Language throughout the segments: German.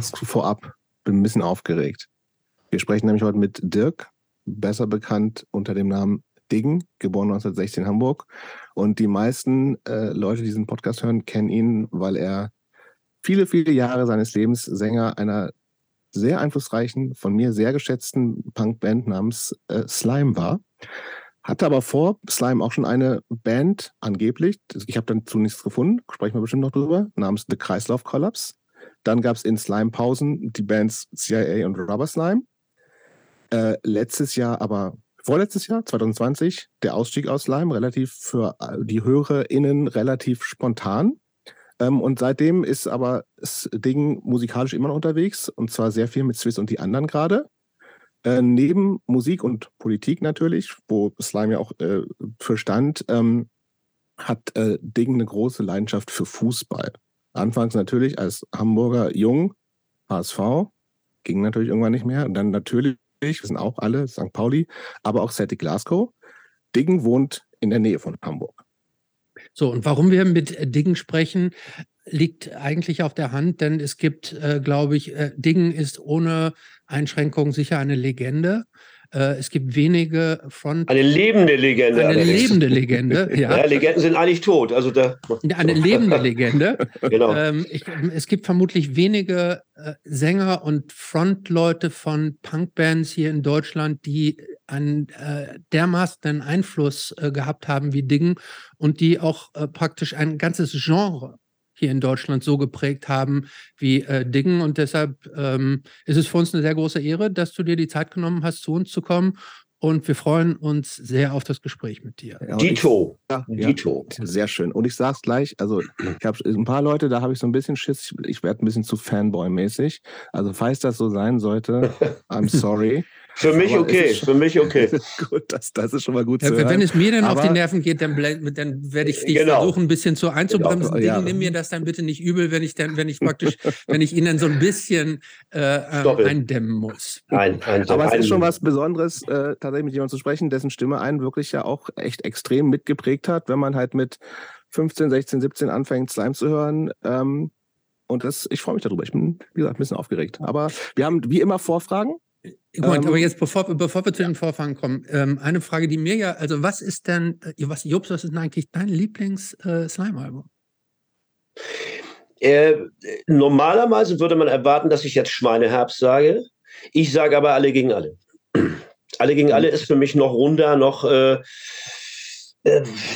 sag's vorab, bin ein bisschen aufgeregt. Wir sprechen nämlich heute mit Dirk, besser bekannt unter dem Namen Diggen, geboren 1916 in Hamburg. Und die meisten äh, Leute, die diesen Podcast hören, kennen ihn, weil er viele, viele Jahre seines Lebens Sänger einer sehr einflussreichen, von mir sehr geschätzten Punkband namens äh, Slime war. Hatte aber vor Slime auch schon eine Band, angeblich, ich habe dazu nichts gefunden, sprechen wir bestimmt noch drüber, namens The Kreislauf Collapse. Dann gab es in Slime Pausen die Bands CIA und Rubber Slime. Äh, letztes Jahr, aber vorletztes Jahr, 2020, der Ausstieg aus Slime, relativ für die HörerInnen relativ spontan. Ähm, und seitdem ist aber das Ding musikalisch immer noch unterwegs und zwar sehr viel mit Swiss und die anderen gerade. Äh, neben Musik und Politik natürlich, wo Slime ja auch äh, für stand, ähm, hat äh, Ding eine große Leidenschaft für Fußball. Anfangs natürlich als Hamburger Jung, HSV, ging natürlich irgendwann nicht mehr. Und dann natürlich, wir sind auch alle, St. Pauli, aber auch Celtic Glasgow. Diggen wohnt in der Nähe von Hamburg. So, und warum wir mit Dingen sprechen, liegt eigentlich auf der Hand, denn es gibt, äh, glaube ich, äh, Dingen ist ohne Einschränkung sicher eine Legende. Äh, es gibt wenige Front. Eine lebende Legende. Eine allerdings. lebende Legende, ja. ja. Legenden sind eigentlich tot. Also da, eine lebende Legende. genau. Ähm, ich, es gibt vermutlich wenige äh, Sänger und Frontleute von Punkbands hier in Deutschland, die einen äh, dermaßen Einfluss äh, gehabt haben wie Ding und die auch äh, praktisch ein ganzes Genre hier in Deutschland so geprägt haben wie äh, Dingen. Und deshalb ähm, ist es für uns eine sehr große Ehre, dass du dir die Zeit genommen hast, zu uns zu kommen. Und wir freuen uns sehr auf das Gespräch mit dir. Ja, Dito. Ich, ja, Dito. Ja, sehr schön. Und ich sage es gleich, also ich habe ein paar Leute, da habe ich so ein bisschen Schiss, ich, ich werde ein bisschen zu Fanboy-mäßig. Also falls das so sein sollte, I'm sorry. Für mich okay, schon, für mich okay. gut, das, das ist schon mal gut ja, zu Wenn es mir dann aber, auf die Nerven geht, dann, dann werde ich dich genau. versuchen, ein bisschen zu einzubremsen. Genau. Ja. Nimm mir das dann bitte nicht übel, wenn ich dann, wenn ich praktisch, wenn ich ihn dann so ein bisschen äh, ähm, eindämmen muss. Ein, ein, aber es ist schon was Besonderes, äh, tatsächlich mit jemandem zu sprechen, dessen Stimme einen wirklich ja auch echt extrem mitgeprägt hat, wenn man halt mit 15, 16, 17 anfängt, Slime zu hören. Ähm, und das, ich freue mich darüber. Ich bin, wie gesagt, ein bisschen aufgeregt. Aber wir haben wie immer Vorfragen. Gut, ähm, aber jetzt, bevor, bevor wir zu den Vorfahren kommen, ähm, eine Frage, die mir ja, also was ist denn, äh, was, Jobs, was ist denn eigentlich dein Lieblings-Slime-Album? Äh, äh, normalerweise würde man erwarten, dass ich jetzt Schweineherbst sage. Ich sage aber alle gegen alle. alle gegen alle ist für mich noch runder, noch äh,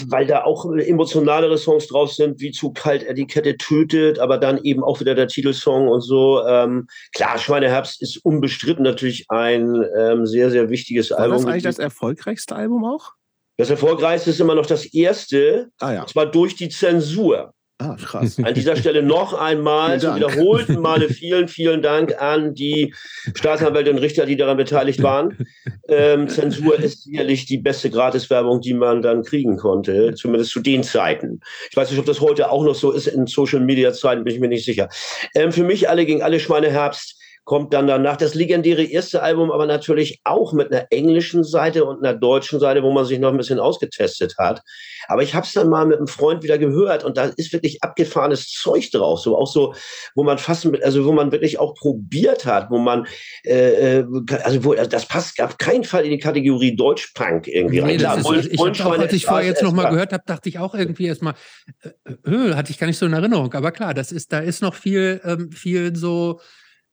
weil da auch emotionalere Songs drauf sind, wie zu kalt er die Kette tötet, aber dann eben auch wieder der Titelsong und so. Ähm, klar, Schweineherbst ist unbestritten natürlich ein ähm, sehr, sehr wichtiges War Album. Ist das eigentlich das erfolgreichste Album auch? Das erfolgreichste ist immer noch das erste, ah, ja. und zwar durch die Zensur. Ah, krass. An dieser Stelle noch einmal zu wiederholten Male vielen, vielen Dank an die Staatsanwälte und Richter, die daran beteiligt waren. Ähm, Zensur ist sicherlich die beste Gratiswerbung, die man dann kriegen konnte, zumindest zu den Zeiten. Ich weiß nicht, ob das heute auch noch so ist. In Social Media Zeiten bin ich mir nicht sicher. Ähm, für mich alle gegen alle Schweineherbst kommt dann danach das legendäre erste Album, aber natürlich auch mit einer englischen Seite und einer deutschen Seite, wo man sich noch ein bisschen ausgetestet hat. Aber ich habe es dann mal mit einem Freund wieder gehört und da ist wirklich abgefahrenes Zeug drauf, so auch so, wo man fast, mit, also wo man wirklich auch probiert hat, wo man, äh, äh also wo, also das passt auf keinen Fall in die Kategorie Deutschpunk irgendwie nee, rein. Ist, ich, ich auch, als ich vorher jetzt nochmal gehört habe, dachte ich auch irgendwie erstmal, äh, äh, hatte ich gar nicht so in Erinnerung. Aber klar, das ist, da ist noch viel, ähm, viel so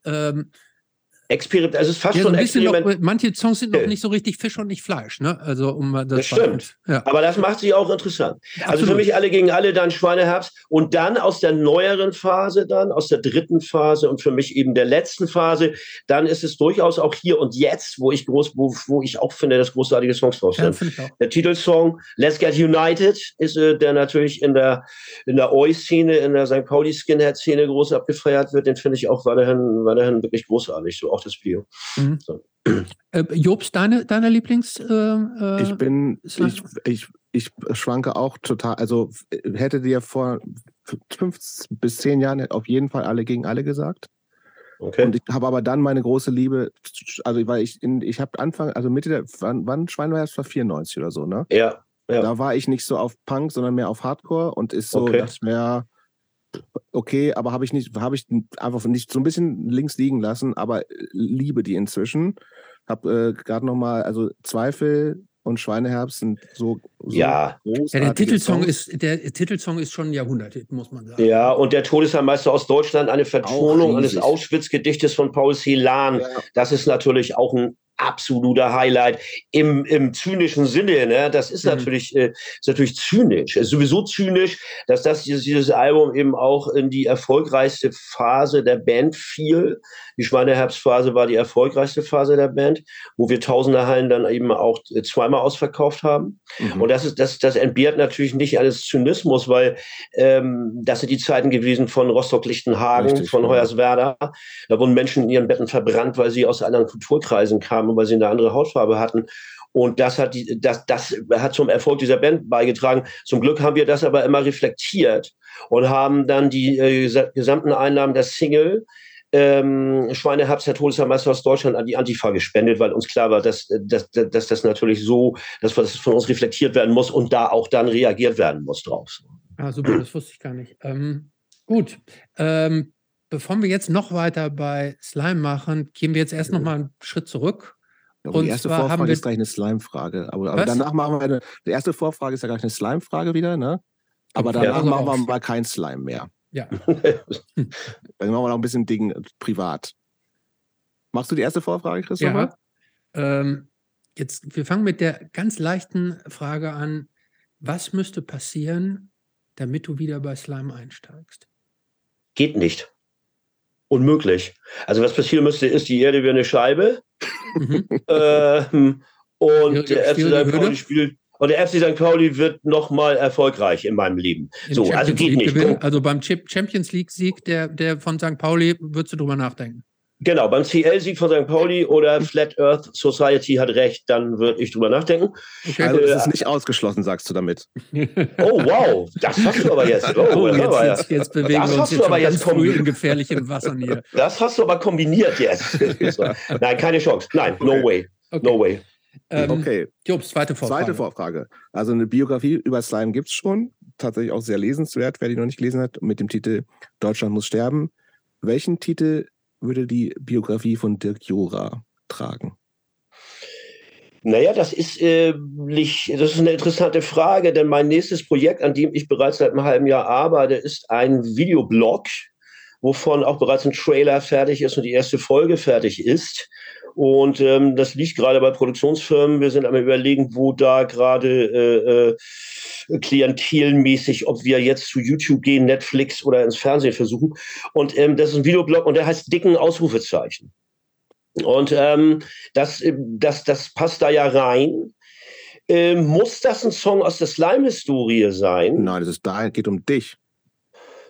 ähm, Experiment, also es ist fast ja, so ein, ein Experiment. Noch, manche Songs sind noch nicht so richtig Fisch und nicht Fleisch, ne? Also um das, das stimmt. Ja. Aber das macht sie auch interessant. Absolut. Also für mich alle gegen alle dann Schweineherbst und dann aus der neueren Phase dann, aus der dritten Phase und für mich eben der letzten Phase, dann ist es durchaus auch hier und jetzt, wo ich groß, wo, wo ich auch finde, dass großartige Songs drauf sind. Ja, der Titelsong Let's Get United ist äh, der natürlich in der in der Oi-Szene, in der St. Pauli-Skinhead-Szene groß abgefeiert wird. Den finde ich auch weiterhin, weiterhin wirklich großartig. So auch das Bio. Mhm. So. Äh, Jobs, deine, deine Lieblings? Äh, äh ich bin, ich, ich, ich schwanke auch total. Also hätte dir vor fünf bis zehn Jahren auf jeden Fall alle gegen alle gesagt. Okay. Und ich habe aber dann meine große Liebe, also weil ich in, ich habe Anfang, also Mitte der, wann, wann Schweinweiß war 94 oder so, ne? Ja, ja. Da war ich nicht so auf Punk, sondern mehr auf Hardcore und ist so, okay. dass mehr okay, aber habe ich nicht, habe ich einfach nicht so ein bisschen links liegen lassen, aber liebe die inzwischen. Habe äh, gerade nochmal, also Zweifel und Schweineherbst sind so, so ja. ja. der Titelsong Songs. ist der Titelsong ist schon ein Jahrhunderthit, muss man sagen. Ja, und der Todesherrmeister aus Deutschland, eine Vertonung eines Auschwitz-Gedichtes von Paul Celan. Ja. Das ist natürlich auch ein absoluter Highlight im, im zynischen Sinne. Ne? Das ist mhm. natürlich, äh, ist natürlich zynisch. Es ist sowieso zynisch, dass das dieses, dieses Album eben auch in die erfolgreichste Phase der Band fiel. Die Schweineherbstphase war die erfolgreichste Phase der Band, wo wir tausende Hallen dann eben auch äh, zweimal ausverkauft haben. Mhm. Und das ist, das, das entbehrt natürlich nicht eines Zynismus, weil ähm, das sind die Zeiten gewesen von Rostock-Lichtenhagen, von Hoyerswerda. Da wurden Menschen in ihren Betten verbrannt, weil sie aus anderen Kulturkreisen kamen und weil sie eine andere Hautfarbe hatten. Und das hat, die, das, das hat zum Erfolg dieser Band beigetragen. Zum Glück haben wir das aber immer reflektiert und haben dann die äh, gesamten Einnahmen der Single ähm, Schweineherbst, der Todesherrmeister aus Deutschland, an die Antifa gespendet, weil uns klar war, dass, dass, dass, dass das natürlich so, dass das von uns reflektiert werden muss und da auch dann reagiert werden muss drauf. Ah, super, das wusste ich gar nicht. Ähm, gut. Ähm, bevor wir jetzt noch weiter bei Slime machen, gehen wir jetzt erst noch mal einen Schritt zurück. Ja, die erste Vorfrage ist gleich eine Slime-Frage. Aber, aber, danach machen wir eine. Die erste Vorfrage ist ja gleich eine Slime-Frage wieder, ne? Aber danach ja, machen wir mal kein Slime mehr. Ja. Dann machen wir noch ein bisschen Ding äh, privat. Machst du die erste Vorfrage, Christopher? Ja. Ähm, jetzt, wir fangen mit der ganz leichten Frage an. Was müsste passieren, damit du wieder bei Slime einsteigst? Geht nicht. Unmöglich. Also was passieren müsste, ist, die Erde wäre eine Scheibe. Mhm. ähm, und der FC St. Pauli spielt und der FC St. Pauli wird nochmal erfolgreich in meinem Leben. In so, Champions also geht League nicht. Gewinnen. Also beim Champions League-Sieg der, der von St. Pauli würdest du drüber nachdenken. Genau, beim CL-Sieg von St. Pauli oder Flat Earth Society hat recht, dann würde ich drüber nachdenken. Okay. Also ist es nicht ausgeschlossen, sagst du damit. Oh, wow, das hast du aber jetzt. Oh, oh jetzt, jetzt, jetzt, bewegen das wir uns jetzt aber jetzt früh in gefährlichem Wasser hier. Das hast du aber kombiniert jetzt. Nein, keine Chance. Nein, okay. no way. Okay. No way. Ähm, okay. Jobs, zweite Vorfrage. Zweite Vorfrage. Also eine Biografie über Slime gibt es schon. Tatsächlich auch sehr lesenswert, wer die noch nicht gelesen hat, mit dem Titel Deutschland muss sterben. Welchen Titel würde die Biografie von Dirk Jora tragen? Naja, das ist, äh, nicht, das ist eine interessante Frage, denn mein nächstes Projekt, an dem ich bereits seit einem halben Jahr arbeite, ist ein Videoblog, wovon auch bereits ein Trailer fertig ist und die erste Folge fertig ist. Und ähm, das liegt gerade bei Produktionsfirmen. Wir sind am überlegen, wo da gerade äh, äh, klientelmäßig, ob wir jetzt zu YouTube gehen, Netflix oder ins Fernsehen versuchen. Und ähm, das ist ein Videoblog und der heißt Dicken Ausrufezeichen. Und ähm, das, äh, das, das passt da ja rein. Ähm, muss das ein Song aus der Slime-Historie sein? Nein, es ist da, geht um dich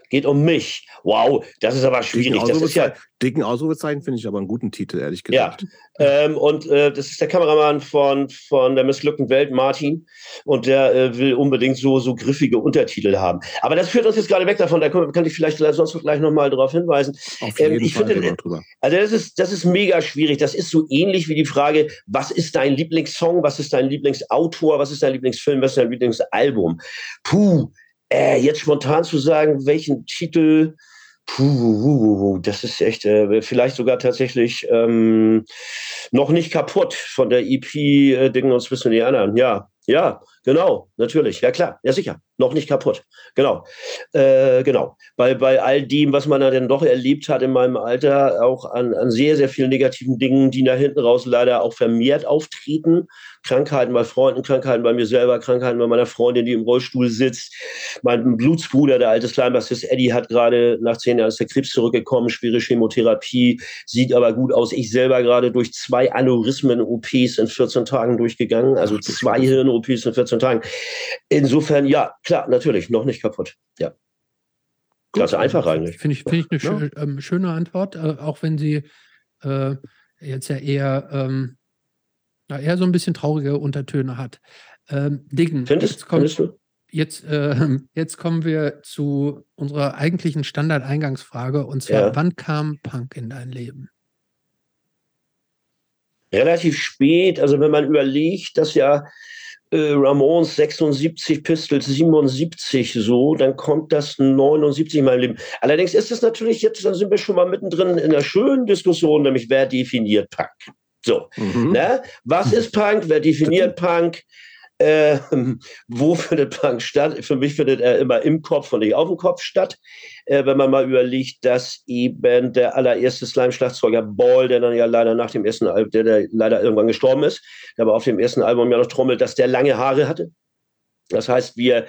geht um mich. Wow, das ist aber schwierig. Das ist ja dicken Ausrufezeichen finde ich aber einen guten Titel, ehrlich gesagt. Ja, ähm, und äh, das ist der Kameramann von, von der missglückten Welt, Martin. Und der äh, will unbedingt so, so griffige Untertitel haben. Aber das führt uns jetzt gerade weg davon. Da kann ich vielleicht sonst gleich nochmal darauf hinweisen. Auf jeden ähm, ich Fall finde, drüber. Also das ist, das ist mega schwierig. Das ist so ähnlich wie die Frage, was ist dein Lieblingssong, was ist dein Lieblingsautor, was ist dein Lieblingsfilm, was ist dein Lieblingsalbum? Puh, äh, jetzt spontan zu sagen, welchen Titel, puh, das ist echt, äh, vielleicht sogar tatsächlich ähm, noch nicht kaputt von der EP äh, Dingen und Swiss und die anderen. Ja, ja, genau, natürlich, ja klar, ja sicher, noch nicht kaputt, genau, äh, genau. Bei, bei all dem, was man dann doch erlebt hat in meinem Alter, auch an, an sehr, sehr vielen negativen Dingen, die nach hinten raus leider auch vermehrt auftreten, Krankheiten bei Freunden, Krankheiten bei mir selber, Krankheiten bei meiner Freundin, die im Rollstuhl sitzt. Mein Blutsbruder, der alte Slime-Bassist Eddie, hat gerade nach zehn Jahren aus der Krebs zurückgekommen, schwere Chemotherapie, sieht aber gut aus. Ich selber gerade durch zwei Aneurysmen-OPs in 14 Tagen durchgegangen, also zwei Hirn-OPs in 14 Tagen. Insofern, ja, klar, natürlich, noch nicht kaputt. Ja. Ganz einfach eigentlich. Finde ich, find ich eine ja. schö ähm, schöne Antwort, äh, auch wenn sie äh, jetzt ja eher ähm, ja, eher so ein bisschen traurige Untertöne hat. Ähm, Diggen, findest, jetzt, kommt, findest du? Jetzt, äh, jetzt kommen wir zu unserer eigentlichen Standardeingangsfrage und zwar, ja. wann kam Punk in dein Leben? Relativ spät, also wenn man überlegt, dass ja äh, Ramones 76, Pistols 77 so, dann kommt das 79 in meinem Leben. Allerdings ist es natürlich jetzt, dann sind wir schon mal mittendrin in einer schönen Diskussion, nämlich wer definiert Punk? So, mhm. ne? was ist Punk? Wer definiert Punk? Äh, wo findet Punk statt? Für mich findet er immer im Kopf und nicht auf dem Kopf statt. Äh, wenn man mal überlegt, dass eben der allererste Slime-Schlagzeuger Ball, der dann ja leider nach dem ersten Album, der, der leider irgendwann gestorben ist, der aber auf dem ersten Album ja noch trommelt, dass der lange Haare hatte. Das heißt, wir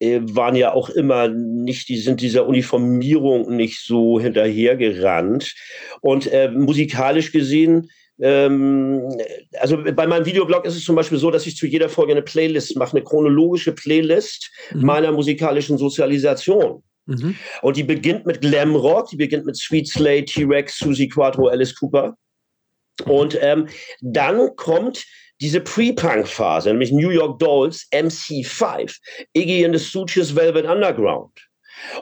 äh, waren ja auch immer nicht, die sind dieser Uniformierung nicht so hinterhergerannt. Und äh, musikalisch gesehen ähm, also bei meinem Videoblog ist es zum Beispiel so, dass ich zu jeder Folge eine Playlist mache, eine chronologische Playlist mhm. meiner musikalischen Sozialisation. Mhm. Und die beginnt mit Glam Rock, die beginnt mit Sweet Slate, T-Rex, Susie Quattro, Alice Cooper. Und ähm, dann kommt diese Pre-Punk-Phase, nämlich New York Dolls, MC5, Iggy and the Stooges, Velvet Underground.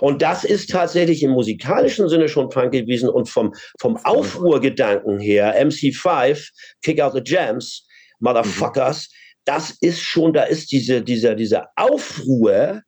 Und das ist tatsächlich im musikalischen Sinne schon Punk gewesen und vom, vom Aufruhrgedanken her, MC5, Kick Out the Jams, Motherfuckers, mhm. das ist schon, da ist diese, dieser, dieser Aufruhr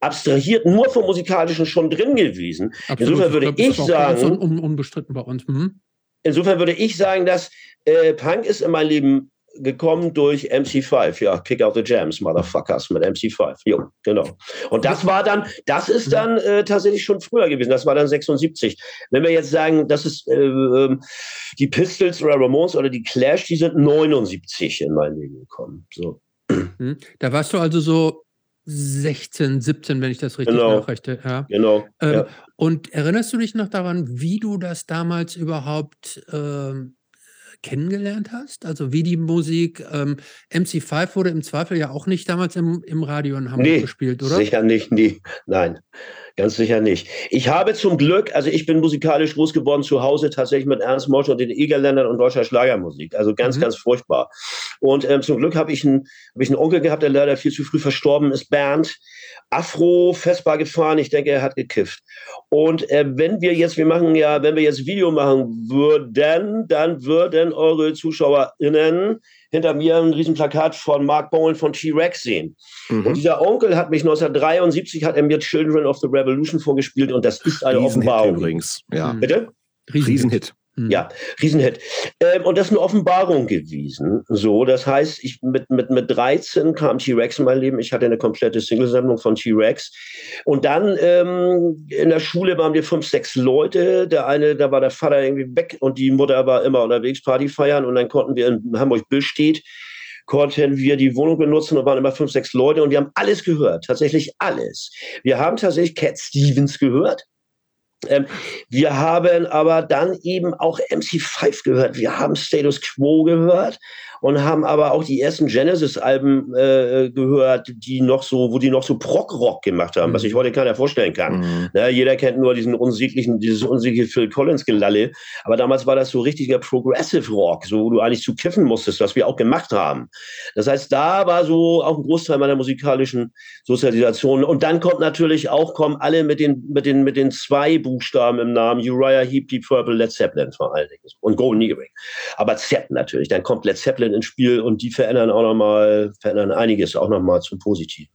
abstrahiert nur vom musikalischen schon drin gewesen. Absolut. Insofern würde ich, ich sagen, un unbestritten bei uns. Mhm. Insofern würde ich sagen, dass äh, Punk ist in meinem Leben gekommen durch MC5, ja, Kick Out the Jams, Motherfuckers mit MC5, jo, genau. Und das war dann, das ist dann äh, tatsächlich schon früher gewesen, das war dann 76. Wenn wir jetzt sagen, das ist äh, ähm, die Pistols oder Ramones oder die Clash, die sind 79 in mein Leben gekommen, so. Mhm. Da warst du also so 16, 17, wenn ich das richtig genau. nachrechne. Ja. Genau. Ähm, ja. Und erinnerst du dich noch daran, wie du das damals überhaupt ähm, kennengelernt hast? Also wie die Musik, ähm, MC5 wurde im Zweifel ja auch nicht damals im, im Radio in Hamburg nee, gespielt, oder? Sicher nicht, nie. Nein, ganz sicher nicht. Ich habe zum Glück, also ich bin musikalisch groß geworden zu Hause tatsächlich mit Ernst Mosch und den Egerländern und deutscher Schlagermusik. Also ganz, mhm. ganz furchtbar. Und ähm, zum Glück habe ich, einen, hab ich einen Onkel gehabt, der leider viel zu früh verstorben ist, Bernd. Afro, festbar gefahren. Ich denke, er hat gekifft. Und äh, wenn wir jetzt, wir machen ja, wenn wir jetzt Video machen würden, dann würden eure ZuschauerInnen hinter mir ein Riesenplakat von Mark Bowen von T-Rex sehen. Mhm. Und dieser Onkel hat mich 1973, hat er mir Children of the Revolution vorgespielt und das ist eine Riesenhit Offenbarung. übrigens. Ja. Bitte? Riesenhit. Mhm. Ja, Riesenhit. Ähm, und das ist eine Offenbarung gewesen. So, das heißt, ich mit, mit, mit 13 kam T-Rex in mein Leben. Ich hatte eine komplette Singlesammlung von T-Rex. Und dann ähm, in der Schule waren wir fünf, sechs Leute. Der eine, da war der Vater irgendwie weg und die Mutter war immer unterwegs, Party feiern. Und dann konnten wir in Hamburg-Billstedt konnten wir die Wohnung benutzen und waren immer fünf, sechs Leute und wir haben alles gehört, tatsächlich alles. Wir haben tatsächlich Cat Stevens gehört. Ähm, wir haben aber dann eben auch MC5 gehört. Wir haben Status Quo gehört und haben aber auch die ersten Genesis-Alben äh, gehört, die noch so, wo die noch so Prog-Rock gemacht haben, mhm. was sich heute keiner vorstellen kann. Mhm. Na, jeder kennt nur diesen unsäglichen, dieses unsägliche Phil Collins-Gelalle. Aber damals war das so richtiger Progressive Rock, so wo du eigentlich zu kiffen musstest, was wir auch gemacht haben. Das heißt, da war so auch ein Großteil meiner musikalischen Sozialisation. Und dann kommt natürlich auch, kommen alle mit den, mit den, mit den zwei Buchstaben im Namen, Uriah Heep, Deep Purple, Led Zeppelin vor allen Dingen. Und Golden Earring. Aber Zepp natürlich. Dann kommt Led Zeppelin Umstände ins Spiel und die verändern auch nochmal, verändern einiges auch nochmal zum Positiven.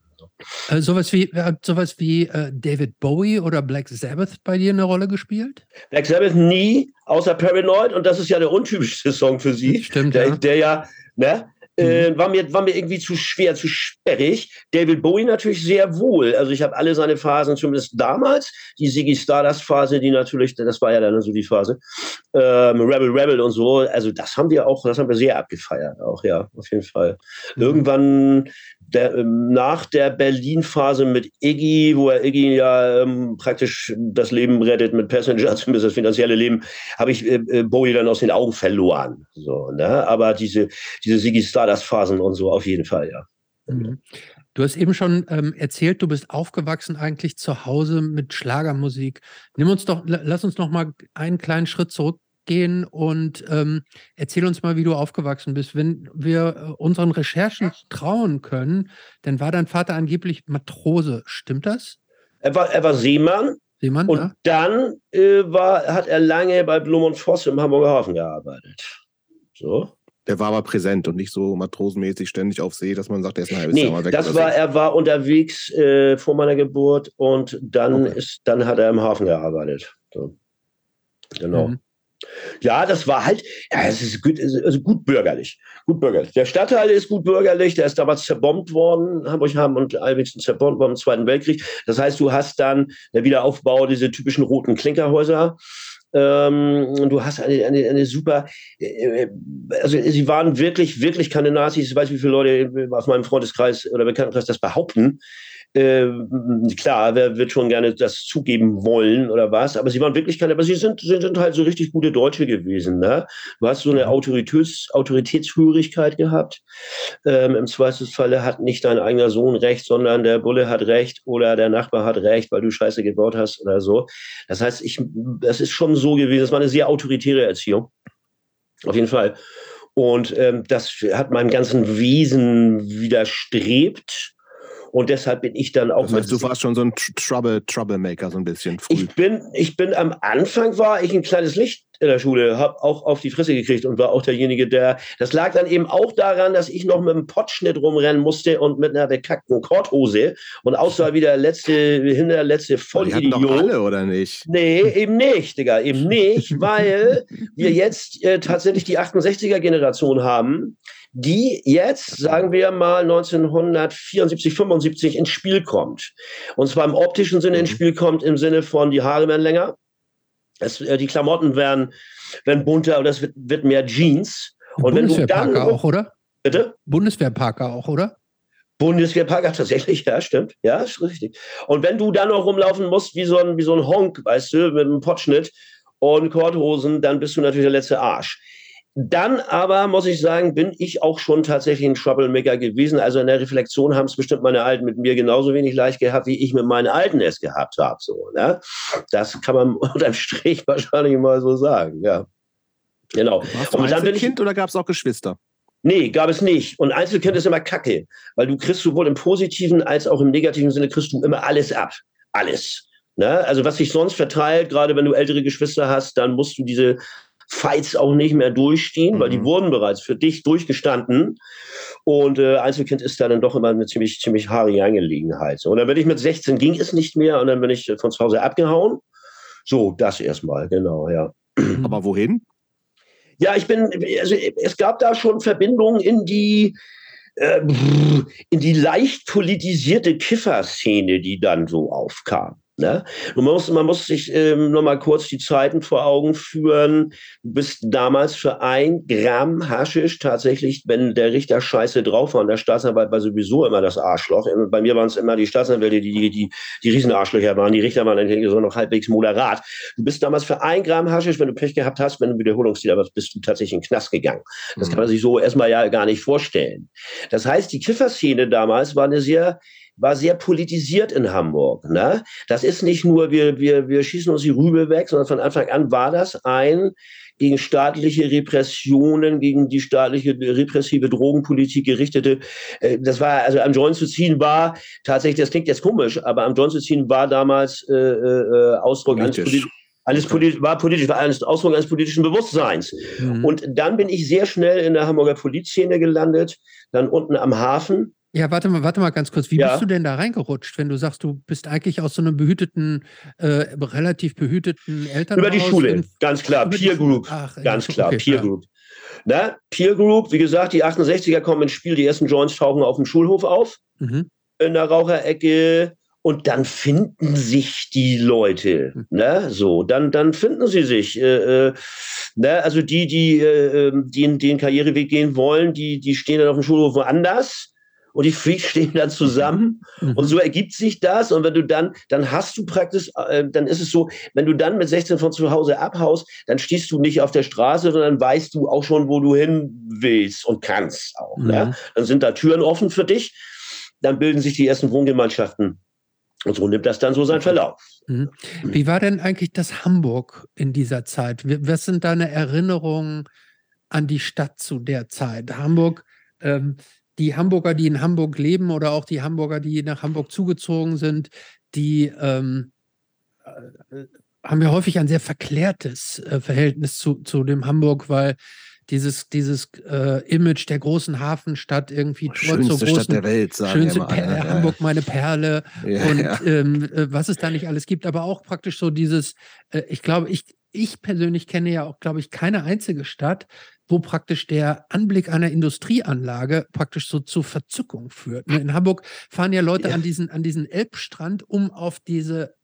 Äh, sowas wie, äh, sowas wie äh, David Bowie oder Black Sabbath bei dir eine Rolle gespielt? Black Sabbath nie, außer Paranoid und das ist ja der untypischste Song für sie. Stimmt, der, ja. Der ja, ne? Äh, mhm. war, mir, war mir irgendwie zu schwer, zu sperrig. David Bowie natürlich sehr wohl. Also ich habe alle seine Phasen, zumindest damals, die Ziggy Stardust Phase, die natürlich, das war ja dann so die Phase, ähm, Rebel Rebel und so. Also das haben wir auch, das haben wir sehr abgefeiert, auch ja, auf jeden Fall. Mhm. Irgendwann der, ähm, nach der Berlin-Phase mit Iggy, wo er Iggy ja ähm, praktisch das Leben rettet mit Passenger, zumindest das finanzielle Leben, habe ich äh, äh, Bowie dann aus den Augen verloren. So, ne? Aber diese, diese Ziggy Stardust-Phasen und so auf jeden Fall, ja. Mhm. Du hast eben schon ähm, erzählt, du bist aufgewachsen eigentlich zu Hause mit Schlagermusik. Nimm uns doch, lass uns noch mal einen kleinen Schritt zurück gehen und ähm, erzähl uns mal, wie du aufgewachsen bist. Wenn wir äh, unseren Recherchen trauen können, dann war dein Vater angeblich Matrose. Stimmt das? Er war, er war Seemann. Seemann und ja. dann äh, war, hat er lange bei Blum und Voss im Hamburger Hafen gearbeitet. So. Der war aber präsent und nicht so matrosenmäßig ständig auf See, dass man sagt, er ist ein halbes nee, Jahr mal weg. Das war, er war unterwegs äh, vor meiner Geburt und dann okay. ist, dann hat er im Hafen gearbeitet. So. Genau. Mhm. Ja, das war halt, ja, es ist gut, also gut bürgerlich. Gut bürgerlich. Der Stadtteil ist gut bürgerlich, der ist damals zerbombt worden, Hamburg haben und Almixen zerbombt worden im Zweiten Weltkrieg. Das heißt, du hast dann der Wiederaufbau, diese typischen roten Klinkerhäuser. Ähm, du hast eine, eine, eine super, äh, also sie waren wirklich, wirklich keine Nazis. Ich weiß, wie viele Leute aus meinem Freundeskreis oder Bekanntenkreis das behaupten äh, klar, wer wird schon gerne das zugeben wollen oder was, aber sie waren wirklich keine, aber sie sind, sie sind halt so richtig gute Deutsche gewesen. Ne? Du hast so eine mhm. Autoritäts, Autoritätshörigkeit gehabt. Ähm, Im Zweifelsfalle hat nicht dein eigener Sohn recht, sondern der Bulle hat recht oder der Nachbar hat recht, weil du Scheiße gebaut hast oder so. Das heißt, ich, das ist schon so gewesen, es war eine sehr autoritäre Erziehung. Auf jeden Fall. Und ähm, das hat meinem ganzen Wesen widerstrebt. Und deshalb bin ich dann auch. Das heißt, du warst schon so ein Trouble, Troublemaker, so ein bisschen früh. Ich bin, ich bin am Anfang war ich ein kleines Licht in der Schule, habe auch auf die Fresse gekriegt und war auch derjenige, der. Das lag dann eben auch daran, dass ich noch mit einem Pottschnitt rumrennen musste und mit einer bekackten Korthose und aussah wie der letzte, hinter der letzte Vollidiot. Doch alle, oder nicht? Nee, eben nicht, Digga, eben nicht, weil wir jetzt äh, tatsächlich die 68er-Generation haben, die jetzt, sagen wir mal, 1974, 75 ins Spiel kommt. Und zwar im optischen Sinne ins mhm. Spiel kommt, im Sinne von, die Haare werden länger, es, äh, die Klamotten werden, werden bunter und es wird, wird mehr Jeans. Und wenn du dann. auch, oder? Bitte? Bundeswehrparker auch, oder? Bundeswehrparker tatsächlich, ja, stimmt. Ja, ist richtig. Und wenn du dann noch rumlaufen musst wie so ein, wie so ein Honk, weißt du, mit einem Potschnitt und Korthosen, dann bist du natürlich der letzte Arsch. Dann aber, muss ich sagen, bin ich auch schon tatsächlich ein Troublemaker gewesen. Also in der Reflexion haben es bestimmt meine Alten mit mir genauso wenig leicht gehabt, wie ich mit meinen Alten es gehabt habe. So, ne? Das kann man unterm Strich wahrscheinlich mal so sagen, ja. Genau. Warst du und dann Einzelkind oder gab es auch Geschwister? Nee, gab es nicht. Und Einzelkind ist immer Kacke, weil du kriegst sowohl im positiven als auch im negativen Sinne kriegst du immer alles ab. Alles. Ne? Also was sich sonst verteilt, gerade wenn du ältere Geschwister hast, dann musst du diese Fights auch nicht mehr durchstehen, mhm. weil die mhm. wurden bereits für dich durchgestanden. Und äh, Einzelkind ist da dann doch immer eine ziemlich, ziemlich haarige Angelegenheit. So, und dann bin ich mit 16 ging es nicht mehr und dann bin ich von zu Hause abgehauen. So, das erstmal, genau, ja. Aber wohin? Ja, ich bin, also es gab da schon Verbindungen in die, äh, in die leicht politisierte Kifferszene, die dann so aufkam. Ne? Man, muss, man muss sich ähm, nochmal kurz die Zeiten vor Augen führen. Du bist damals für ein Gramm Haschisch tatsächlich, wenn der Richter scheiße drauf war und der Staatsanwalt war sowieso immer das Arschloch. Bei mir waren es immer die Staatsanwälte, die die, die, die Riesenarschlöcher waren. Die Richter waren dann so noch halbwegs moderat. Du bist damals für ein Gramm Haschisch, wenn du Pech gehabt hast, wenn du Wiederholungstäter warst, bist du tatsächlich in den Knast gegangen. Das mhm. kann man sich so erstmal ja gar nicht vorstellen. Das heißt, die Kifferszene damals war eine sehr war sehr politisiert in Hamburg. Ne? Das ist nicht nur, wir, wir, wir schießen uns die Rübe weg, sondern von Anfang an war das ein gegen staatliche Repressionen, gegen die staatliche repressive Drogenpolitik gerichtete. Äh, das war, also am Joint zu ziehen war tatsächlich, das klingt jetzt komisch, aber am Joint zu ziehen war damals äh, äh, Ausdruck eines politischen alles politi war politisch, war eines Ausdruck eines politischen Bewusstseins. Mhm. Und dann bin ich sehr schnell in der Hamburger Polizszene gelandet, dann unten am Hafen, ja, warte mal, warte mal ganz kurz. Wie ja. bist du denn da reingerutscht, wenn du sagst, du bist eigentlich aus so einem behüteten, äh, relativ behüteten Eltern? Über die Schule, ganz klar. Peer Group, Ach, ganz klar. Okay, Peer Group. Na, Peer Group, wie gesagt, die 68er kommen ins Spiel, die ersten Joints tauchen auf dem Schulhof auf, mhm. in der Raucherecke. Und dann finden sich die Leute, mhm. ne? So, dann, dann finden sie sich. Äh, äh, ne? Also die, die, äh, ähm, die den Karriereweg gehen wollen, die, die stehen dann auf dem Schulhof woanders und die Freaks stehen dann zusammen mhm. und so ergibt sich das und wenn du dann, dann hast du praktisch, äh, dann ist es so, wenn du dann mit 16 von zu Hause abhaust, dann stehst du nicht auf der Straße, sondern weißt du auch schon, wo du hin willst und kannst auch. Mhm. Ja? Dann sind da Türen offen für dich, dann bilden sich die ersten Wohngemeinschaften und so nimmt das dann so seinen Verlauf. Mhm. Wie war denn eigentlich das Hamburg in dieser Zeit? Was sind deine Erinnerungen an die Stadt zu der Zeit? Hamburg, ähm, die Hamburger, die in Hamburg leben oder auch die Hamburger, die nach Hamburg zugezogen sind, die ähm, äh, haben ja häufig ein sehr verklärtes äh, Verhältnis zu, zu dem Hamburg, weil dieses, dieses äh, Image der großen Hafenstadt irgendwie Tor schönste zur großen Stadt der Welt, sagen schönste ja alle, ja. Hamburg meine Perle ja, und ähm, äh, was es da nicht alles gibt, aber auch praktisch so dieses, äh, ich glaube, ich, ich persönlich kenne ja auch, glaube ich, keine einzige Stadt, wo praktisch der Anblick einer Industrieanlage praktisch so zur Verzückung führt. Ne, in Hamburg fahren ja Leute ja. an diesen, an diesen Elbstrand, um auf diese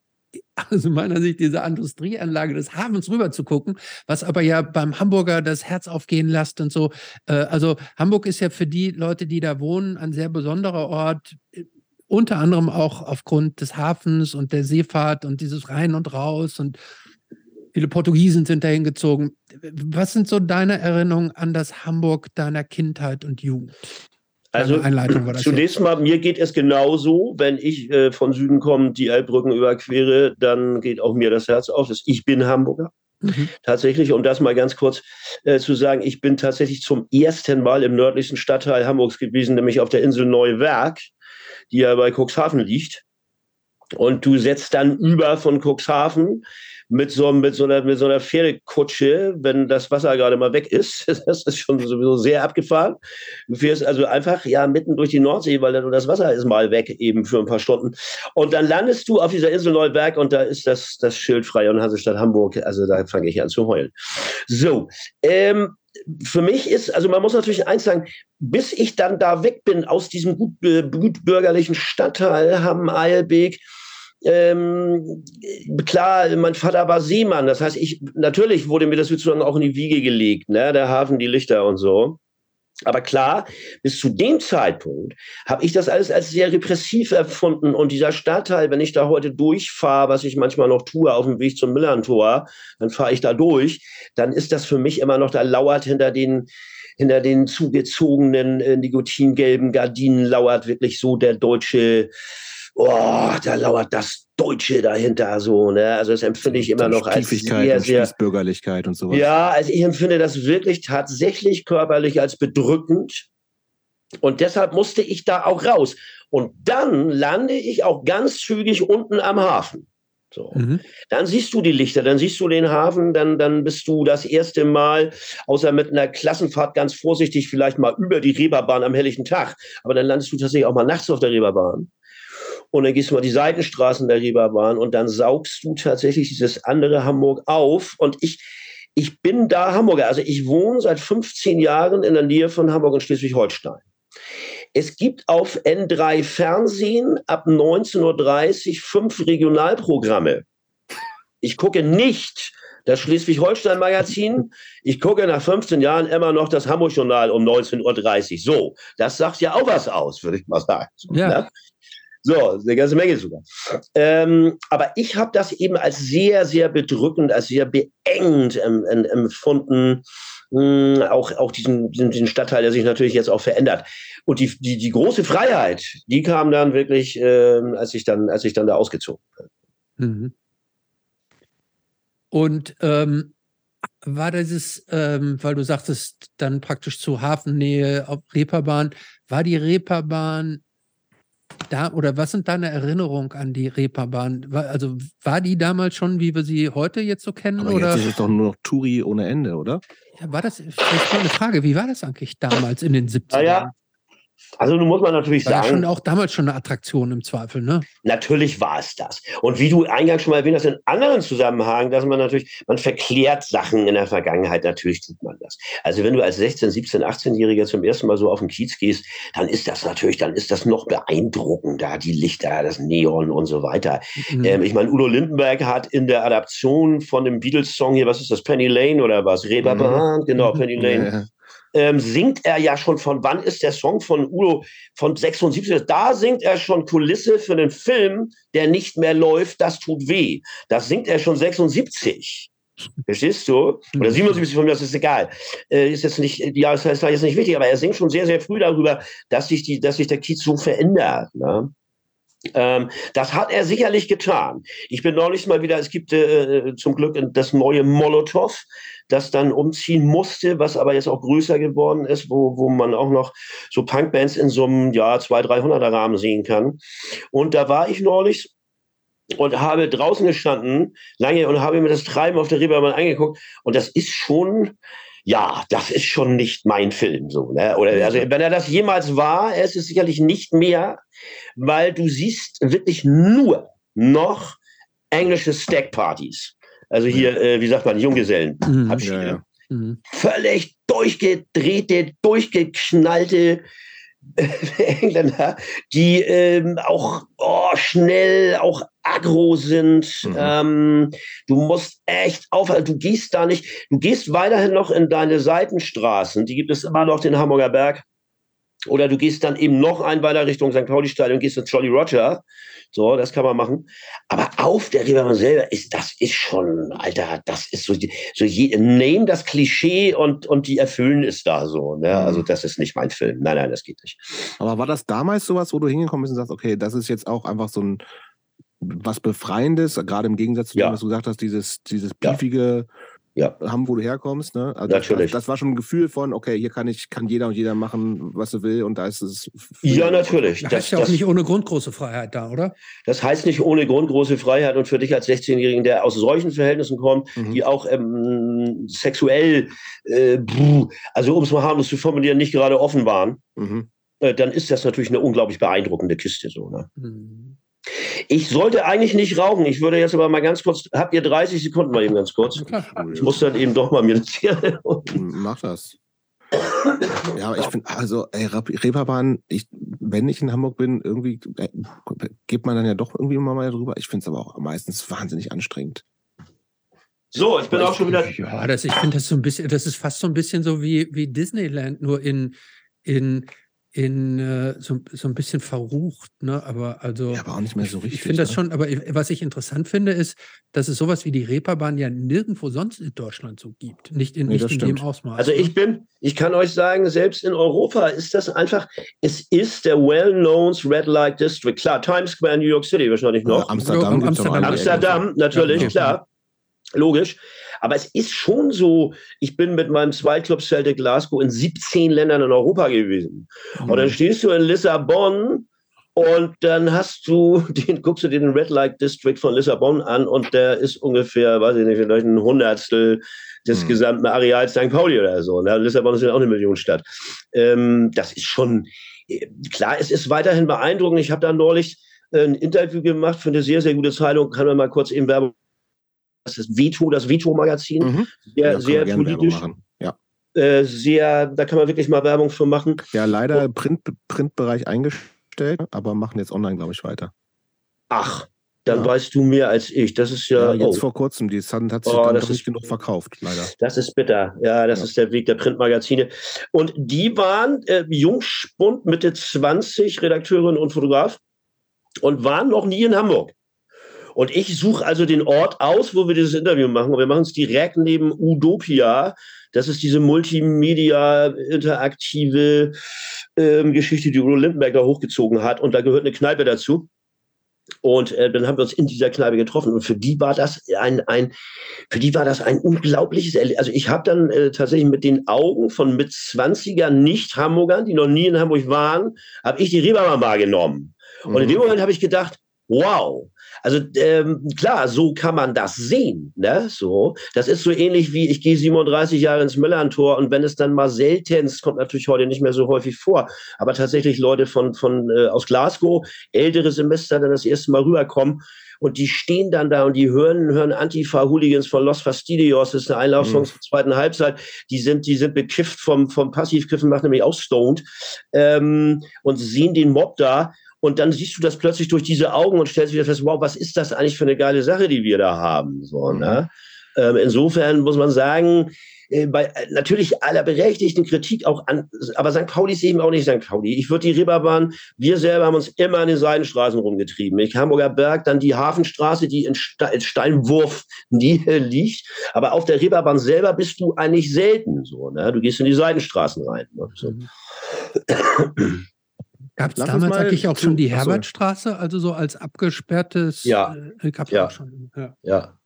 also meiner Sicht diese Industrieanlage des Hafens rüber zu gucken, was aber ja beim Hamburger das Herz aufgehen lässt und so. Äh, also Hamburg ist ja für die Leute, die da wohnen, ein sehr besonderer Ort, äh, unter anderem auch aufgrund des Hafens und der Seefahrt und dieses Rein und Raus und Viele Portugiesen sind dahin gezogen. Was sind so deine Erinnerungen an das Hamburg deiner Kindheit und Jugend? Also zunächst mal, mir geht es genauso, wenn ich äh, von Süden kommend die Elbbrücken überquere, dann geht auch mir das Herz auf. Ich bin Hamburger. Mhm. Tatsächlich, um das mal ganz kurz äh, zu sagen, ich bin tatsächlich zum ersten Mal im nördlichsten Stadtteil Hamburgs gewesen, nämlich auf der Insel Neuwerk, die ja bei Cuxhaven liegt. Und du setzt dann über von Cuxhaven mit so, mit, so einer, mit so einer Pferdekutsche, wenn das Wasser gerade mal weg ist. Das ist schon sowieso sehr abgefahren. Du fährst also einfach ja mitten durch die Nordsee, weil dann das Wasser ist mal weg eben für ein paar Stunden. Und dann landest du auf dieser Insel Neuberg und da ist das, das Schild frei und Hansestadt Hamburg. Also da fange ich an zu heulen. So, ähm, für mich ist, also man muss natürlich eins sagen, bis ich dann da weg bin aus diesem gut, äh, gut bürgerlichen Stadtteil Hamm-Eilbeek, ähm, klar, mein Vater war Seemann. Das heißt, ich natürlich wurde mir das sozusagen auch in die Wiege gelegt, ne? Der Hafen, die Lichter und so. Aber klar, bis zu dem Zeitpunkt habe ich das alles als sehr repressiv erfunden. Und dieser Stadtteil, wenn ich da heute durchfahre, was ich manchmal noch tue auf dem Weg zum Millantor, dann fahre ich da durch, dann ist das für mich immer noch, da lauert hinter den hinter den zugezogenen äh, nikotingelben Gardinen lauert wirklich so der deutsche oh, da lauert das Deutsche dahinter so, ne? Also das empfinde ich immer noch als sehr, sehr Bürgerlichkeit und sowas. Ja, also ich empfinde das wirklich tatsächlich körperlich als bedrückend. Und deshalb musste ich da auch raus. Und dann lande ich auch ganz zügig unten am Hafen. So. Mhm. Dann siehst du die Lichter, dann siehst du den Hafen, dann, dann bist du das erste Mal, außer mit einer Klassenfahrt ganz vorsichtig, vielleicht mal über die Reeperbahn am helllichen Tag. Aber dann landest du tatsächlich auch mal nachts auf der Reeperbahn und dann gehst du mal die Seitenstraßen der Reeperbahn und dann saugst du tatsächlich dieses andere Hamburg auf. Und ich, ich bin da Hamburger. Also ich wohne seit 15 Jahren in der Nähe von Hamburg und Schleswig-Holstein. Es gibt auf N3 Fernsehen ab 19.30 Uhr fünf Regionalprogramme. Ich gucke nicht das Schleswig-Holstein-Magazin. Ich gucke nach 15 Jahren immer noch das Hamburg-Journal um 19.30 Uhr. So, das sagt ja auch was aus, würde ich mal sagen. Ja. So, eine ganze Menge sogar. Ähm, aber ich habe das eben als sehr, sehr bedrückend, als sehr beengt ähm, empfunden. Mh, hm, auch, auch diesen, diesen Stadtteil, der sich natürlich jetzt auch verändert. Und die, die, die große Freiheit, die kam dann wirklich, äh, als, ich dann, als ich dann da ausgezogen bin. Mhm. Und ähm, war dieses, ähm, weil du sagtest, dann praktisch zu Hafennähe auf Reeperbahn, war die Reeperbahn da oder was sind deine Erinnerungen an die Reeperbahn? Also war die damals schon, wie wir sie heute jetzt so kennen? Aber oder? jetzt ist es doch nur noch Touri ohne Ende, oder? Ja, war das, vielleicht mal eine Frage, wie war das eigentlich damals in den 70ern? Ja, also nun muss man natürlich war sagen. War schon auch damals schon eine Attraktion im Zweifel, ne? Natürlich war es das. Und wie du eingangs schon mal erwähnt hast, in anderen Zusammenhängen, dass man natürlich, man verklärt Sachen in der Vergangenheit, natürlich tut man das. Also wenn du als 16, 17, 18-Jähriger zum ersten Mal so auf den Kiez gehst, dann ist das natürlich, dann ist das noch beeindruckender, die Lichter, das Neon und so weiter. Mhm. Ähm, ich meine, Udo Lindenberg hat in der Adaption von dem Beatles-Song hier, was ist das, Penny Lane oder was? Reeperbahn, mhm. genau, Penny Lane. Ja ähm, singt er ja schon von, wann ist der Song von Udo von 76? Da singt er schon Kulisse für einen Film, der nicht mehr läuft, das tut weh. Das singt er schon 76. Verstehst du? Oder 77 von mir, das ist egal. Äh, ist jetzt nicht, ja, das ist jetzt nicht wichtig, aber er singt schon sehr, sehr früh darüber, dass sich, die, dass sich der Kiez so verändert. Ne? Ähm, das hat er sicherlich getan. Ich bin neulich mal wieder, es gibt äh, zum Glück das neue Molotow, das dann umziehen musste, was aber jetzt auch größer geworden ist, wo, wo man auch noch so Punkbands in so einem ja, 200, 300er Rahmen sehen kann. Und da war ich neulich und habe draußen gestanden lange und habe mir das Treiben auf der Reeperbahn angeguckt und das ist schon ja, das ist schon nicht mein Film so. Ne? Oder also, wenn er das jemals war, er ist es sicherlich nicht mehr, weil du siehst wirklich nur noch englische Stackpartys. Also hier, äh, wie sagt man, Junggesellen. Mhm. Ja, ja. Mhm. Völlig durchgedrehte, durchgeknallte Engländer, die ähm, auch oh, schnell, auch aggro sind. Mhm. Ähm, du musst echt aufhalten. Du gehst da nicht, du gehst weiterhin noch in deine Seitenstraßen. Die gibt es immer noch den Hamburger Berg. Oder du gehst dann eben noch ein weiter Richtung St. Pauli-Stadion und gehst ins Jolly Roger. So, das kann man machen. Aber auf der Reeperbahn selber ist, das ist schon, Alter, das ist so, so je, nehmen das Klischee und, und die erfüllen es da so. Ne? Also, mhm. das ist nicht mein Film. Nein, nein, das geht nicht. Aber war das damals sowas, wo du hingekommen bist und sagst, okay, das ist jetzt auch einfach so ein, was Befreiendes, gerade im Gegensatz zu dem, was du gesagt hast, dieses, dieses beefige, ja ja. haben, wo du herkommst. Ne? Also natürlich. Das, das, war schon ein Gefühl von, okay, hier kann ich, kann jeder und jeder machen, was er will und da ist es. Ja, natürlich. Das, das heißt ja auch nicht ohne Grund große Freiheit da, oder? Das heißt nicht ohne Grund große Freiheit und für dich als 16-Jährigen, der aus solchen Verhältnissen kommt, mhm. die auch ähm, sexuell, äh, also um es mal harmlos zu formulieren, nicht gerade offen waren, mhm. äh, dann ist das natürlich eine unglaublich beeindruckende Kiste so. Ne? Mhm. Ich sollte eigentlich nicht rauchen. Ich würde jetzt aber mal ganz kurz, habt ihr 30 Sekunden mal eben ganz kurz? Ich muss dann eben doch mal mir das hier. Mach das. Ja, ich finde, also, ey, Reeperbahn, ich, wenn ich in Hamburg bin, irgendwie äh, geht man dann ja doch irgendwie immer mal drüber. Ich finde es aber auch meistens wahnsinnig anstrengend. So, ich bin aber auch schon wieder. Ja, das, ich finde das so ein bisschen, das ist fast so ein bisschen so wie, wie Disneyland, nur in, in in äh, so, so ein bisschen verrucht, ne? Aber also. Ja, aber auch nicht mehr so richtig. Ich finde das ne? schon, aber was ich interessant finde, ist, dass es sowas wie die Reeperbahn ja nirgendwo sonst in Deutschland so gibt. Nicht in, nee, nicht in dem Ausmaß. Also ich ne? bin, ich kann euch sagen, selbst in Europa ist das einfach, es ist der well-known Red Light District. Klar, Times Square, New York City wahrscheinlich noch. Amsterdam, Amsterdam, Amsterdam, natürlich, ja, okay. klar. Logisch. Aber es ist schon so, ich bin mit meinem Zweitclub Celtic Glasgow in 17 Ländern in Europa gewesen. Mhm. Und dann stehst du in Lissabon und dann hast du den, guckst du den Red Light District von Lissabon an und der ist ungefähr, weiß ich nicht, vielleicht ein Hundertstel des mhm. gesamten Areals St. Pauli oder so. Ne? Lissabon ist ja auch eine Millionenstadt. Ähm, das ist schon, äh, klar, es ist weiterhin beeindruckend. Ich habe da neulich ein Interview gemacht für eine sehr, sehr gute Zeitung. Kann man mal kurz eben Werbung das ist Veto, das Veto-Magazin. Mhm. Sehr, ja, sehr politisch. Ja. Äh, sehr, da kann man wirklich mal Werbung für machen. Ja, leider im Print, Printbereich eingestellt, aber machen jetzt online, glaube ich, weiter. Ach, dann ja. weißt du mehr als ich. Das ist ja. ja jetzt oh. vor kurzem, die Sun hat sich oh, dann doch nicht genug verkauft, leider. Das ist bitter. Ja, das ja. ist der Weg der Printmagazine. Und die waren äh, Jungspund, Mitte 20, Redakteurin und Fotograf und waren noch nie in Hamburg. Und ich suche also den Ort aus, wo wir dieses Interview machen. Und wir machen es direkt neben Udopia. Das ist diese Multimedia-interaktive ähm, Geschichte, die Udo Lindenberg da hochgezogen hat. Und da gehört eine Kneipe dazu. Und äh, dann haben wir uns in dieser Kneipe getroffen. Und für die war das ein, ein für die war das ein unglaubliches Erlebnis. Also ich habe dann äh, tatsächlich mit den Augen von mit 20er Nicht-Hamburgern, die noch nie in Hamburg waren, habe ich die Reeperbahn wahrgenommen. Und in dem mhm. Moment habe ich gedacht, wow, also ähm, klar, so kann man das sehen. Ne? So, das ist so ähnlich wie ich gehe 37 Jahre ins Müllerntor und wenn es dann mal seltenst, kommt natürlich heute nicht mehr so häufig vor, aber tatsächlich Leute von, von äh, aus Glasgow, ältere Semester, dann das erste Mal rüberkommen und die stehen dann da und die hören, hören Antifa-Hooligans von Los Fastidios, das ist eine Einlaufsong mhm. zur zweiten Halbzeit, die sind, die sind bekifft vom, vom Passivkiffen, macht nämlich auch stoned, ähm, und sehen den Mob da und dann siehst du das plötzlich durch diese Augen und stellst wieder fest, wow, was ist das eigentlich für eine geile Sache, die wir da haben? So, mhm. ne? ähm, insofern muss man sagen, äh, bei äh, natürlich aller berechtigten Kritik auch an, aber St. Pauli ist eben auch nicht St. Pauli. Ich würde die Ribberbahn, wir selber haben uns immer an den Seidenstraßen rumgetrieben. Ich Hamburger Berg, dann die Hafenstraße, die in, Ste in Steinwurf Nähe liegt. Aber auf der Ribberbahn selber bist du eigentlich selten so. Ne? Du gehst in die Seidenstraßen rein. Ne? So. Gab es damals eigentlich auch schon die Herbertstraße, also so als abgesperrtes? Ja. Äh, ja. Schon, ja. ja.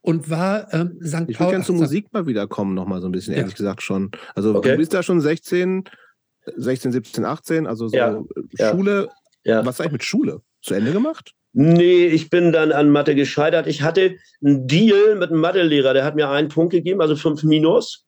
Und war ähm, St. Paul. Ich würde gerne zur Musik mal wiederkommen, noch mal so ein bisschen, ja. ehrlich gesagt schon. Also okay. du bist da schon 16, 16, 17, 18, also so ja. Schule. Ja. Was eigentlich mit Schule? Zu Ende gemacht? Nee, ich bin dann an Mathe gescheitert. Ich hatte einen Deal mit einem Mathelehrer, der hat mir einen Punkt gegeben, also fünf Minus.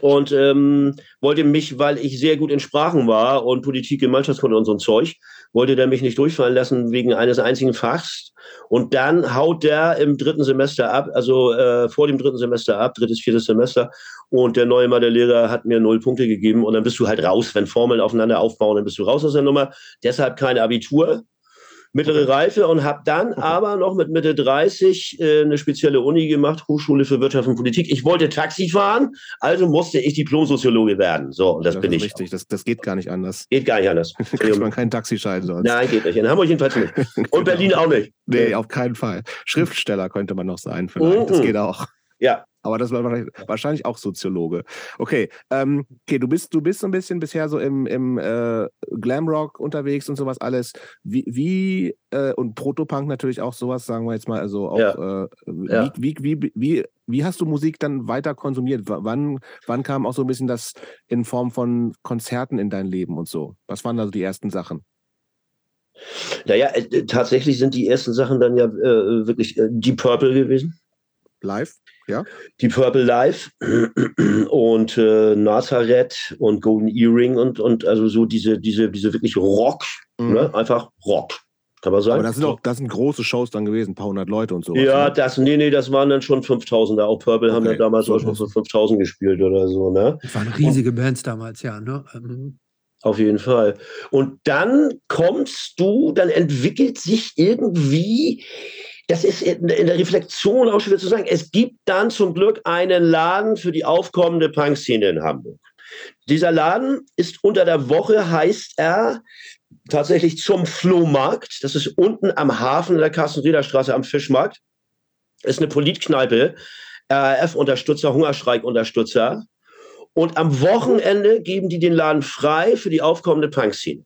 Und ähm, wollte mich, weil ich sehr gut in Sprachen war und Politik, Gemeinschaftskunde und so ein Zeug, wollte der mich nicht durchfallen lassen wegen eines einzigen Fachs. Und dann haut der im dritten Semester ab, also äh, vor dem dritten Semester ab, drittes, viertes Semester. Und der neue Mathe-Lehrer hat mir null Punkte gegeben. Und dann bist du halt raus. Wenn Formeln aufeinander aufbauen, dann bist du raus aus der Nummer. Deshalb kein Abitur mittlere Reife und habe dann aber noch mit Mitte 30 äh, eine spezielle Uni gemacht, Hochschule für Wirtschaft und Politik. Ich wollte Taxi fahren, also musste ich Diplomsoziologe werden. So, und das, das bin ich. Richtig, das, das geht gar nicht anders. Geht gar nicht anders. Kriegt man keinen Taxischein sonst. Nein, geht nicht. In Hamburg jedenfalls nicht. Und genau. Berlin auch nicht. Nee, auf keinen Fall. Schriftsteller könnte man noch sein, vielleicht. Mm -mm. Das geht auch. Ja, aber das war wahrscheinlich auch Soziologe. Okay, ähm, okay, du bist, du bist so ein bisschen bisher so im, im äh, Glamrock unterwegs und sowas alles. Wie, wie äh, und Protopunk natürlich auch sowas, sagen wir jetzt mal, also auch ja. Äh, ja. Wie, wie, wie, wie, wie hast du Musik dann weiter konsumiert? Wann, wann kam auch so ein bisschen das in Form von Konzerten in dein Leben und so? Was waren also die ersten Sachen? Naja, äh, tatsächlich sind die ersten Sachen dann ja äh, wirklich äh, Deep Purple gewesen. Live? Ja. Die Purple Life und äh, Nazareth und Golden Earring und, und also so diese, diese, diese wirklich Rock, mhm. ne? einfach Rock. Kann man sagen. Aber das sind auch das sind große Shows dann gewesen, ein paar hundert Leute und so. Ja, ne? das, nee, nee, das waren dann schon 5000. Auch Purple okay. haben ja damals auch schon so 5000 gespielt oder so, ne? Das waren riesige und, Bands damals, ja, ne? Mhm. Auf jeden Fall. Und dann kommst du, dann entwickelt sich irgendwie das ist in der Reflexion auch schwer zu sagen. Es gibt dann zum Glück einen Laden für die aufkommende Punkszene in Hamburg. Dieser Laden ist unter der Woche, heißt er tatsächlich zum Flohmarkt. Das ist unten am Hafen in der Carsten-Rieder-Straße am Fischmarkt. Ist eine Politkneipe, RAF-Unterstützer, Hungerstreik-Unterstützer. Und am Wochenende geben die den Laden frei für die aufkommende Punkszene.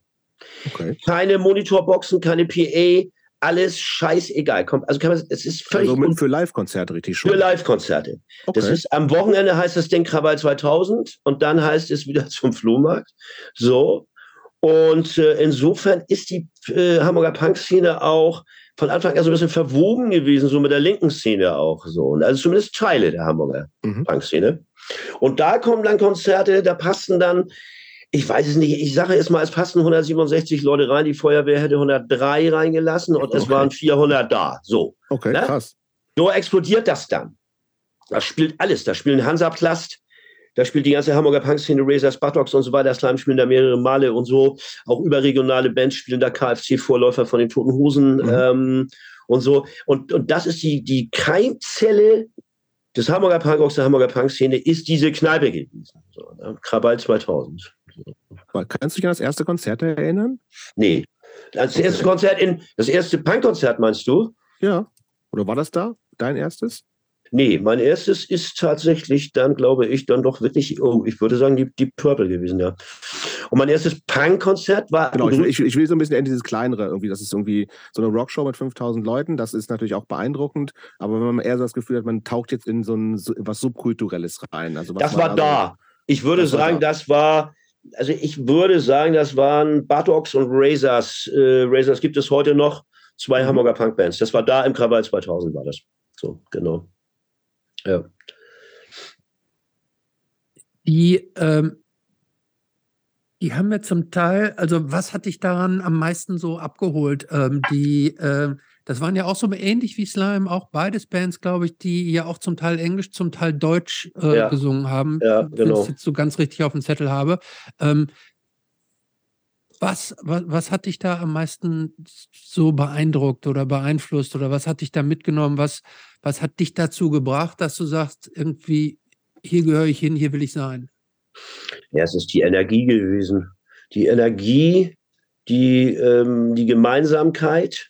Okay. Keine Monitorboxen, keine PA, alles scheißegal. Also kann man, es ist völlig. Also für Live-Konzerte richtig schon. Für Live-Konzerte. Okay. Das ist am Wochenende heißt das Ding Krawall 2000 und dann heißt es wieder zum Flohmarkt. So. Und äh, insofern ist die äh, Hamburger Punk-Szene auch von Anfang an so ein bisschen verwoben gewesen, so mit der linken Szene auch so. Und also zumindest Teile der Hamburger mhm. Punk-Szene. Und da kommen dann Konzerte, da passen dann ich weiß es nicht, ich sage jetzt mal, es passen 167 Leute rein, die Feuerwehr hätte 103 reingelassen und okay. es waren 400 da. So. Okay, ne? krass. So explodiert das dann. Das spielt alles. Da spielen Hansaplast, da spielt die ganze Hamburger Punk-Szene, Razors, Buttocks und so weiter. Slime spielen da mehrere Male und so. Auch überregionale Bands spielen da KFC-Vorläufer von den Toten Hosen mhm. ähm, und so. Und, und das ist die, die Keimzelle des Hamburger Punkrocks, der Hamburger Punk-Szene, ist diese Kneipe gewesen. So, ne? Krabal 2000. Kannst du dich an das erste Konzert erinnern? Nee. Das erste Konzert in, das erste Punkkonzert meinst du? Ja. Oder war das da? Dein erstes? Nee, mein erstes ist tatsächlich dann, glaube ich, dann doch wirklich, oh, ich würde sagen, die, die Purple gewesen, ja. Und mein erstes Punk-Konzert war. Genau, ich, ich, will so ein bisschen in dieses kleinere irgendwie. Das ist irgendwie so eine Rockshow mit 5000 Leuten. Das ist natürlich auch beeindruckend. Aber wenn man eher so das Gefühl hat, man taucht jetzt in so ein was Subkulturelles rein. Also das war da. Ich würde sagen, da. das war also ich würde sagen, das waren Buttocks und Razors. Äh, Razors gibt es heute noch, zwei mhm. Hamburger Punkbands. Das war da im Krawall 2000 war das. So, genau. Ja. Die, ähm, die haben wir zum Teil, also was hat dich daran am meisten so abgeholt? Ähm, die, äh, das waren ja auch so ähnlich wie Slime, auch beides Bands, glaube ich, die ja auch zum Teil Englisch, zum Teil Deutsch äh, ja. gesungen haben, ja, genau. wenn ich es jetzt so ganz richtig auf dem Zettel habe. Ähm, was, was, was hat dich da am meisten so beeindruckt oder beeinflusst oder was hat dich da mitgenommen? Was, was hat dich dazu gebracht, dass du sagst, irgendwie, hier gehöre ich hin, hier will ich sein? Ja, es ist die Energie gewesen. Die Energie, die, ähm, die Gemeinsamkeit,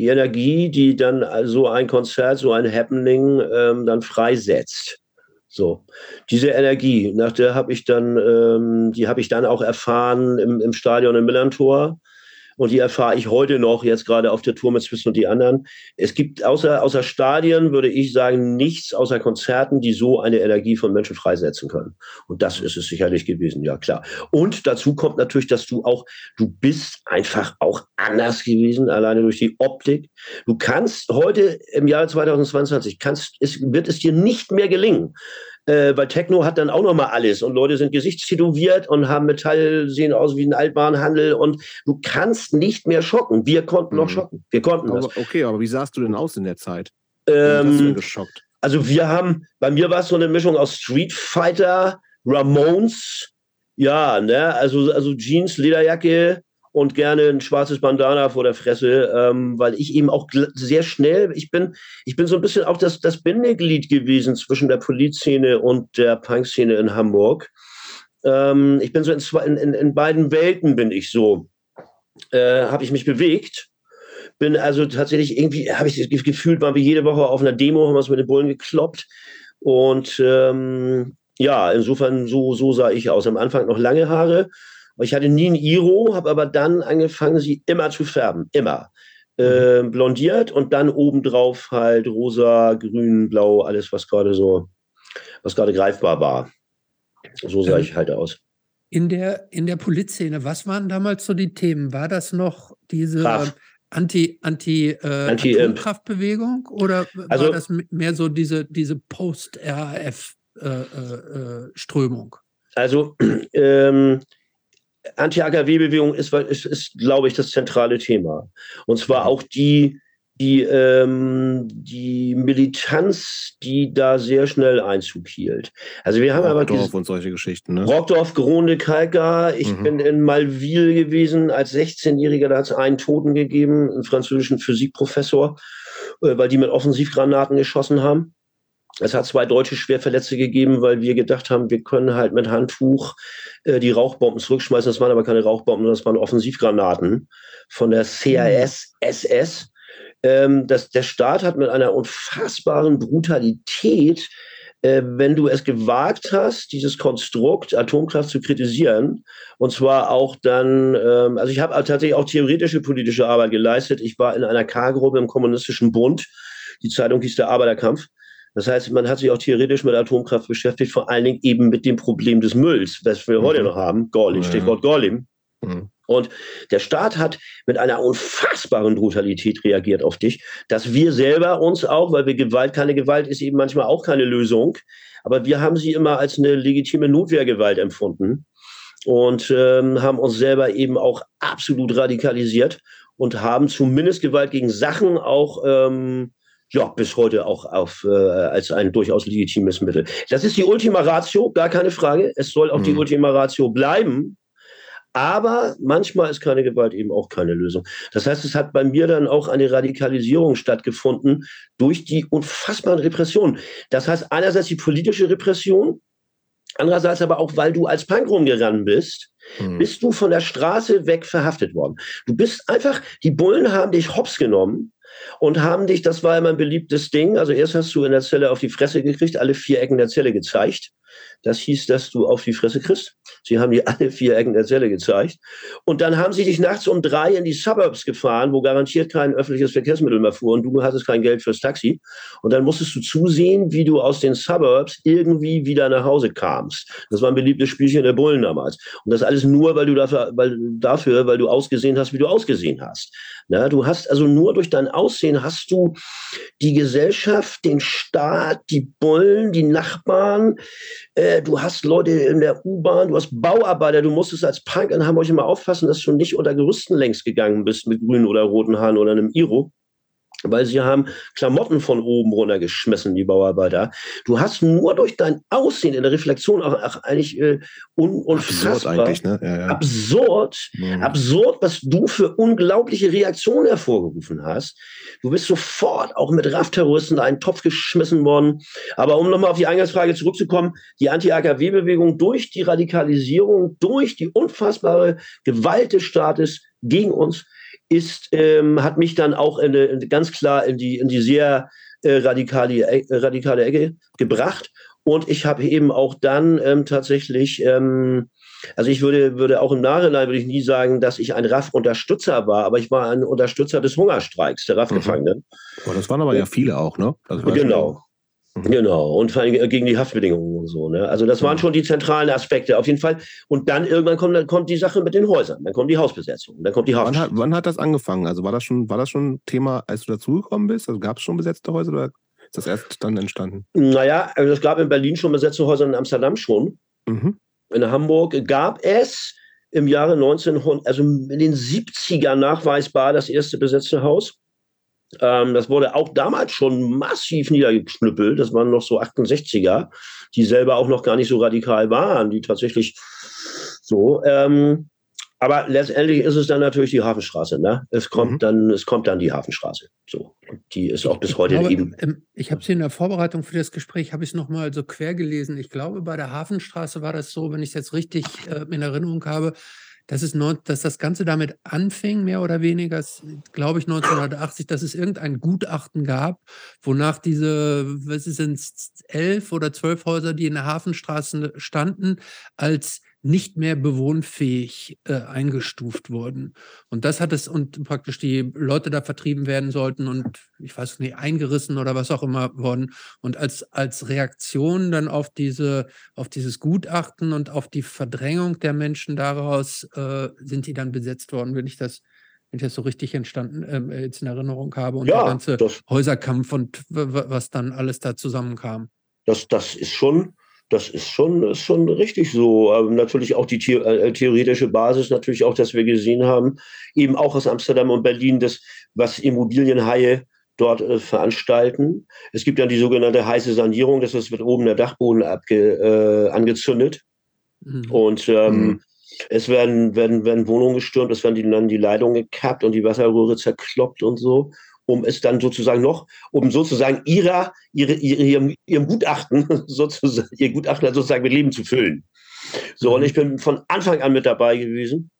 die Energie, die dann so ein Konzert, so ein Happening ähm, dann freisetzt. So, diese Energie, nach der habe ich dann, ähm, die habe ich dann auch erfahren im, im Stadion im Millantor und die erfahre ich heute noch, jetzt gerade auf der Tour mit Swiss und die anderen. Es gibt außer, außer Stadien, würde ich sagen, nichts außer Konzerten, die so eine Energie von Menschen freisetzen können. Und das ist es sicherlich gewesen, ja klar. Und dazu kommt natürlich, dass du auch, du bist einfach auch anders gewesen, alleine durch die Optik. Du kannst heute im Jahr 2022, kannst, es, wird es dir nicht mehr gelingen, äh, weil Techno hat dann auch noch mal alles und Leute sind gesichtstätowiert und haben Metall, sehen aus wie ein Altwarenhandel und du kannst nicht mehr schocken. Wir konnten mhm. noch schocken. Wir konnten aber, das. Okay, aber wie sahst du denn aus in der Zeit? Ähm, hast du denn geschockt? Also wir haben, bei mir war es so eine Mischung aus Street Fighter, Ramones, ja, ne, also, also Jeans, Lederjacke, und gerne ein schwarzes Bandana vor der Fresse, ähm, weil ich eben auch sehr schnell, ich bin, ich bin so ein bisschen auch das, das Bindeglied gewesen zwischen der Polizszene und der Punk-Szene in Hamburg. Ähm, ich bin so in, in, in beiden Welten bin ich so, äh, habe ich mich bewegt. Bin also tatsächlich irgendwie, habe ich das Gefühl, waren wir jede Woche auf einer Demo, haben uns mit den Bullen gekloppt. Und ähm, ja, insofern, so, so sah ich aus. Am Anfang noch lange Haare ich hatte nie ein Iro, habe aber dann angefangen, sie immer zu färben. Immer. Äh, blondiert und dann obendrauf halt rosa, grün, blau, alles, was gerade so, was gerade greifbar war. So sah ähm, ich halt aus. In der, in der Polizszene, was waren damals so die Themen? War das noch diese Kraft. Anti, Anti, äh, Anti ähm, Atomkraftbewegung oder also, war das mehr so diese, diese Post-RAF-Strömung? Äh, äh, also ähm, Anti-AKW-Bewegung ist, ist, ist, glaube ich, das zentrale Thema. Und zwar auch die, die, ähm, die Militanz, die da sehr schnell Einzug hielt. Also wir haben Rockdorf aber und solche Geschichten. Ne? Rockdorf, Gronde, Kalka. Ich mhm. bin in Malville gewesen als 16-Jähriger. Da hat es einen Toten gegeben, einen französischen Physikprofessor, äh, weil die mit Offensivgranaten geschossen haben. Es hat zwei deutsche Schwerverletzte gegeben, weil wir gedacht haben, wir können halt mit Handtuch äh, die Rauchbomben zurückschmeißen. Das waren aber keine Rauchbomben, das waren Offensivgranaten von der CAS SS. Ähm, das, der Staat hat mit einer unfassbaren Brutalität, äh, wenn du es gewagt hast, dieses Konstrukt Atomkraft zu kritisieren, und zwar auch dann, ähm, also ich habe tatsächlich auch theoretische politische Arbeit geleistet. Ich war in einer K-Gruppe im Kommunistischen Bund. Die Zeitung hieß der Arbeiterkampf. Das heißt, man hat sich auch theoretisch mit Atomkraft beschäftigt, vor allen Dingen eben mit dem Problem des Mülls, was wir mhm. heute noch haben, Gorlim, Stichwort Gorlim. Mhm. Und der Staat hat mit einer unfassbaren Brutalität reagiert auf dich, dass wir selber uns auch, weil wir Gewalt, keine Gewalt ist eben manchmal auch keine Lösung, aber wir haben sie immer als eine legitime Notwehrgewalt empfunden und ähm, haben uns selber eben auch absolut radikalisiert und haben zumindest Gewalt gegen Sachen auch ähm, ja, bis heute auch auf, äh, als ein durchaus legitimes Mittel. Das ist die Ultima Ratio, gar keine Frage. Es soll auch mhm. die Ultima Ratio bleiben. Aber manchmal ist keine Gewalt eben auch keine Lösung. Das heißt, es hat bei mir dann auch eine Radikalisierung stattgefunden durch die unfassbaren Repressionen. Das heißt, einerseits die politische Repression, andererseits aber auch, weil du als Punk rumgerannt bist, mhm. bist du von der Straße weg verhaftet worden. Du bist einfach, die Bullen haben dich hops genommen und haben dich, das war immer ein beliebtes Ding, also erst hast du in der Zelle auf die Fresse gekriegt, alle vier Ecken der Zelle gezeigt. Das hieß, dass du auf die Fresse kriegst. Sie haben dir alle vier Ecken der Zelle gezeigt. Und dann haben sie dich nachts um drei in die Suburbs gefahren, wo garantiert kein öffentliches Verkehrsmittel mehr fuhr und du hattest kein Geld fürs Taxi. Und dann musstest du zusehen, wie du aus den Suburbs irgendwie wieder nach Hause kamst. Das war ein beliebtes Spielchen der Bullen damals. Und das alles nur, weil du dafür, weil, dafür, weil du ausgesehen hast, wie du ausgesehen hast. Na, du hast also nur durch dein Aussehen hast du die Gesellschaft, den Staat, die Bullen, die Nachbarn, äh, du hast Leute in der U-Bahn, du hast Bauarbeiter, du musstest als Punk in Hamburg immer aufpassen, dass du nicht unter Gerüsten längs gegangen bist mit grünen oder roten Haaren oder einem Iro weil sie haben Klamotten von oben runtergeschmissen, die Bauarbeiter. Du hast nur durch dein Aussehen in der Reflexion auch, auch eigentlich äh, un, unfassbar, absurd, eigentlich, ne? ja, ja. absurd, mhm. absurd, was du für unglaubliche Reaktionen hervorgerufen hast. Du bist sofort auch mit RAF-Terroristen in einen Topf geschmissen worden. Aber um nochmal auf die Eingangsfrage zurückzukommen, die Anti-AKW-Bewegung durch die Radikalisierung, durch die unfassbare Gewalt des Staates gegen uns ist, ähm, hat mich dann auch in, in, ganz klar in die, in die sehr äh, radikale, äh, radikale Ecke gebracht. Und ich habe eben auch dann ähm, tatsächlich, ähm, also ich würde, würde auch im Nachhinein würde ich nie sagen, dass ich ein RAF-Unterstützer war, aber ich war ein Unterstützer des Hungerstreiks der RAF-Gefangenen. Mhm. Oh, das waren aber ja viele auch, ne? genau. Mhm. Genau, und vor allem gegen die Haftbedingungen und so. Ne? Also das waren schon die zentralen Aspekte auf jeden Fall. Und dann irgendwann kommt, dann kommt die Sache mit den Häusern, dann kommt die Hausbesetzung, dann kommt die Haft. Wann hat, wann hat das angefangen? Also war das schon, war das schon Thema, als du dazugekommen bist? Also gab es schon besetzte Häuser oder Ist das erst dann entstanden? Naja, also es gab in Berlin schon besetzte Häuser, in Amsterdam schon. Mhm. In Hamburg gab es im Jahre 1900, also in den 70er nachweisbar das erste besetzte Haus. Ähm, das wurde auch damals schon massiv niedergeknüppelt. Das waren noch so 68er, die selber auch noch gar nicht so radikal waren, die tatsächlich so. Ähm, aber letztendlich ist es dann natürlich die Hafenstraße. Ne? Es kommt mhm. dann, es kommt dann die Hafenstraße. So, und die ist auch bis heute ich glaube, eben. Ähm, ich habe sie in der Vorbereitung für das Gespräch habe ich noch mal so quer gelesen. Ich glaube, bei der Hafenstraße war das so, wenn ich es jetzt richtig äh, in Erinnerung habe, dass, es neun, dass das Ganze damit anfing, mehr oder weniger, glaube ich, 1980, dass es irgendein Gutachten gab, wonach diese, was sind es, elf oder zwölf Häuser, die in der Hafenstraße standen, als nicht mehr bewohnfähig äh, eingestuft wurden. Und das hat es, und praktisch die Leute da vertrieben werden sollten und ich weiß nicht, eingerissen oder was auch immer worden. Und als, als Reaktion dann auf diese, auf dieses Gutachten und auf die Verdrängung der Menschen daraus äh, sind die dann besetzt worden, wenn ich das wenn ich das so richtig entstanden äh, jetzt in Erinnerung habe und ja, der ganze Häuserkampf und was dann alles da zusammenkam. Das, das ist schon das ist schon, ist schon richtig so. Aber natürlich auch die The äh, theoretische Basis, natürlich auch, dass wir gesehen haben, eben auch aus Amsterdam und Berlin, das, was Immobilienhaie dort äh, veranstalten. Es gibt dann die sogenannte heiße Sanierung, das ist, wird oben der Dachboden abge, äh, angezündet. Mhm. Und ähm, mhm. es werden, werden, werden Wohnungen gestürmt, es werden die, dann die Leitungen gekappt und die Wasserrohre zerkloppt und so um es dann sozusagen noch, um sozusagen ihrer, ihre, ihre, ihrem, ihrem Gutachten, sozusagen, ihr Gutachten sozusagen mit Leben zu füllen. So, und mhm. ich bin von Anfang an mit dabei gewesen.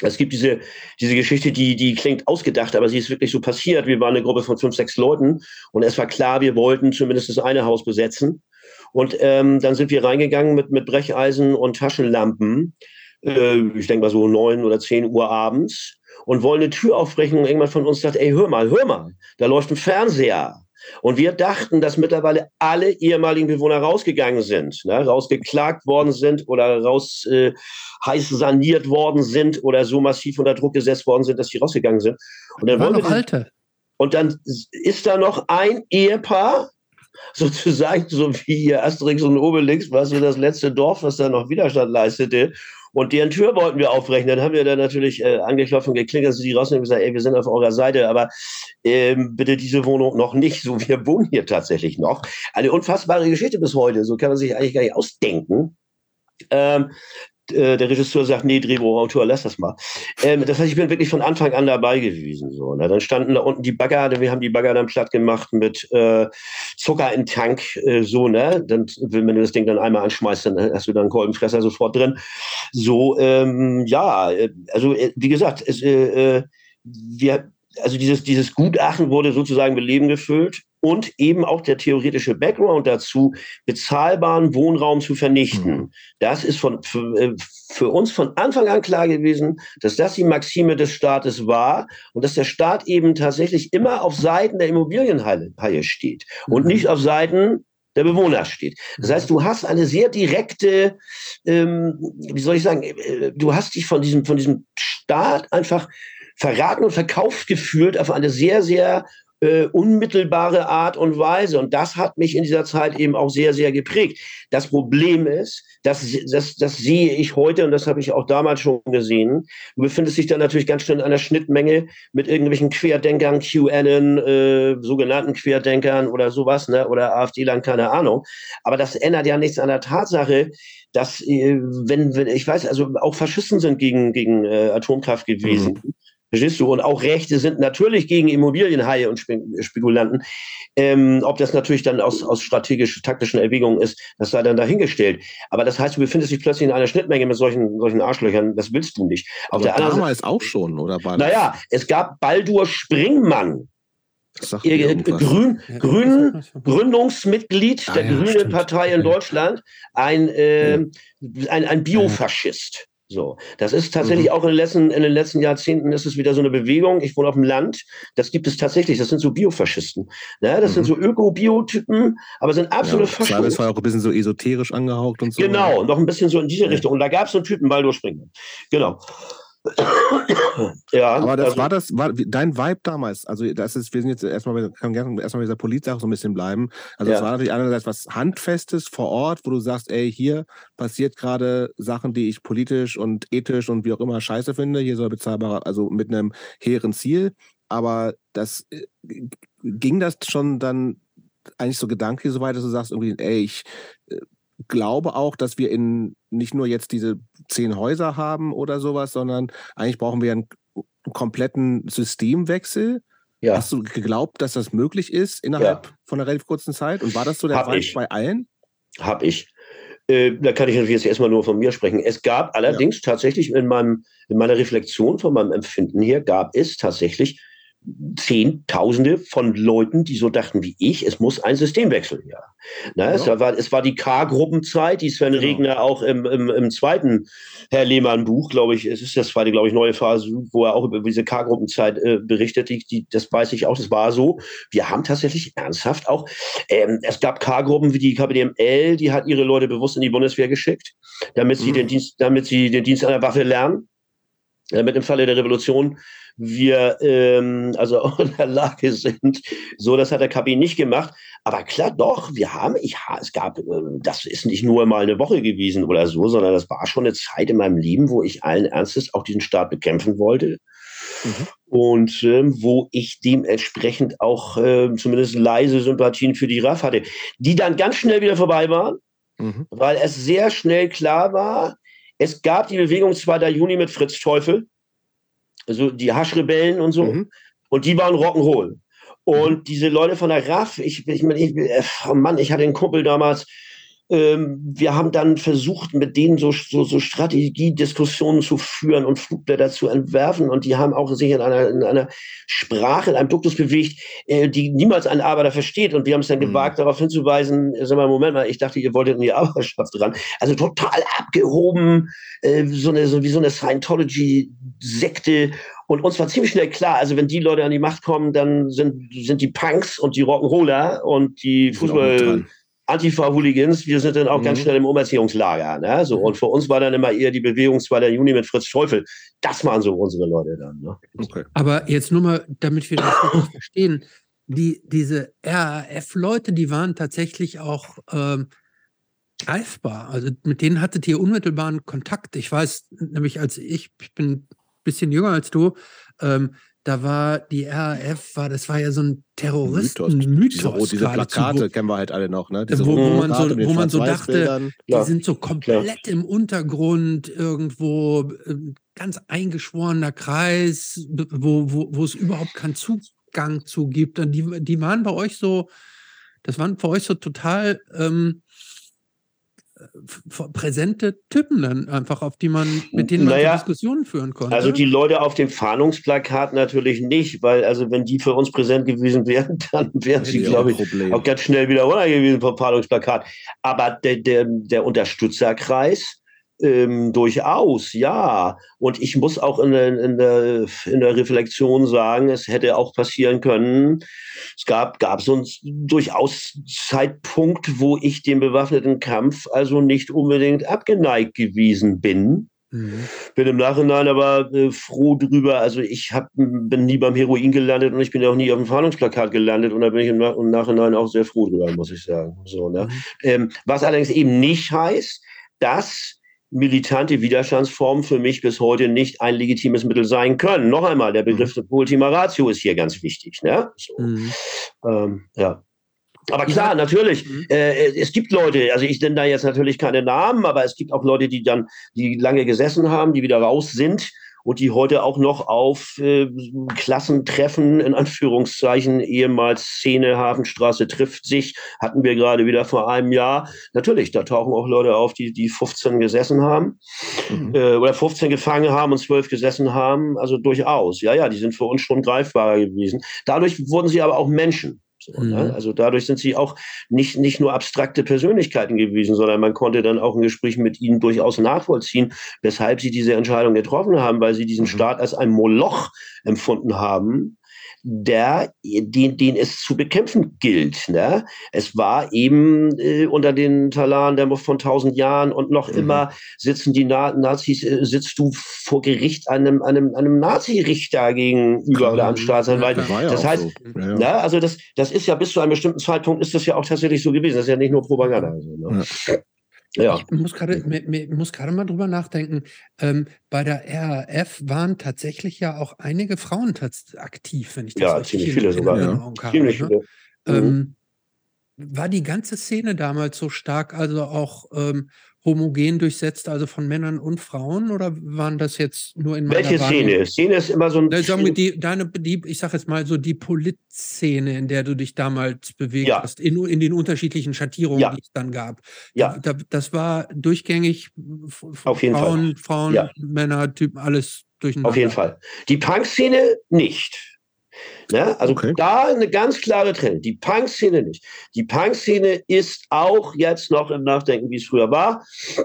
Es gibt diese, diese Geschichte, die, die klingt ausgedacht, aber sie ist wirklich so passiert. Wir waren eine Gruppe von fünf, sechs Leuten und es war klar, wir wollten zumindest das eine Haus besetzen. Und ähm, dann sind wir reingegangen mit, mit Brecheisen und Taschenlampen. Äh, ich denke mal so neun oder zehn Uhr abends und wollen eine Tür aufbrechen und irgendwann von uns sagt, ey, hör mal, hör mal, da läuft ein Fernseher. Und wir dachten, dass mittlerweile alle ehemaligen Bewohner rausgegangen sind, ne, rausgeklagt worden sind oder raus äh, heiß saniert worden sind oder so massiv unter Druck gesetzt worden sind, dass sie rausgegangen sind. Und dann, noch alte. und dann ist da noch ein Ehepaar, sozusagen so wie hier Asterix und Obelix, was so das letzte Dorf, was da noch Widerstand leistete. Und deren Tür wollten wir aufrechnen. Dann haben wir dann natürlich äh, angeklopft und geklingelt, dass sie rausnehmen und gesagt, ey, wir sind auf eurer Seite, aber ähm, bitte diese Wohnung noch nicht. So, wir wohnen hier tatsächlich noch. Eine unfassbare Geschichte bis heute. So kann man sich eigentlich gar nicht ausdenken. Ähm, äh, der Regisseur sagt, nee, Drehbuchautor, lass das mal. Ähm, das heißt, ich bin wirklich von Anfang an dabei gewesen. So, ne? Dann standen da unten die Bagger, wir haben die Bagger dann platt gemacht mit äh, Zucker in Tank, äh, so, ne? Dann, wenn du das Ding dann einmal anschmeißt, dann hast du dann einen Kolbenfresser sofort drin. So, ähm, ja, äh, also äh, wie gesagt, es, äh, wir, also dieses, dieses Gutachten wurde sozusagen mit Leben gefüllt und eben auch der theoretische Background dazu, bezahlbaren Wohnraum zu vernichten. Mhm. Das ist von, für, äh, für, uns von Anfang an klar gewesen, dass das die Maxime des Staates war und dass der Staat eben tatsächlich immer auf Seiten der Immobilienhaie steht und mhm. nicht auf Seiten der Bewohner steht. Das heißt, du hast eine sehr direkte, ähm, wie soll ich sagen, äh, du hast dich von diesem, von diesem Staat einfach verraten und verkauft gefühlt auf eine sehr, sehr äh, unmittelbare Art und Weise. Und das hat mich in dieser Zeit eben auch sehr, sehr geprägt. Das Problem ist, das, das, das sehe ich heute und das habe ich auch damals schon gesehen. Du befindest dich dann natürlich ganz schnell in einer Schnittmenge mit irgendwelchen Querdenkern, QAnon, äh, sogenannten Querdenkern oder sowas, ne? oder AfD-Land, keine Ahnung. Aber das ändert ja nichts an der Tatsache, dass, äh, wenn, wenn, ich weiß, also auch Faschisten sind gegen, gegen äh, Atomkraft gewesen. Mhm. Verstehst du? Und auch Rechte sind natürlich gegen Immobilienhaie und Spekulanten. Ähm, ob das natürlich dann aus, aus strategisch-taktischen Erwägungen ist, das sei dann dahingestellt. Aber das heißt, du befindest dich plötzlich in einer Schnittmenge mit solchen, solchen Arschlöchern. Das willst du nicht. Auf Aber der damals auch schon, oder war das? Naja, es gab Baldur Springmann. Ihr, Grün, Grün, Gründungsmitglied ah, der ja, Grünen. Partei in Deutschland, ein, äh, ein, ein Biofaschist. So, das ist tatsächlich mhm. auch in den, letzten, in den letzten Jahrzehnten ist es wieder so eine Bewegung. Ich wohne auf dem Land. Das gibt es tatsächlich. Das sind so Biofaschisten. Ne? Das mhm. sind so Öko-Biotypen, aber sind absolut ja, Faschisten. Das war auch ein bisschen so esoterisch angehaucht und so. Genau, noch ein bisschen so in diese Richtung. Und da gab es so einen Typen, Baldur Springer. Genau. ja, aber das also, war das, war dein Vibe damals. Also, das ist, wir sind jetzt erstmal, können gerne erstmal mit dieser Politsache so ein bisschen bleiben. Also, es ja. war natürlich einerseits was Handfestes vor Ort, wo du sagst, ey, hier passiert gerade Sachen, die ich politisch und ethisch und wie auch immer scheiße finde. Hier soll bezahlbarer, also mit einem hehren Ziel. Aber das äh, ging das schon dann eigentlich so gedanklich so weit, dass du sagst, irgendwie, ey, ich äh, glaube auch, dass wir in nicht nur jetzt diese zehn Häuser haben oder sowas, sondern eigentlich brauchen wir einen, kompletten Systemwechsel. Ja. Hast du geglaubt, dass das möglich ist innerhalb ja. von einer relativ kurzen Zeit? Und war das so der Fall bei allen? Hab ich. Äh, da kann ich natürlich jetzt erstmal nur von mir sprechen. Es gab allerdings ja. tatsächlich in, meinem, in meiner Reflexion, von meinem Empfinden her, gab es tatsächlich Zehntausende von Leuten, die so dachten wie ich, es muss ein Systemwechsel her. Na, ja. es, war, es war die K-Gruppenzeit, die Sven genau. Regner auch im, im, im zweiten Herr Lehmann-Buch, glaube ich, es ist das zweite, glaube ich, neue Phase, wo er auch über diese K-Gruppenzeit äh, berichtet. Die, die, das weiß ich auch, das war so. Wir haben tatsächlich ernsthaft auch, ähm, es gab K-Gruppen wie die KPDML, die hat ihre Leute bewusst in die Bundeswehr geschickt, damit sie, mhm. den, Dienst, damit sie den Dienst an der Waffe lernen damit im Falle der Revolution wir ähm, also auch in der Lage sind. So, das hat der KB nicht gemacht. Aber klar, doch, wir haben, ich, es gab, äh, das ist nicht nur mal eine Woche gewesen oder so, sondern das war schon eine Zeit in meinem Leben, wo ich allen Ernstes auch diesen Staat bekämpfen wollte. Mhm. Und ähm, wo ich dementsprechend auch äh, zumindest leise Sympathien für die RAF hatte, die dann ganz schnell wieder vorbei waren, mhm. weil es sehr schnell klar war, es gab die Bewegung 2. Juni mit Fritz Teufel, also die Haschrebellen und so. Mhm. Und die waren Rock'n'Roll. Und mhm. diese Leute von der RAF, ich, ich, ich, oh Mann, ich hatte einen Kumpel damals, wir haben dann versucht, mit denen so, so, so Strategiediskussionen zu führen und Flugblätter zu entwerfen. Und die haben auch sich in einer, in einer Sprache, in einem Duktus bewegt, äh, die niemals ein Arbeiter versteht. Und wir haben es dann mhm. gewagt, darauf hinzuweisen, sag mal, Moment mal, ich dachte, ihr wolltet in die Arbeiterschaft ran. Also total abgehoben, äh, so eine, so wie so eine Scientology-Sekte. Und uns war ziemlich schnell klar, also wenn die Leute an die Macht kommen, dann sind, sind die Punks und die Rock'n'Roller und die Fußball Antifa-Hooligans, wir sind dann auch mhm. ganz schnell im Umerziehungslager. Ne? So, mhm. und für uns war dann immer eher die Bewegung 2. Juni mit Fritz Teufel. Das waren so unsere Leute dann. Ne? Okay. Aber jetzt nur mal, damit wir das wirklich verstehen, die, diese RAF-Leute, die waren tatsächlich auch ähm, greifbar. Also mit denen hattet ihr unmittelbaren Kontakt. Ich weiß nämlich, als ich, ich bin ein bisschen jünger als du, ähm, da war die RAF, war, das war ja so ein Terroristen-Mythos. Diese, diese Plakate wo, kennen wir halt alle noch, ne? Diese wo, wo man so, wo man so dachte, die sind so komplett ja. im Untergrund irgendwo, ähm, ganz eingeschworener Kreis, wo, wo, wo es überhaupt keinen Zugang zu gibt. Und die, die waren bei euch so, das waren für euch so total ähm, präsente Typen dann einfach, auf die man, mit denen man naja, Diskussionen führen konnte. Also die Leute auf dem Fahndungsplakat natürlich nicht, weil also wenn die für uns präsent gewesen wären, dann wären sie, glaube ich, auch ganz schnell wieder runter gewesen vom Fahndungsplakat. Aber der, der, der Unterstützerkreis, ähm, durchaus, ja. Und ich muss auch in der, in, der, in der Reflexion sagen, es hätte auch passieren können. Es gab, gab so einen durchaus Zeitpunkt, wo ich dem bewaffneten Kampf also nicht unbedingt abgeneigt gewesen bin. Mhm. Bin im Nachhinein aber äh, froh drüber. Also ich hab, bin nie beim Heroin gelandet und ich bin auch nie auf dem Fahndungsplakat gelandet und da bin ich im, im Nachhinein auch sehr froh drüber, muss ich sagen. So, ne? Mhm. Ähm, was allerdings eben nicht heißt, dass militante Widerstandsformen für mich bis heute nicht ein legitimes Mittel sein können. Noch einmal, der Begriff mhm. Ultima Ratio ist hier ganz wichtig. Ne? So. Mhm. Ähm, ja. Aber klar, natürlich, mhm. äh, es gibt Leute, also ich nenne da jetzt natürlich keine Namen, aber es gibt auch Leute, die dann, die lange gesessen haben, die wieder raus sind und die heute auch noch auf äh, Klassentreffen, in Anführungszeichen, ehemals Szene Hafenstraße trifft sich, hatten wir gerade wieder vor einem Jahr. Natürlich, da tauchen auch Leute auf, die, die 15 gesessen haben mhm. äh, oder 15 gefangen haben und 12 gesessen haben. Also durchaus. Ja, ja, die sind für uns schon greifbarer gewesen. Dadurch wurden sie aber auch Menschen. So, ne? mhm. ne? Also dadurch sind sie auch nicht, nicht nur abstrakte Persönlichkeiten gewesen, sondern man konnte dann auch ein Gespräch mit ihnen durchaus nachvollziehen, weshalb sie diese Entscheidung getroffen haben, weil sie diesen mhm. Staat als ein Moloch empfunden haben, der, den, den es zu bekämpfen gilt. Ne? Es war eben äh, unter den Talaren der von tausend Jahren und noch mhm. immer sitzen die Na Nazis, äh, sitzt du vor Gericht einem, einem, einem Nazi-Richter gegenüber oder am Staatsanwalt. Ja, das heißt, so. ja, ja. Na, also das, das ist ja bis zu einem bestimmten Zeitpunkt ist das ja auch tatsächlich so gewesen. Das ist ja nicht nur Propaganda. Also, ne? Ja. Ich muss gerade mal drüber nachdenken. Ähm, bei der RAF waren tatsächlich ja auch einige Frauen aktiv, wenn ich das ja, richtig ziemlich viele sogar, ja. habe. Ziemlich ne? viele. Ähm, mhm. war die ganze Szene damals so stark, also auch ähm, homogen durchsetzt, also von Männern und Frauen, oder waren das jetzt nur in meiner Welche Szene? Szene ist immer so ein. Sagen wir die, deine, die, ich sage jetzt mal so die Politszene, in der du dich damals bewegt ja. hast, in, in den unterschiedlichen Schattierungen, ja. die es dann gab. Ja. Da, das war durchgängig Auf jeden Frauen, Fall. Frauen, ja. Männer, Typen, alles durcheinander. Auf jeden Fall. Die Punk-Szene nicht. Ne? Also okay. da eine ganz klare Trennung. Die Punk-Szene nicht. Die Punk-Szene ist auch jetzt noch im Nachdenken, wie es früher war.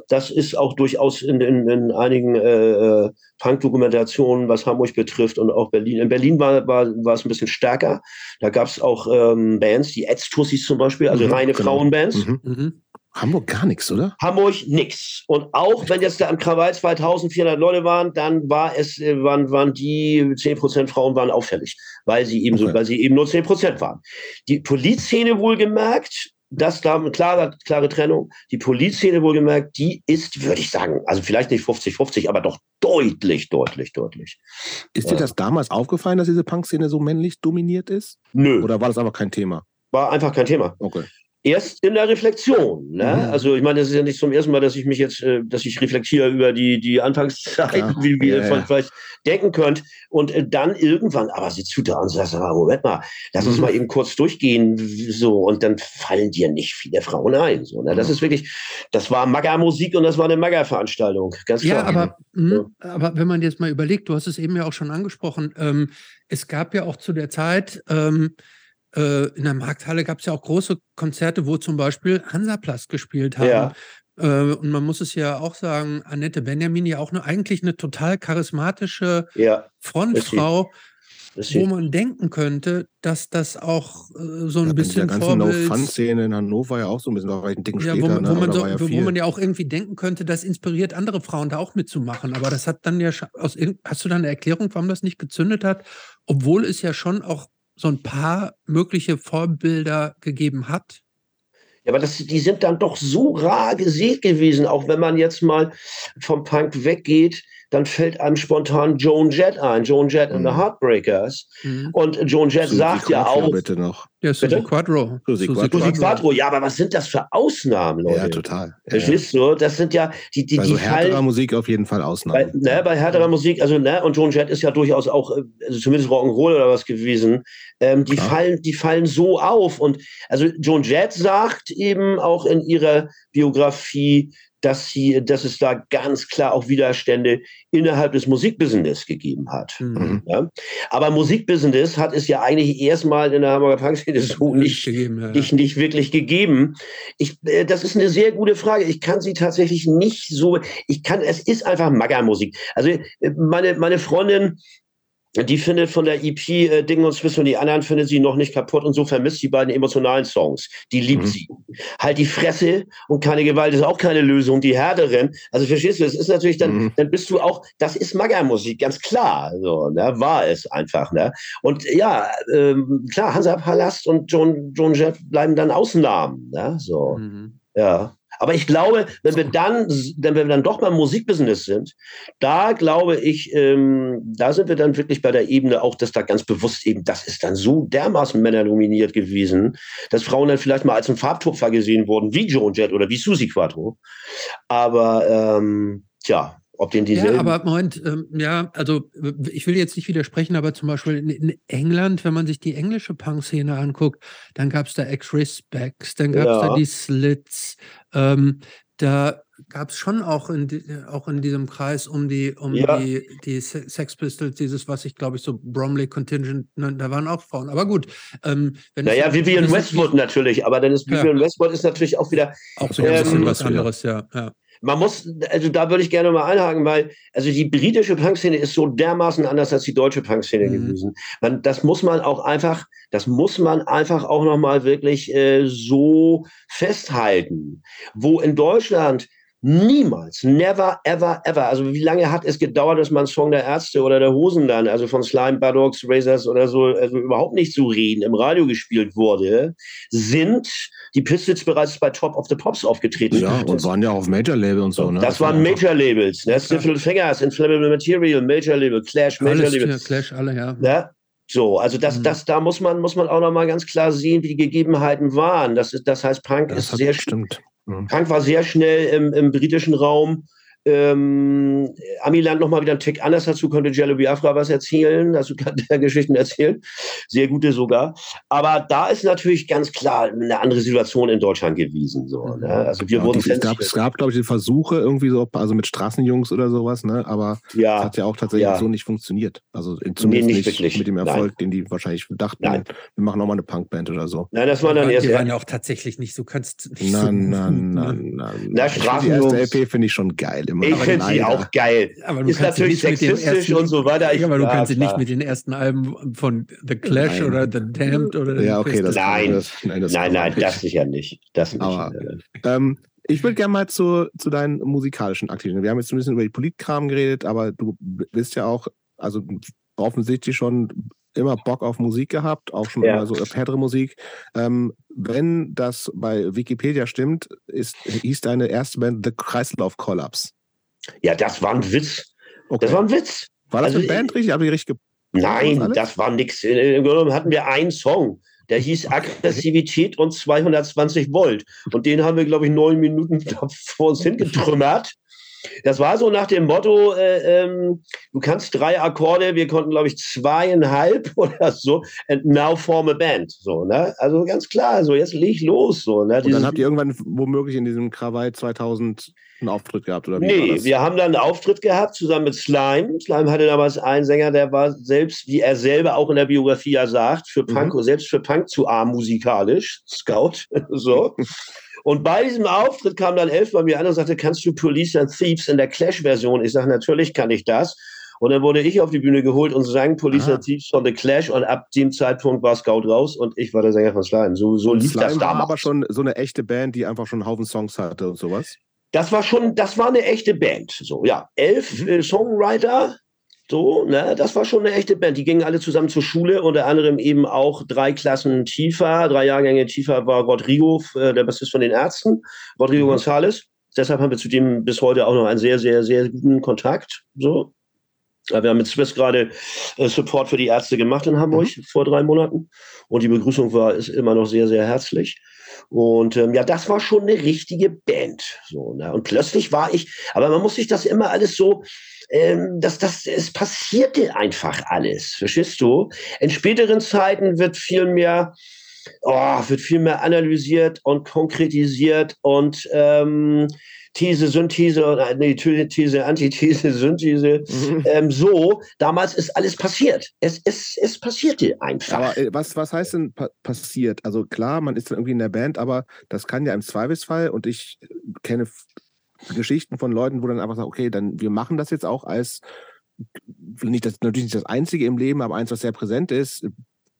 Das ist auch durchaus in, in, in einigen äh, äh, Punk-Dokumentationen, was Hamburg betrifft und auch Berlin. In Berlin war, war, war es ein bisschen stärker. Da gab es auch ähm, Bands, die Edstussis zum Beispiel, also mhm, reine genau. Frauenbands. Mhm. Hamburg gar nichts, oder? Hamburg nichts. Und auch wenn jetzt da am Krawall 2400 Leute waren, dann war es, äh, waren, waren die 10% Frauen waren auffällig, weil sie eben okay. so, weil sie eben nur 10% waren. Die Polizszene wohlgemerkt, das da eine klare, klare Trennung. Die Polizszene wohlgemerkt, die ist, würde ich sagen, also vielleicht nicht 50-50, aber doch deutlich, deutlich, deutlich. Ist dir das damals aufgefallen, dass diese Punk-Szene so männlich dominiert ist? Nö. Oder war das aber kein Thema? War einfach kein Thema. Okay erst in der Reflexion. Ne? Mhm. Also ich meine, das ist ja nicht zum ersten Mal, dass ich mich jetzt, äh, dass ich reflektiere über die, die Anfangszeit, ja. wie, wie ja, ihr ja. vielleicht denken könnt. Und äh, dann irgendwann, aber sitzt du da und sagst, Moment mal, lass uns mhm. mal eben kurz durchgehen. So, und dann fallen dir nicht viele Frauen ein. So, ne? Das mhm. ist wirklich, das war Maga-Musik und das war eine Maga-Veranstaltung. Ganz klar. Ja, aber, mh, aber wenn man jetzt mal überlegt, du hast es eben ja auch schon angesprochen, ähm, es gab ja auch zu der Zeit, ähm, äh, in der Markthalle gab es ja auch große Konzerte, wo zum Beispiel Hansaplast gespielt haben. Ja. Äh, und man muss es ja auch sagen, Annette Benjamin ja auch eine, eigentlich eine total charismatische ja, Frontfrau, wo man denken könnte, dass das auch äh, so ein ja, bisschen der ganzen No-Fun-Szene in Hannover ja auch so ein bisschen, war ein Ding ja, später. Wo, ne? wo, man so, ja wo, man ja auch irgendwie denken könnte, das inspiriert andere Frauen da auch mitzumachen. Aber das hat dann ja, aus, hast du da eine Erklärung, warum das nicht gezündet hat? Obwohl es ja schon auch so ein paar mögliche Vorbilder gegeben hat? Ja, aber das, die sind dann doch so rar gesät gewesen, auch wenn man jetzt mal vom Punk weggeht dann fällt einem spontan Joan Jett ein, Joan Jett mhm. and the mhm. Heartbreakers. Mhm. Und Joan Jett Susie sagt ja auch. Bitte noch. Ja, Susie bitte? Quadro. Susie, Susie Quadro. Quadro. Ja, aber was sind das für Ausnahmen, Leute? Ja, total. Verstehst ja. du? Das sind ja die, die, bei so die härterer Musik auf jeden Fall Ausnahmen. Bei, ne, bei härterer Musik, also, ne, und Joan Jett ist ja durchaus auch, also zumindest Rock'n'Roll oder was gewesen. Ähm, die fallen, die fallen so auf. Und also Joan Jett sagt eben auch in ihrer Biografie, dass, sie, dass es da ganz klar auch Widerstände innerhalb des Musikbusiness gegeben hat. Mhm. Ja? Aber Musikbusiness hat es ja eigentlich erstmal in der Hamburger Punkszene so nicht, gegeben, ja. nicht, nicht, wirklich gegeben. Ich, äh, das ist eine sehr gute Frage. Ich kann sie tatsächlich nicht so, ich kann, es ist einfach Maggermusik. Also äh, meine, meine Freundin die findet von der EP äh, Ding und Swiss und die anderen findet sie noch nicht kaputt und so vermisst die beiden emotionalen Songs. Die liebt mhm. sie. Halt die Fresse und keine Gewalt ist auch keine Lösung, die härteren. Also verstehst du, es ist natürlich dann, mhm. dann bist du auch, das ist Maggermusik, ganz klar. So, ne? War es einfach, ne? Und ja, ähm, klar, Hansa Palast und John, John Jett bleiben dann Ausnahmen, ne? So. Mhm. Ja. Aber ich glaube, wenn wir dann, wenn wir dann doch beim Musikbusiness sind, da glaube ich, ähm, da sind wir dann wirklich bei der Ebene auch, dass da ganz bewusst eben, das ist dann so dermaßen männerdominiert gewesen, dass Frauen dann vielleicht mal als ein Farbtupfer gesehen wurden, wie Joan Jett oder wie Susi Quattro. Aber ähm, tja, ob den dieselben. Ja, aber Moment, ähm, ja, also ich will jetzt nicht widersprechen, aber zum Beispiel in, in England, wenn man sich die englische Punk-Szene anguckt, dann gab es da X-Respects, dann gab es ja. da die Slits, ähm, da gab es schon auch in, auch in diesem Kreis um die, um ja. die, die Sex Pistols, dieses, was ich glaube ich so Bromley Contingent, da waren auch Frauen. Aber gut. Ähm, wenn naja, Vivian Westwood natürlich, aber dann ist Vivian ja. Westwood ist natürlich auch wieder. Auch so ein ähm, bisschen was anderes, ja. ja. Man muss, also da würde ich gerne mal einhaken, weil also die britische Punkszene ist so dermaßen anders als die deutsche Punkszene mhm. gewesen. Man, das muss man auch einfach, das muss man einfach auch nochmal wirklich äh, so festhalten. Wo in Deutschland Niemals, never, ever, ever. Also wie lange hat es gedauert, dass man Song der Ärzte oder der Hosen dann, also von Slime, Buttocks, Razors oder so, also überhaupt nicht zu reden, im Radio gespielt wurde, sind die Pistols bereits bei Top of the Pops aufgetreten. Ja, und waren ja auf Major-Label und so, ne? Das, waren Major-Labels, ne? Stifle Fingers, Inflammable Material, Major-Label, Clash, Major-Label. Clash, alle, ja. ja? So, also das, mhm. das, da muss man, muss man auch nochmal ganz klar sehen, wie die Gegebenheiten waren. Das ist, das heißt, Punk das ist sehr, stimmt. Mhm. Frank war sehr schnell im, im britischen Raum ähm, Amiland nochmal wieder einen Tick anders dazu, konnte Jello Biafra was erzählen, dazu kann der Geschichten erzählen, sehr gute sogar. Aber da ist natürlich ganz klar eine andere Situation in Deutschland gewesen. So, ne? Also wir ja, wurden es gab, es gab, glaube ich, Versuche irgendwie so, also mit Straßenjungs oder sowas, ne? aber ja, es hat ja auch tatsächlich ja. so nicht funktioniert. Also zumindest nee, nicht, wirklich. mit dem Erfolg, Nein. den die wahrscheinlich dachten, Nein. wir machen nochmal eine Punkband oder so. Nein, das war dann erst. Die waren ja auch tatsächlich nicht so, kannst nicht nein, so. Nein, nein, nein, nein. Straßenjungs. Die erste LP finde ich schon geil immer. Ich finde sie auch geil. Aber du ist natürlich sexistisch ersten, und so weiter. Ich, aber du ja, kannst sie nicht mit den ersten Alben von The Clash nein. oder The Damned oder ja, okay, das nein. Das, nein, das nein, nein, das sicher nicht. Das nicht. Aber, ähm, ich würde gerne mal zu, zu deinen musikalischen Aktivitäten. Wir haben jetzt ein bisschen über die Politkram geredet, aber du bist ja auch, also offensichtlich schon immer Bock auf Musik gehabt, auch schon ja. immer so härtere Musik. Ähm, wenn das bei Wikipedia stimmt, ist, hieß deine erste Band The Kreislauf Collapse. Ja, das war ein Witz. Okay. Das war ein Witz. War das also, eine Band richtig? Habe ich richtig Nein, das war nichts. Im Grunde hatten wir einen Song. Der hieß Aggressivität und 220 Volt. Und den haben wir, glaube ich, neun Minuten vor uns hingetrümmert. Das war so nach dem Motto, äh, ähm, du kannst drei Akkorde, wir konnten, glaube ich, zweieinhalb oder so, and now form a band. So, ne? Also ganz klar, so jetzt leg los. So, ne? Und dann habt ihr irgendwann womöglich in diesem Krawall 2000 einen Auftritt gehabt, oder wie Nee, wir haben dann einen Auftritt gehabt, zusammen mit Slime. Slime hatte damals einen Sänger, der war selbst, wie er selber auch in der Biografie ja sagt, für Punk, mhm. selbst für Punk zu arm musikalisch, Scout, so. Und bei diesem Auftritt kam dann Elf bei mir an und sagte, kannst du Police and Thieves in der Clash-Version? Ich sage, natürlich kann ich das. Und dann wurde ich auf die Bühne geholt und sang Police and Thieves von The Clash und ab dem Zeitpunkt war Scout raus und ich war der Sänger von Slime. So, so lief Slime das damals. war aber schon so eine echte Band, die einfach schon einen Haufen Songs hatte und sowas. Das war schon, das war eine echte Band. So, ja, elf mhm. äh, Songwriter, so, ne, das war schon eine echte Band. Die gingen alle zusammen zur Schule, unter anderem eben auch drei Klassen tiefer, drei Jahrgänge tiefer war Rodrigo, äh, der Bassist von den Ärzten, Rodrigo mhm. González. Deshalb haben wir zu dem bis heute auch noch einen sehr, sehr, sehr guten Kontakt. So. Wir haben mit Swiss gerade äh, Support für die Ärzte gemacht in Hamburg mhm. vor drei Monaten. Und die Begrüßung war ist immer noch sehr, sehr herzlich. Und ähm, ja, das war schon eine richtige Band. So, ne? Und plötzlich war ich, aber man muss sich das immer alles so ähm, dass das, es passierte einfach alles. Verstehst du? In späteren Zeiten wird viel mehr, oh, wird viel mehr analysiert und konkretisiert und ähm, These, Synthese, nee, These, Antithese, Synthese. Mhm. Ähm, so, damals ist alles passiert. Es, es, es passierte einfach. Aber äh, was, was heißt denn pa passiert? Also klar, man ist dann irgendwie in der Band, aber das kann ja im Zweifelsfall, und ich kenne Geschichten von Leuten, wo dann einfach sagen, okay, dann wir machen das jetzt auch als nicht das, natürlich nicht das Einzige im Leben, aber eins, was sehr präsent ist,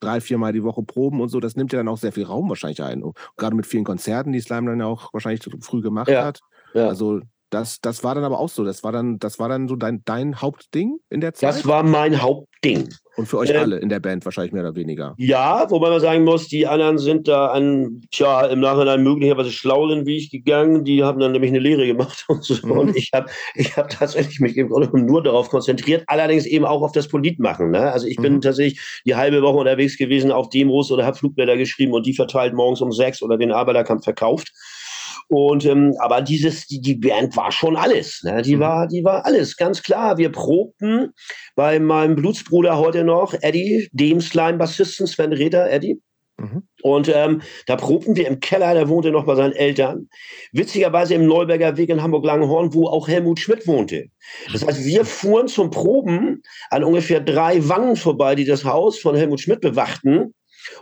drei, viermal die Woche proben und so, das nimmt ja dann auch sehr viel Raum wahrscheinlich ein. Und gerade mit vielen Konzerten, die Slime dann ja auch wahrscheinlich früh gemacht ja, hat. Ja. Also das, das war dann aber auch so. Das war dann, das war dann so dein, dein Hauptding in der Zeit? Das war mein Hauptding. Und für euch äh, alle in der Band wahrscheinlich mehr oder weniger. Ja, wobei man sagen muss, die anderen sind da an, tja, im Nachhinein möglicherweise schlau sind wie ich gegangen. Die haben dann nämlich eine Lehre gemacht und so. Mhm. Und ich habe ich hab tatsächlich mich im Grunde nur darauf konzentriert, allerdings eben auch auf das Politmachen. Ne? Also ich bin mhm. tatsächlich die halbe Woche unterwegs gewesen auf Demos oder habe Flugblätter geschrieben und die verteilt morgens um sechs oder den Arbeiterkampf verkauft. Und ähm, aber dieses, die, die Band war schon alles. Ne? Die mhm. war, die war alles, ganz klar. Wir probten bei meinem Blutsbruder heute noch, Eddie, dem Slime-Bassisten Sven Reder, Eddie. Mhm. Und ähm, da probten wir im Keller, der wohnte noch bei seinen Eltern. Witzigerweise im Neuberger Weg in Hamburg-Langenhorn, wo auch Helmut Schmidt wohnte. Das heißt, wir fuhren zum Proben an ungefähr drei Wannen vorbei, die das Haus von Helmut Schmidt bewachten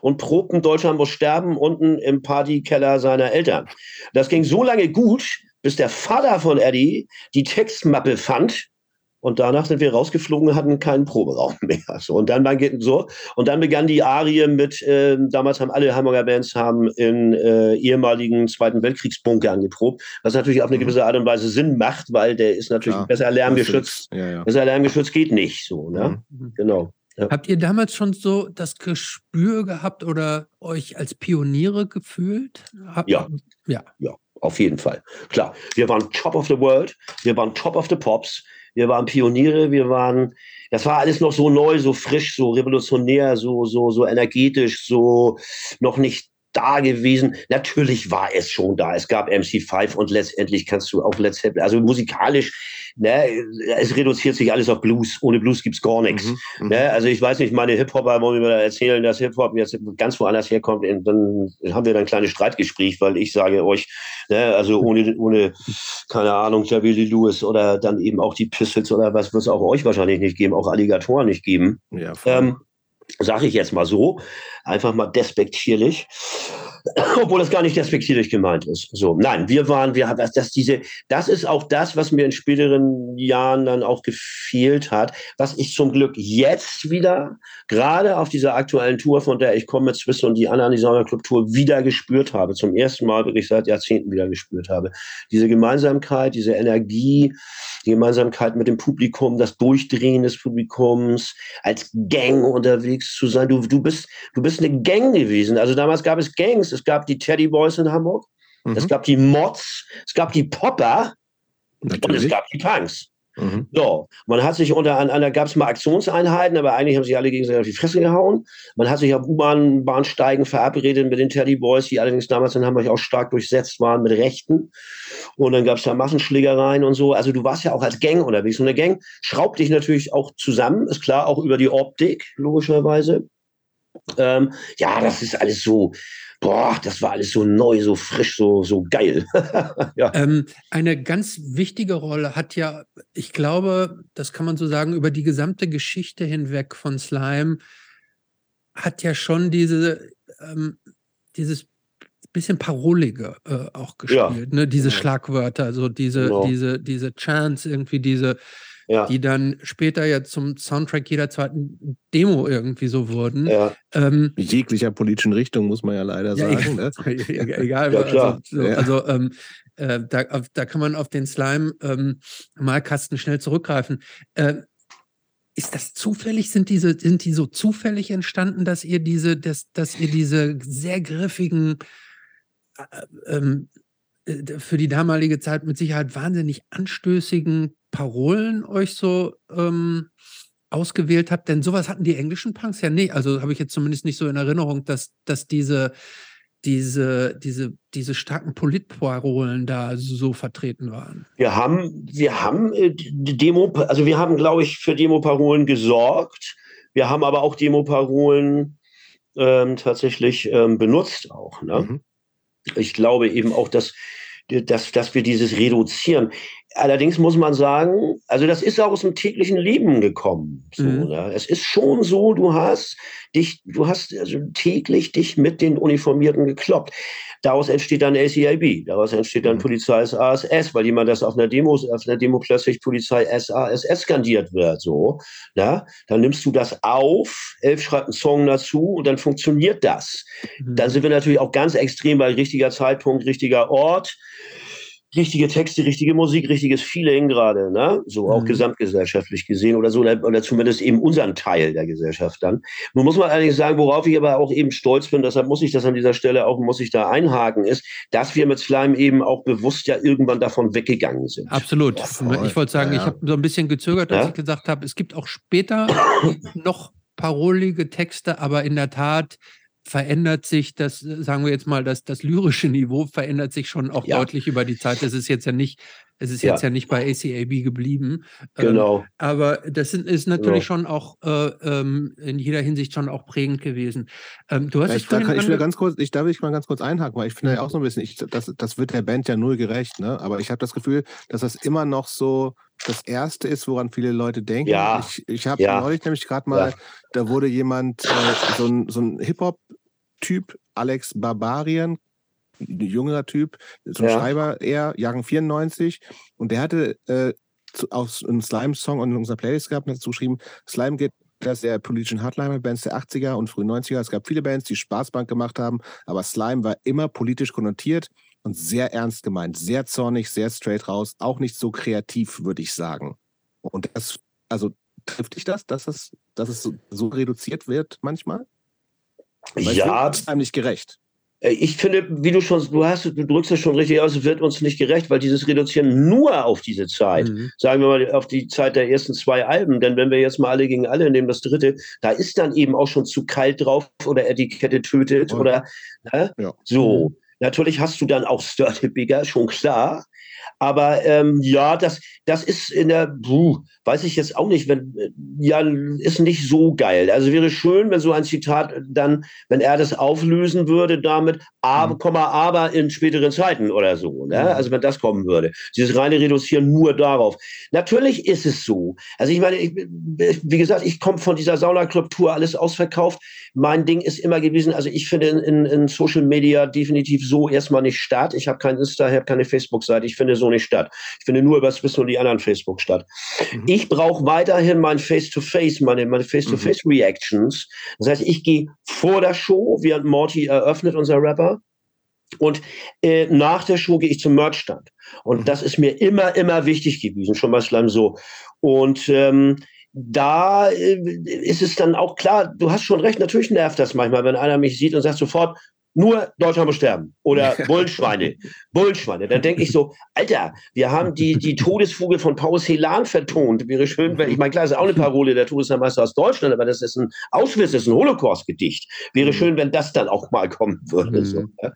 und probten Deutschland muss sterben unten im Partykeller seiner Eltern. Das ging so lange gut, bis der Vater von Eddie die Textmappe fand und danach sind wir rausgeflogen, hatten keinen Proberaum mehr. So, und dann so und dann begann die Arie mit. Äh, damals haben alle Hamburger Bands haben in äh, ehemaligen Zweiten Weltkriegsbunker angeprobt, was natürlich auf eine mhm. gewisse Art und Weise Sinn macht, weil der ist natürlich ja, besser lärmgeschützt. Ja, ja. Besser lärmgeschützt geht nicht. So, ne? Mhm. Genau. Ja. Habt ihr damals schon so das Gespür gehabt oder euch als Pioniere gefühlt? Habt, ja. ja. Ja, auf jeden Fall. Klar, wir waren Top of the World, wir waren Top of the Pops, wir waren Pioniere, wir waren, das war alles noch so neu, so frisch, so revolutionär, so, so, so energetisch, so noch nicht da gewesen. Natürlich war es schon da. Es gab MC5 und letztendlich kannst du auch Let's Zeppelin, also musikalisch ne, es reduziert sich alles auf Blues. Ohne Blues gibt's gar nichts. Mhm, mhm, ne? Also ich weiß nicht, meine Hip-Hopper wollen mir erzählen, dass Hip-Hop jetzt ganz woanders herkommt. Und dann haben wir dann ein kleines Streitgespräch, weil ich sage euch, ne, also ohne, ohne keine Ahnung, Javi Lewis oder dann eben auch die Pistols oder was wird es auch euch wahrscheinlich nicht geben, auch Alligatoren nicht geben. Ja, ähm, Sage ich jetzt mal so, einfach mal despektierlich. obwohl das gar nicht despektierlich gemeint ist. So, nein, wir waren, wir haben, dass diese, das ist auch das, was mir in späteren Jahren dann auch gefehlt hat, was ich zum Glück jetzt wieder, gerade auf dieser aktuellen Tour, von der ich komme mit Swiss und die anderen, die Sonderclub Tour, wieder gespürt habe, zum ersten Mal wirklich seit Jahrzehnten wieder gespürt habe. Diese Gemeinsamkeit, diese Energie, die Gemeinsamkeit mit dem Publikum, das Durchdrehen des Publikums, als Gang unterwegs zu sein. Du, du bist, du bist eine Gang gewesen. Also damals gab es Gangs, es gab die Teddy Boys in Hamburg, mhm. es gab die Mods, es gab die Popper Natürlich. und es gab die Punks. Mhm. So, man hat sich unter anderem, gab es mal Aktionseinheiten, aber eigentlich haben sich alle gegenseitig auf die Fresse gehauen. Man hat sich auf U-Bahn, Bahnsteigen verabredet mit den Teddy Boys, die allerdings damals in Hamburg auch stark durchsetzt waren mit Rechten. Und dann gab es da Massenschlägereien und so. Also du warst ja auch als Gang unterwegs. Und eine Gang schraubt dich natürlich auch zusammen, ist klar, auch über die Optik, logischerweise. Ähm, ja, das ist alles so, boah, das war alles so neu, so frisch, so, so geil. ja. ähm, eine ganz wichtige Rolle hat ja, ich glaube, das kann man so sagen, über die gesamte Geschichte hinweg von Slime hat ja schon diese, ähm, dieses bisschen parolige äh, auch gespielt, ja. ne? diese ja. Schlagwörter, so diese, genau. diese, diese Chants, irgendwie diese, ja. die dann später ja zum Soundtrack jeder zweiten Demo irgendwie so wurden. Ja. Ähm, Jeglicher politischen Richtung, muss man ja leider sagen. Ja, ne? egal, also, so, also ähm, äh, da, da kann man auf den Slime-Malkasten ähm, schnell zurückgreifen. Äh, ist das zufällig? Sind diese, sind die so zufällig entstanden, dass ihr diese, dass, dass ihr diese sehr griffigen äh, ähm, äh, für die damalige Zeit mit Sicherheit wahnsinnig anstößigen Parolen euch so ähm, ausgewählt habt? Denn sowas hatten die englischen Punks ja nicht. Also habe ich jetzt zumindest nicht so in Erinnerung, dass, dass diese, diese, diese, diese starken Politparolen da so vertreten waren. Wir haben, wir haben äh, Demo, also wir haben, glaube ich, für Demoparolen gesorgt. Wir haben aber auch Demoparolen ähm, tatsächlich ähm, benutzt auch. Ne? Mhm. Ich glaube eben auch, dass dass, dass wir dieses reduzieren. Allerdings muss man sagen, also das ist auch aus dem täglichen Leben gekommen. So, mhm. ja. Es ist schon so, du hast dich, du hast also täglich dich mit den Uniformierten gekloppt. Daraus entsteht dann ACIB, daraus entsteht dann mhm. Polizei SASS, weil jemand das auf einer Demo, auf einer Demo plötzlich Polizei SASS skandiert wird, so. Ja, dann nimmst du das auf, Elf schreibt einen Song dazu und dann funktioniert das. Mhm. Dann sind wir natürlich auch ganz extrem bei richtiger Zeitpunkt, richtiger Ort richtige Texte, richtige Musik, richtiges Feeling gerade, ne? So auch mhm. gesamtgesellschaftlich gesehen oder so, oder, oder, zumindest eben unseren Teil der Gesellschaft dann. Nun muss man allerdings sagen, worauf ich aber auch eben stolz bin, deshalb muss ich das an dieser Stelle auch, muss ich da einhaken, ist, dass wir mit Slime eben auch bewusst ja irgendwann davon weggegangen sind. Absolut. Ja, ich wollte sagen, ja, ja. ich habe so ein bisschen gezögert, als ich gesagt habe, es gibt auch später noch parolige Texte, aber in der Tat verändert sich das, sagen wir jetzt mal, das, das lyrische Niveau verändert sich schon auch ja. deutlich über die Zeit. Das ist jetzt ja nicht, es ist jetzt ja, ja nicht bei ACAB geblieben. Ähm, genau. Ähm, aber das ist natürlich genau. schon auch äh, ähm, in jeder Hinsicht schon auch prägend gewesen. Ähm, du hast ja, ich, da kann, ich will ganz kurz, ich darf ich mal ganz kurz einhaken, weil ich finde ja auch so ein bisschen, ich, das, das wird der Band ja null gerecht, ne? Aber ich habe das Gefühl, dass das immer noch so das Erste ist, woran viele Leute denken. Ja. Ich, ich habe ja. neulich nämlich gerade mal, ja. da wurde jemand, äh, so ein, so ein Hip-Hop-Typ, Alex Barbarian, jüngerer Typ, so ein ja. Schreiber eher, Jahren 94. Und der hatte äh, zu, auf einen Slime-Song in unserer Playlist gehabt und dazu geschrieben, Slime geht das der politischen Hardliner-Bands der 80er und frühen 90er. Es gab viele Bands, die Spaßbank gemacht haben, aber Slime war immer politisch konnotiert und sehr ernst gemeint, sehr zornig, sehr straight raus, auch nicht so kreativ, würde ich sagen. Und das, also trifft dich das, dass es, dass es so, so reduziert wird manchmal? Weil ja. Das ist einem nicht gerecht. Äh, ich finde, wie du schon, du hast, du drückst es schon richtig aus, es wird uns nicht gerecht, weil dieses Reduzieren nur auf diese Zeit, mhm. sagen wir mal auf die Zeit der ersten zwei Alben, denn wenn wir jetzt mal alle gegen alle nehmen, das dritte, da ist dann eben auch schon zu kalt drauf oder Etikette tötet oh. oder ne? ja. so. Natürlich hast du dann auch Sturdy Bigger, schon klar. Aber ähm, ja, das, das ist in der, puh, weiß ich jetzt auch nicht, wenn, äh, ja, ist nicht so geil. Also wäre schön, wenn so ein Zitat dann, wenn er das auflösen würde damit, aber, mhm. Komma, aber in späteren Zeiten oder so. Ne? Mhm. Also wenn das kommen würde. Dieses reine Reduzieren nur darauf. Natürlich ist es so. Also ich meine, ich, wie gesagt, ich komme von dieser Sauna-Club-Tour, alles ausverkauft. Mein Ding ist immer gewesen, also ich finde in, in, in Social Media definitiv so erstmal nicht statt. Ich habe kein Insta, ich habe keine Facebook-Seite. Ich finde so nicht statt. Ich finde nur über das Wissen und die anderen Facebook statt. Mhm. Ich brauche weiterhin mein Face-to-Face, meine, meine Face-to-Face-Reactions. Das heißt, ich gehe vor der Show, während Morty eröffnet, unser Rapper. Und äh, nach der Show gehe ich zum Merchstand. Und mhm. das ist mir immer, immer wichtig gewesen, schon mal Slime so. Und ähm, da äh, ist es dann auch klar, du hast schon recht, natürlich nervt das manchmal, wenn einer mich sieht und sagt sofort, nur Deutschland muss sterben oder Bullschweine, Bullschweine. Dann denke ich so, Alter, wir haben die, die Todesfuge von Paul Celan vertont. Wäre schön, wenn, ich meine, klar, ist auch eine Parole der Todesmeister aus Deutschland, aber das ist ein Auschwitz, das ist ein Holocaust-Gedicht. Wäre mhm. schön, wenn das dann auch mal kommen würde. Mhm. So, ne?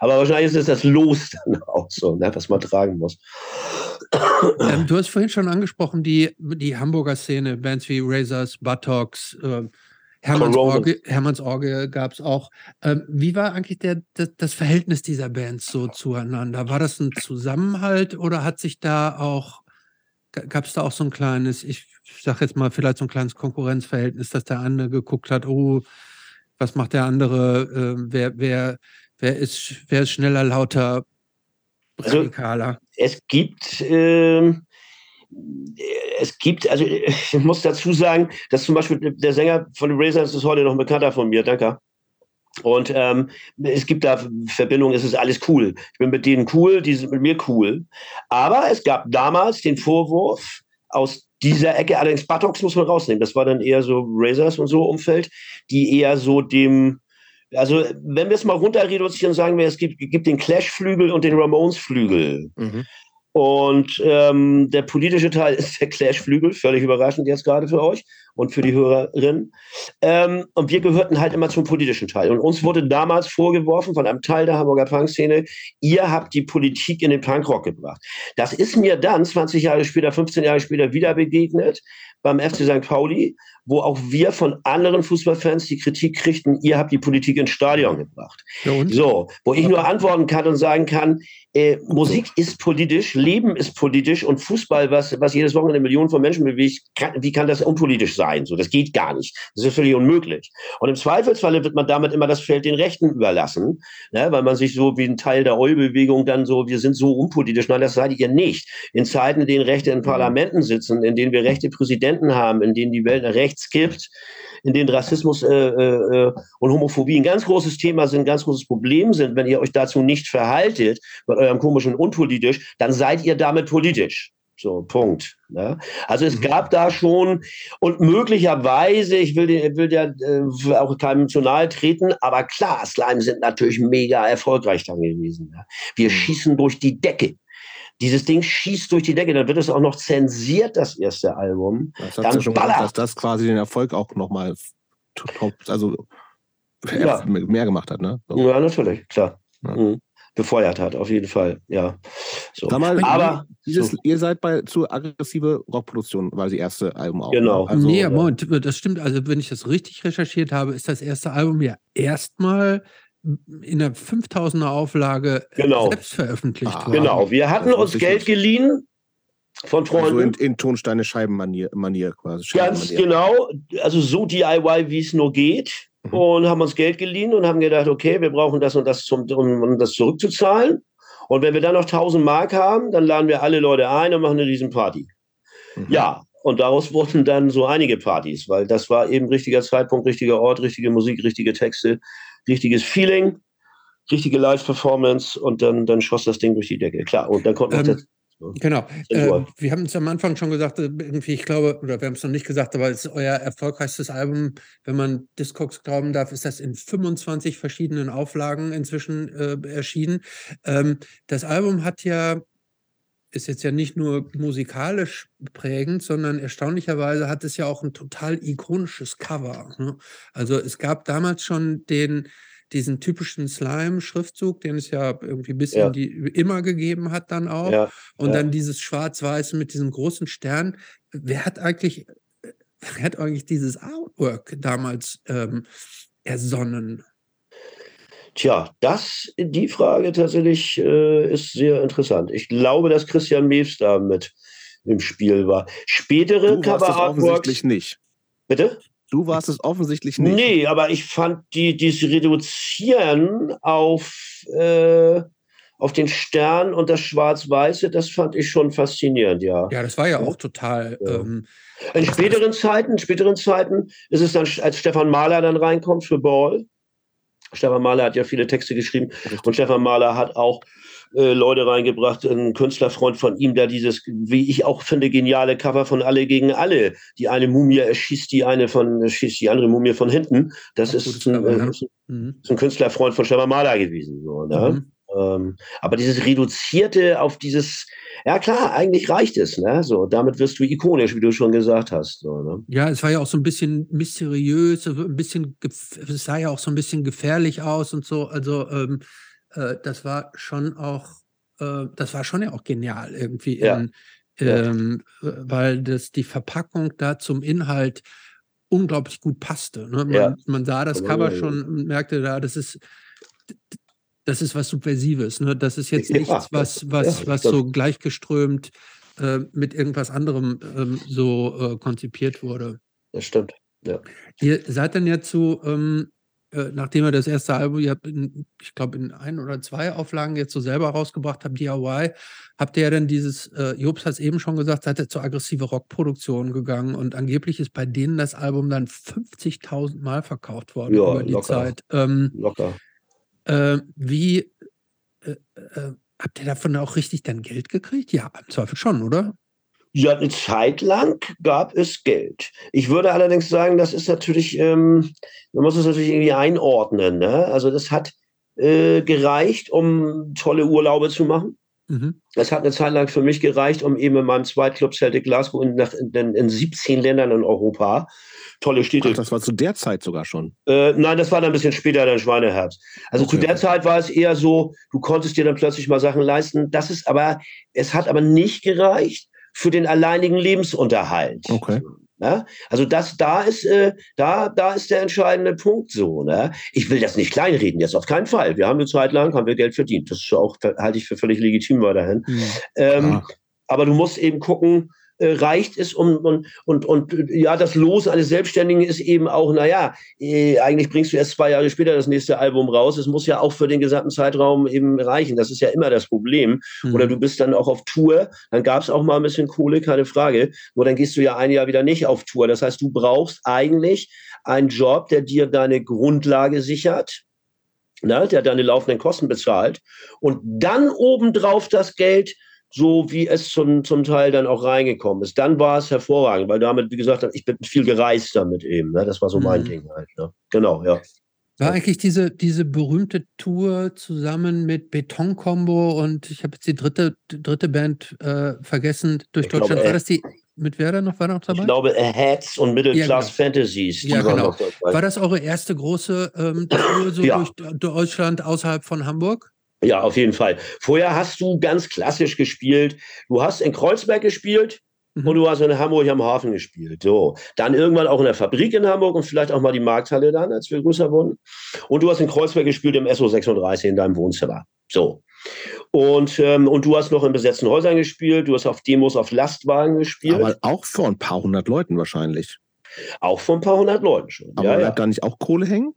Aber wahrscheinlich ist es das Los dann auch so, ne, was man tragen muss. Ähm, du hast vorhin schon angesprochen, die, die Hamburger Szene, Bands wie Razors, Buttocks, äh, Hermanns Orgel, Hermanns Orgel gab es auch. Ähm, wie war eigentlich der, das, das, Verhältnis dieser Bands so zueinander? War das ein Zusammenhalt oder hat sich da auch, gab es da auch so ein kleines, ich sag jetzt mal, vielleicht so ein kleines Konkurrenzverhältnis, dass der eine geguckt hat, oh, was macht der andere, äh, wer, wer, wer, ist, wer ist schneller, lauter, also, radikaler? Also, es gibt. Äh es gibt, also ich muss dazu sagen, dass zum Beispiel der Sänger von Razors ist heute noch ein Bekannter von mir, danke. Und ähm, es gibt da Verbindungen, es ist alles cool. Ich bin mit denen cool, die sind mit mir cool. Aber es gab damals den Vorwurf aus dieser Ecke, allerdings Buttocks muss man rausnehmen. Das war dann eher so Razors und so Umfeld, die eher so dem, also wenn wir es mal runter reduzieren, sagen wir, es gibt, gibt den Clash-Flügel und den Ramones-Flügel. Mhm. Und ähm, der politische Teil ist der Clash-Flügel, völlig überraschend jetzt gerade für euch und für die Hörerinnen. Ähm, und wir gehörten halt immer zum politischen Teil. Und uns wurde damals vorgeworfen von einem Teil der Hamburger Punk-Szene, ihr habt die Politik in den Punkrock gebracht. Das ist mir dann 20 Jahre später, 15 Jahre später wieder begegnet beim FC St. Pauli, wo auch wir von anderen Fußballfans die Kritik kriegten, ihr habt die Politik ins Stadion gebracht. Ja, so, wo ich nur antworten kann und sagen kann, äh, Musik ist politisch, Leben ist politisch und Fußball, was, was jedes Wochenende Millionen von Menschen bewegt, kann, wie kann das unpolitisch sein? So, das geht gar nicht. Das ist völlig unmöglich. Und im Zweifelsfalle wird man damit immer das Feld den Rechten überlassen, ne, weil man sich so wie ein Teil der Eu-Bewegung dann so, wir sind so unpolitisch. Nein, das seid ihr nicht. In Zeiten, in denen Rechte in Parlamenten sitzen, in denen wir rechte Präsidenten haben, in denen die Welt rechts kippt, in denen Rassismus äh, äh, und Homophobie ein ganz großes Thema sind, ein ganz großes Problem sind, wenn ihr euch dazu nicht verhaltet, mit eurem komischen unpolitisch, dann seid ihr damit politisch. So, Punkt. Ne? Also es mhm. gab da schon und möglicherweise, ich will, will ja äh, auch keinem zu nahe treten, aber klar, Slime sind natürlich mega erfolgreich dann gewesen. Ne? Wir mhm. schießen durch die Decke. Dieses Ding schießt durch die Decke, dann wird es auch noch zensiert, das erste Album. Das dann ja schon gesagt, dass das quasi den Erfolg auch nochmal also ja. mehr gemacht hat, ne? So. Ja, natürlich, klar. Ja. Mhm. Befeuert hat, auf jeden Fall, ja. So. Mal, aber dieses, so. ihr seid bei zu aggressive Rockproduktion, war das erste Album auch. Ne? Genau. Also, nee, Moment, das stimmt. Also, wenn ich das richtig recherchiert habe, ist das erste Album ja erstmal in der 5000er Auflage genau. selbst veröffentlicht ah, worden. Genau, wir hatten uns Geld geliehen von Freunden. Also in, in Tonsteine Scheibenmanier Manier quasi. Ganz genau, also so DIY, wie es nur geht. mhm. und haben uns Geld geliehen und haben gedacht, okay, wir brauchen das und das, zum, um, um das zurückzuzahlen. Und wenn wir dann noch 1000 Mark haben, dann laden wir alle Leute ein und machen eine Riesenparty. Mhm. Ja, und daraus wurden dann so einige Partys, weil das war eben richtiger Zeitpunkt, richtiger Ort, richtige Musik, richtige Texte, richtiges Feeling, richtige Live-Performance und dann, dann schoss das Ding durch die Decke. Klar, und dann konnte ähm, das. Genau. Äh, wir haben es am Anfang schon gesagt, äh, irgendwie, ich glaube, oder wir haben es noch nicht gesagt, aber es ist euer erfolgreichstes Album, wenn man Discogs glauben darf, ist das in 25 verschiedenen Auflagen inzwischen äh, erschienen. Ähm, das Album hat ja ist jetzt ja nicht nur musikalisch prägend, sondern erstaunlicherweise hat es ja auch ein total ikonisches Cover. Ne? Also es gab damals schon den, diesen typischen Slime-Schriftzug, den es ja irgendwie ein bisschen ja. die, immer gegeben hat dann auch. Ja. Und ja. dann dieses Schwarz-Weiße mit diesem großen Stern. Wer hat eigentlich, wer hat eigentlich dieses Artwork damals ähm, ersonnen? Tja, das, die Frage tatsächlich äh, ist sehr interessant. Ich glaube, dass Christian Mews da mit im Spiel war. Spätere du Cover warst es offensichtlich nicht. Bitte? Du warst es offensichtlich nicht. Nee, aber ich fand die, dieses Reduzieren auf, äh, auf den Stern und das Schwarz-Weiße, das fand ich schon faszinierend, ja. Ja, das war ja auch total. Ja. Ähm, in späteren Zeiten, in späteren Zeiten ist es dann, als Stefan Mahler dann reinkommt für Ball, Stefan Mahler hat ja viele Texte geschrieben Richtig. und Stefan Mahler hat auch äh, Leute reingebracht, ein Künstlerfreund von ihm, der dieses, wie ich auch finde, geniale Cover von Alle gegen Alle. Die eine Mumie erschießt die eine von, erschießt die andere Mumie von hinten. Das ist ein, Cover, ja. ist mhm. ein, Künstlerfreund von Stefan Mahler gewesen. So, ne? Mhm. Ähm, aber dieses Reduzierte auf dieses, ja klar, eigentlich reicht es, ne? So, damit wirst du ikonisch, wie du schon gesagt hast. So, ne? Ja, es war ja auch so ein bisschen mysteriös, ein bisschen, es sah ja auch so ein bisschen gefährlich aus und so. Also ähm, äh, das war schon auch, äh, das war schon ja auch genial irgendwie, ja. In, ähm, ja. weil das die Verpackung da zum Inhalt unglaublich gut passte. Ne? Man, ja. man sah das Cover schon und merkte da, das ist das ist was Subversives. Ne? Das ist jetzt nichts, was, was, was so gleichgeströmt äh, mit irgendwas anderem ähm, so äh, konzipiert wurde. Das stimmt. Ja. Ihr seid dann ja zu, ähm, äh, nachdem ihr das erste Album, ihr habt in, ich glaube, in ein oder zwei Auflagen jetzt so selber rausgebracht habt, DIY, habt ihr ja dann dieses, äh, Jobs hat es eben schon gesagt, seid ihr zur aggressive Rockproduktion gegangen und angeblich ist bei denen das Album dann 50.000 Mal verkauft worden ja, über die locker. Zeit. Ähm, locker. Äh, wie äh, äh, habt ihr davon auch richtig dann Geld gekriegt? Ja, im Zweifel schon, oder? Ja, eine Zeit lang gab es Geld. Ich würde allerdings sagen, das ist natürlich, ähm, man muss es natürlich irgendwie einordnen. Ne? Also das hat äh, gereicht, um tolle Urlaube zu machen. Mhm. Das hat eine Zeit lang für mich gereicht, um eben in meinem Zweitclub Celtic Glasgow in, in, in 17 Ländern in Europa tolle Städte. Ach, das war zu der Zeit sogar schon. Äh, nein, das war dann ein bisschen später, dein Schweineherz. Also okay. zu der Zeit war es eher so, du konntest dir dann plötzlich mal Sachen leisten. Das ist aber, es hat aber nicht gereicht für den alleinigen Lebensunterhalt. Okay. Ne? Also das, da ist, äh, da, da ist der entscheidende Punkt so. Ne? Ich will das nicht kleinreden, jetzt auf keinen Fall. Wir haben eine Zeit lang, haben wir Geld verdient. Das ist auch, halte ich für völlig legitim weiterhin. Ja. Ähm, aber du musst eben gucken, äh, reicht es um, und, und, und ja, das Los eines Selbstständigen ist eben auch, naja, äh, eigentlich bringst du erst zwei Jahre später das nächste Album raus. Es muss ja auch für den gesamten Zeitraum eben reichen. Das ist ja immer das Problem. Mhm. Oder du bist dann auch auf Tour, dann gab es auch mal ein bisschen Kohle, keine Frage. Nur dann gehst du ja ein Jahr wieder nicht auf Tour. Das heißt, du brauchst eigentlich einen Job, der dir deine Grundlage sichert. Na, der deine laufenden Kosten bezahlt und dann obendrauf das Geld so wie es zum, zum Teil dann auch reingekommen ist. Dann war es hervorragend, weil damit, wie gesagt, ich bin viel gereist damit eben. Ne? Das war so mein mhm. Ding halt. Ne? Genau, ja. War eigentlich diese, diese berühmte Tour zusammen mit Beton-Combo und ich habe jetzt die dritte, dritte Band äh, vergessen durch ich Deutschland. Glaube, war das die mit wer da noch war noch dabei? Ich glaube, Aheads und Middle Class ja, genau. Fantasies. Ja, genau. War das eure erste große ähm, Tour so ja. durch Deutschland außerhalb von Hamburg? Ja, auf jeden Fall. Vorher hast du ganz klassisch gespielt. Du hast in Kreuzberg gespielt mhm. und du hast in Hamburg am Hafen gespielt. So. Dann irgendwann auch in der Fabrik in Hamburg und vielleicht auch mal die Markthalle dann, als wir größer wurden. Und du hast in Kreuzberg gespielt im SO36 in deinem Wohnzimmer. So. Und, ähm, und du hast noch in besetzten Häusern gespielt, du hast auf Demos auf Lastwagen gespielt. Aber auch vor ein paar hundert Leuten wahrscheinlich. Auch von ein paar hundert Leuten schon. Aber ja, bleibt ja. da nicht auch Kohle hängen?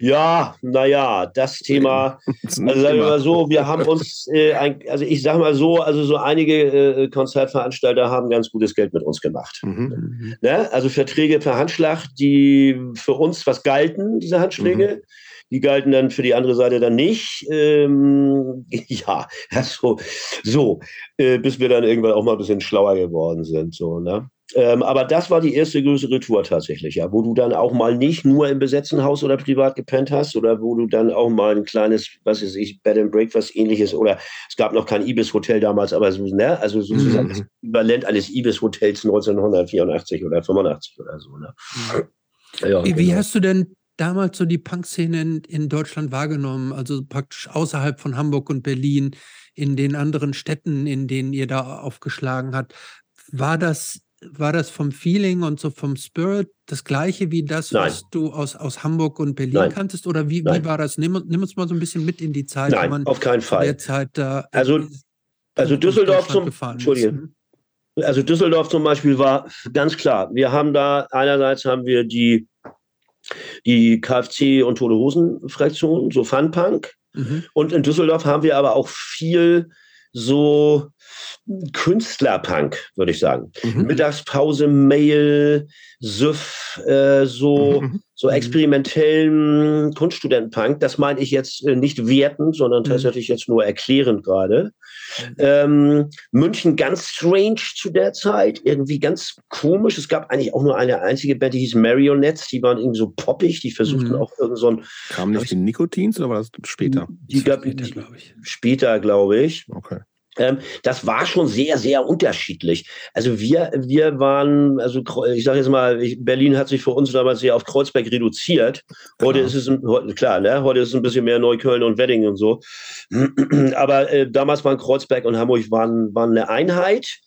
Ja, naja, das Thema, das also sagen wir mal so, wir haben uns, äh, ein, also ich sage mal so, also so einige äh, Konzertveranstalter haben ganz gutes Geld mit uns gemacht. Mhm. mhm. Ne? Also Verträge per Handschlag, die für uns was galten, diese Handschläge. Mhm. Die galten dann für die andere Seite dann nicht. Ähm, ja, so, so äh, bis wir dann irgendwann auch mal ein bisschen schlauer geworden sind. So, ne? Ähm, aber das war die erste größere Tour tatsächlich, ja, wo du dann auch mal nicht nur im besetzten Haus oder privat gepennt hast oder wo du dann auch mal ein kleines, was weiß ich, Bed and Breakfast ähnliches oder es gab noch kein Ibis-Hotel damals, aber so, ne, also sozusagen mhm. das Äquivalent eines Ibis-Hotels 1984 oder 85 oder so, ne. Mhm. Ja, wie, genau. wie hast du denn damals so die Punk-Szene in, in Deutschland wahrgenommen? Also praktisch außerhalb von Hamburg und Berlin, in den anderen Städten, in denen ihr da aufgeschlagen habt. War das war das vom Feeling und so vom Spirit das gleiche wie das, Nein. was du aus, aus Hamburg und Berlin Nein. kanntest? Oder wie, wie war das? Nimm, nimm, uns mal so ein bisschen mit in die Zeit. Nein, auf keinen Fall. Zeit da also, also Düsseldorf zum Entschuldigung. Also Düsseldorf zum Beispiel war ganz klar. Wir haben da einerseits haben wir die die KFC und Tote Hosen Fraktion, so Funpunk. Mhm. Und in Düsseldorf haben wir aber auch viel so Künstlerpunk, würde ich sagen. Mhm. Mittagspause, Mail, Süff, äh, so, mhm. So mhm. experimentellen Kunststudentenpunk. Das meine ich jetzt äh, nicht wertend, sondern mhm. tatsächlich jetzt nur erklärend gerade. Ähm, München ganz strange zu der Zeit, irgendwie ganz komisch. Es gab eigentlich auch nur eine einzige Band, die hieß Marionettes, die waren irgendwie so poppig, die versuchten mhm. auch irgend so ein. Kam nicht die Nikotins oder war das später? Die, gab, später, glaube ich. Später, glaube ich. Okay. Ähm, das war schon sehr, sehr unterschiedlich. Also wir, wir waren, also ich sage jetzt mal, Berlin hat sich für uns damals sehr auf Kreuzberg reduziert. Heute ist es, klar, ne? heute ist es ein bisschen mehr Neukölln und Wedding und so. Aber äh, damals waren Kreuzberg und Hamburg waren, waren eine Einheit.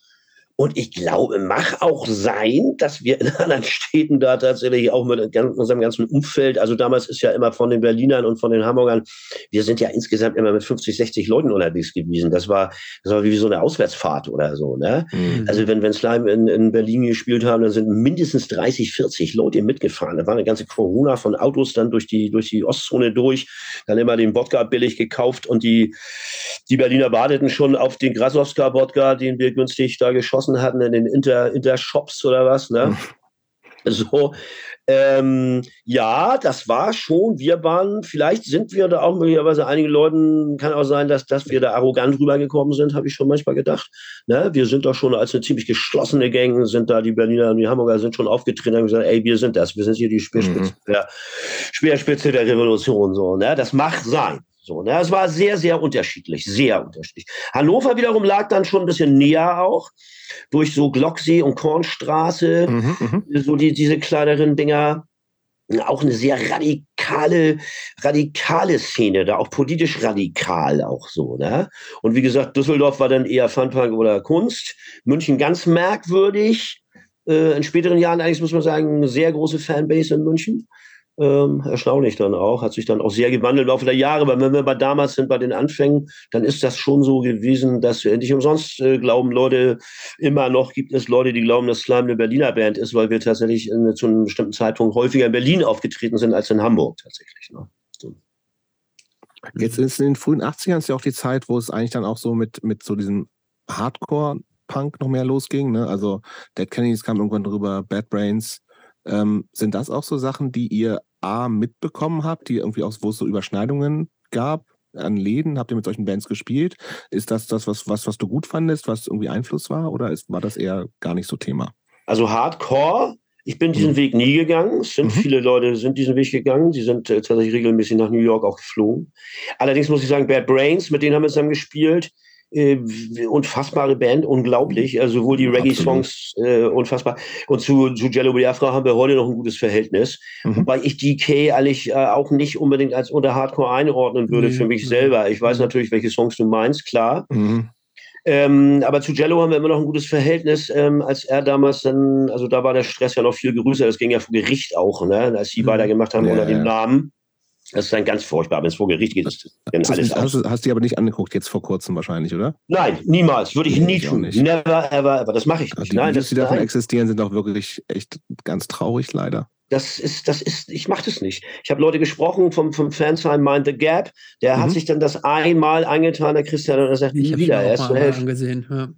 Und ich glaube, mach auch sein, dass wir in anderen Städten da tatsächlich auch mit unserem ganzen Umfeld, also damals ist ja immer von den Berlinern und von den Hamburgern, wir sind ja insgesamt immer mit 50, 60 Leuten unterwegs gewesen. Das war, das war wie so eine Auswärtsfahrt oder so. Ne? Mhm. Also wenn, wenn Slime in, in Berlin gespielt haben, dann sind mindestens 30, 40 Leute mitgefahren. Da war eine ganze Corona von Autos dann durch die, durch die Ostzone durch, dann immer den Wodka billig gekauft und die, die Berliner warteten schon auf den Grasowska-Wodka, den wir günstig da geschossen draußen hatten in den Inter, Inter-Shops oder was, ne? Hm. So, ähm, ja, das war schon, wir waren, vielleicht sind wir da auch möglicherweise einigen Leuten, kann auch sein, dass, dass wir da arrogant rübergekommen sind, habe ich schon manchmal gedacht. Ne? Wir sind doch schon als eine ziemlich geschlossene Gang, sind da die Berliner und die Hamburger sind schon aufgetreten und gesagt, ey, wir sind das, wir sind hier die Speerspitze, mhm. der, Speerspitze der Revolution, so, ne? Das macht sein. So, ne? Es war sehr, sehr unterschiedlich, sehr unterschiedlich. Hannover wiederum lag dann schon ein bisschen näher auch durch so Glocksee und Kornstraße, mhm, mhm, so die, diese kleineren Dinger. Auch eine sehr radikale, radikale Szene, da auch politisch radikal auch so. Ne? Und wie gesagt, Düsseldorf war dann eher Funpunk oder Kunst. München ganz merkwürdig. Äh, in späteren Jahren eigentlich, muss man sagen, eine sehr große Fanbase in München. Ähm, erstaunlich dann auch, hat sich dann auch sehr gewandelt im Laufe der Jahre. Aber wenn wir bei damals sind, bei den Anfängen, dann ist das schon so gewesen, dass wir nicht umsonst äh, glauben, Leute, immer noch gibt es Leute, die glauben, dass Slime eine Berliner Band ist, weil wir tatsächlich in, zu einem bestimmten Zeitpunkt häufiger in Berlin aufgetreten sind als in Hamburg tatsächlich. Ne? Jetzt ist in den frühen 80ern ist ja auch die Zeit, wo es eigentlich dann auch so mit, mit so diesem Hardcore Punk noch mehr losging. Ne? Also Dead Kennedys kam irgendwann drüber, Bad Brains. Ähm, sind das auch so Sachen, die ihr A mitbekommen habt, die irgendwie auch, wo es so Überschneidungen gab an Läden? Habt ihr mit solchen Bands gespielt? Ist das das, was, was, was du gut fandest, was irgendwie Einfluss war? Oder ist, war das eher gar nicht so Thema? Also Hardcore ich bin diesen mhm. Weg nie gegangen. Es sind mhm. viele Leute, sind diesen Weg gegangen. Sie sind äh, tatsächlich regelmäßig nach New York auch geflogen. Allerdings muss ich sagen, Bad Brains, mit denen haben wir zusammen gespielt äh, unfassbare Band, unglaublich. Also sowohl die Reggae-Songs äh, unfassbar. Und zu, zu Jello Biafra haben wir heute noch ein gutes Verhältnis. Mhm. Wobei ich DK eigentlich äh, auch nicht unbedingt als unter Hardcore einordnen würde mhm. für mich selber. Ich weiß mhm. natürlich, welche Songs du meinst, klar. Mhm. Ähm, aber zu Jello haben wir immer noch ein gutes Verhältnis, ähm, als er damals dann, also da war der Stress ja noch viel größer, das ging ja vor Gericht auch, ne, als sie mhm. weitergemacht haben ja, unter dem Namen. Das ist dann ganz furchtbar, wenn es vor Gericht geht. Ist dann alles nicht, hast, hast du die aber nicht angeguckt, jetzt vor kurzem wahrscheinlich, oder? Nein, niemals. Würde ich nee, nie tun. Never, ever, ever. Das mache ich nicht. Die nein, Videos, die davon nein. existieren, sind auch wirklich echt ganz traurig, leider. Das ist, das ist, ich mache das nicht. Ich habe Leute gesprochen vom, vom Fansheim Mind the Gap. Der mhm. hat sich dann das einmal eingetan, der Christian, und er sagt nie wieder. Er ist zur Hälfte. Ja.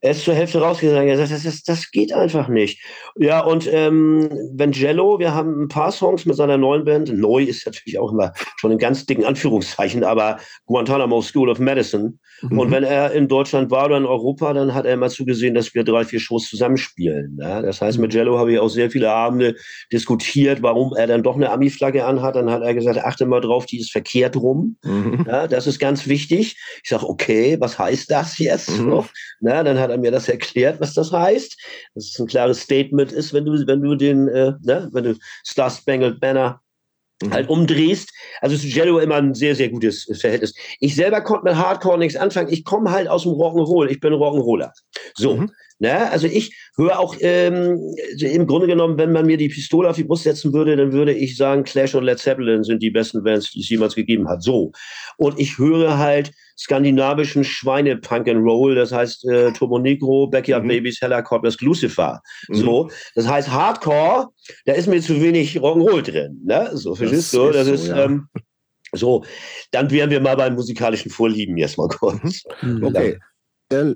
Er ist zur Hälfte rausgegangen. Er sagt, das, das, das geht einfach nicht. Ja, und ähm, Vangello, wir haben ein paar Songs mit seiner neuen Band. Neu ist natürlich auch immer schon in ganz dicken Anführungszeichen, aber Guantanamo School of Medicine. Mhm. Und wenn er in Deutschland war oder in Europa, dann hat er immer zugesehen, dass wir drei, vier Shows zusammenspielen. Ja? Das heißt, mit Jello habe ich auch sehr viele Abende diskutiert, warum er dann doch eine Ami-Flagge anhat. Dann hat er gesagt, achte mal drauf, die ist verkehrt rum. Mhm. Ja, das ist ganz wichtig. Ich sage, okay, was heißt das jetzt? Mhm. Na, dann hat er mir das erklärt, was das heißt. Das ist ein klares Statement ist, wenn du, wenn du den, äh, ne, wenn du Star Spangled Banner mhm. halt umdrehst. Also ist Jello immer ein sehr, sehr gutes Verhältnis. Ich selber konnte mit Hardcore nichts anfangen. Ich komme halt aus dem Rock'n'Roll. Ich bin Rock'n'Roller. So. Mhm. Ne? Also ich höre auch ähm, im Grunde genommen, wenn man mir die Pistole auf die Brust setzen würde, dann würde ich sagen, Clash und Led Zeppelin sind die besten Bands, die es jemals gegeben hat. So. Und ich höre halt skandinavischen Schweine-Punk and Roll, das heißt äh, Turbo Negro, Backyard mhm. Babies, Hella Corpus Lucifer. Mhm. So. Das heißt Hardcore, da ist mir zu wenig Rock'n'Roll drin. Ne? So, verstehst du? Das ist, so, ja. ähm, so, dann wären wir mal beim musikalischen Vorlieben jetzt mal kurz. Mhm. Okay. Äh,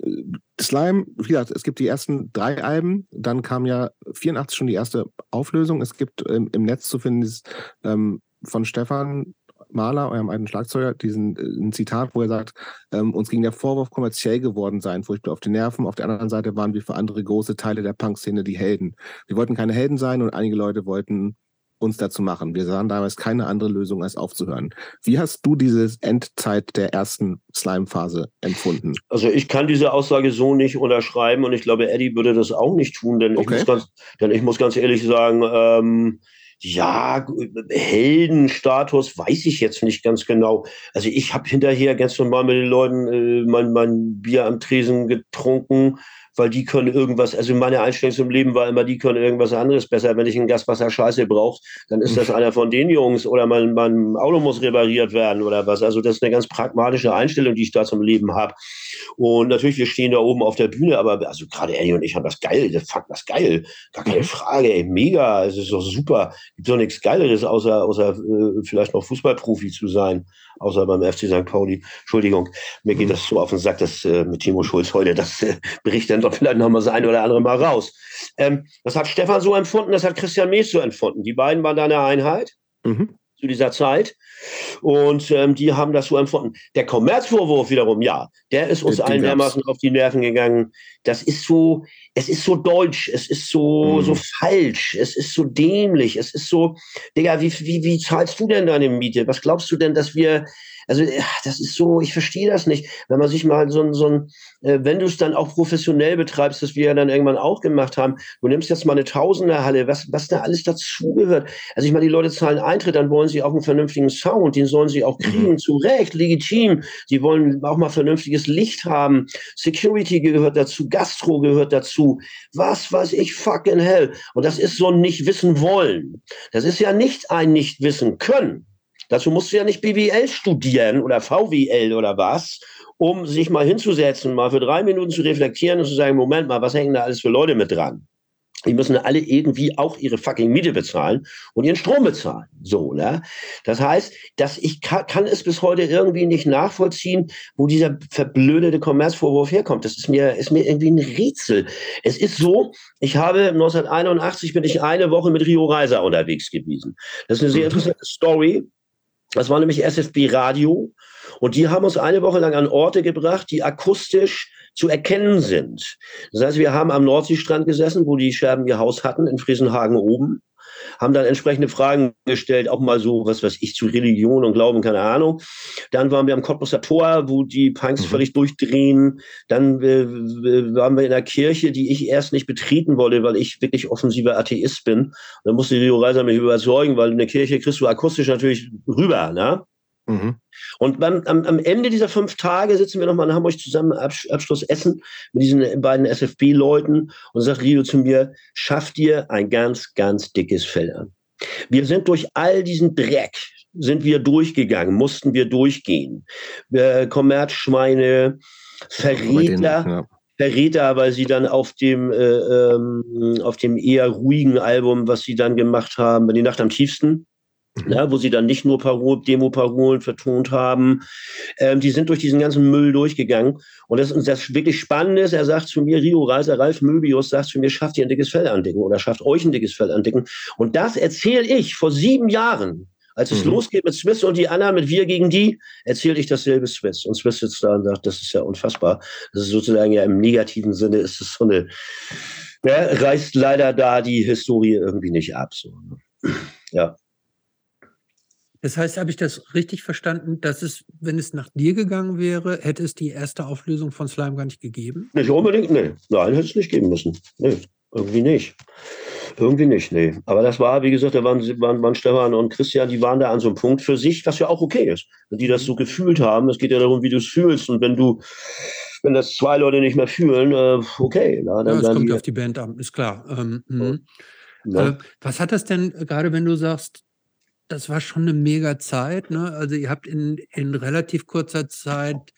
Slime, wie gesagt, es gibt die ersten drei Alben, dann kam ja 84 schon die erste Auflösung. Es gibt ähm, im Netz zu finden dieses, ähm, von Stefan Mahler, eurem alten Schlagzeuger, diesen äh, ein Zitat, wo er sagt, ähm, uns ging der Vorwurf kommerziell geworden sein, furchtbar auf die Nerven. Auf der anderen Seite waren wir für andere große Teile der Punk-Szene die Helden. Wir wollten keine Helden sein und einige Leute wollten uns dazu machen. Wir sahen damals keine andere Lösung, als aufzuhören. Wie hast du diese Endzeit der ersten Slime-Phase empfunden? Also ich kann diese Aussage so nicht unterschreiben und ich glaube, Eddie würde das auch nicht tun, denn, okay. ich, muss ganz, denn ich muss ganz ehrlich sagen, ähm, ja, Heldenstatus weiß ich jetzt nicht ganz genau. Also ich habe hinterher ganz normal mit den Leuten äh, mein, mein Bier am Tresen getrunken weil die können irgendwas, also meine Einstellung zum Leben war immer, die können irgendwas anderes besser. Wenn ich ein Gaswasser Scheiße braucht, dann ist das einer von den Jungs oder mein, mein Auto muss repariert werden oder was. Also das ist eine ganz pragmatische Einstellung, die ich da zum Leben habe. Und natürlich, wir stehen da oben auf der Bühne, aber also gerade Eddie und ich haben das geil, das fand das geil. Gar keine mhm. Frage, ey, mega, es ist doch super. Gibt doch nichts Geileres, außer, außer äh, vielleicht noch Fußballprofi zu sein außer beim FC St. Pauli. Entschuldigung, mir geht mhm. das so auf den Sack, dass äh, mit Timo Schulz heute, das äh, bricht dann doch vielleicht noch mal das eine oder andere Mal raus. Ähm, das hat Stefan so empfunden, das hat Christian Mees so empfunden. Die beiden waren da eine Einheit. Mhm zu dieser Zeit. Und ähm, die haben das so empfunden. Der Kommerzvorwurf wiederum, ja, der ist uns allen dermaßen auf die Nerven gegangen. Das ist so, es ist so deutsch, es ist so, mhm. so falsch, es ist so dämlich, es ist so, Digga, wie, wie, wie zahlst du denn deine Miete? Was glaubst du denn, dass wir, also das ist so, ich verstehe das nicht. Wenn man sich mal so ein, so ein äh, wenn du es dann auch professionell betreibst, das wir ja dann irgendwann auch gemacht haben, du nimmst jetzt mal eine Tausenderhalle, was, was da alles dazugehört. Also ich meine, die Leute zahlen Eintritt, dann wollen sie auch einen vernünftigen Sound, den sollen sie auch mhm. kriegen, zu Recht, legitim. Sie wollen auch mal vernünftiges Licht haben. Security gehört dazu, Gastro gehört dazu. Was weiß ich, fucking hell. Und das ist so ein nicht wissen wollen. Das ist ja nicht ein nicht wissen können. Dazu musst du ja nicht BWL studieren oder VWL oder was, um sich mal hinzusetzen, mal für drei Minuten zu reflektieren und zu sagen, Moment mal, was hängen da alles für Leute mit dran? Die müssen alle irgendwie auch ihre fucking Miete bezahlen und ihren Strom bezahlen. So, ne? Das heißt, dass ich kann, kann es bis heute irgendwie nicht nachvollziehen, wo dieser verblödete Kommerzvorwurf herkommt. Das ist mir, ist mir irgendwie ein Rätsel. Es ist so, ich habe 1981 bin ich eine Woche mit Rio Reiser unterwegs gewesen. Das ist eine sehr mhm. interessante Story. Das war nämlich SFB Radio. Und die haben uns eine Woche lang an Orte gebracht, die akustisch zu erkennen sind. Das heißt, wir haben am Nordseestrand gesessen, wo die Scherben ihr Haus hatten, in Friesenhagen oben, haben dann entsprechende Fragen gestellt, auch mal so, was weiß ich, zu Religion und Glauben, keine Ahnung. Dann waren wir am Cottbusser Tor, wo die Punks mhm. völlig durchdrehen. Dann äh, waren wir in der Kirche, die ich erst nicht betreten wollte, weil ich wirklich offensiver Atheist bin. Und dann musste Rio Reiser mich überzeugen, weil in der Kirche kriegst du akustisch natürlich rüber, ne? Mhm. Und beim, am, am, Ende dieser fünf Tage sitzen wir nochmal in Hamburg zusammen, Abs Abschluss essen mit diesen beiden SFB-Leuten und sagt Rio zu mir, schaff dir ein ganz, ganz dickes Fell an. Wir sind durch all diesen Dreck, sind wir durchgegangen, mussten wir durchgehen. Äh, Kommerzschweine, Verräter, ja. Verräter, weil sie dann auf dem, äh, ähm, auf dem eher ruhigen Album, was sie dann gemacht haben, die Nacht am tiefsten. Ja, wo sie dann nicht nur Parol, Demo-Parolen vertont haben, ähm, die sind durch diesen ganzen Müll durchgegangen. Und das, und das wirklich Spannende ist, er sagt zu mir, Rio Reiser, Ralf Möbius sagt zu mir, schafft ihr ein dickes Fell andicken oder schafft euch ein dickes Fell andicken. Und das erzähle ich vor sieben Jahren als es mhm. losgeht mit Swiss und die Anna mit Wir gegen die, erzähle ich dasselbe Swiss. Und Swiss sitzt da und sagt, das ist ja unfassbar. Das ist sozusagen ja im negativen Sinne ist es so eine, ja, reißt leider da die Historie irgendwie nicht ab. So. Ne? Ja. Das heißt, habe ich das richtig verstanden, dass es, wenn es nach dir gegangen wäre, hätte es die erste Auflösung von Slime gar nicht gegeben? Nicht unbedingt, nee. Nein, hätte es nicht geben müssen. Nee, irgendwie nicht. Irgendwie nicht, nee. Aber das war, wie gesagt, da waren, waren, waren Stefan und Christian, die waren da an so einem Punkt für sich, was ja auch okay ist. Wenn die das so gefühlt haben, es geht ja darum, wie du es fühlst. Und wenn du, wenn das zwei Leute nicht mehr fühlen, äh, okay. Na, dann, ja, es kommt die, auf die Band an, ist klar. Ähm, mhm. ja. äh, was hat das denn, gerade wenn du sagst, das war schon eine mega Zeit, ne? Also ihr habt in, in relativ kurzer Zeit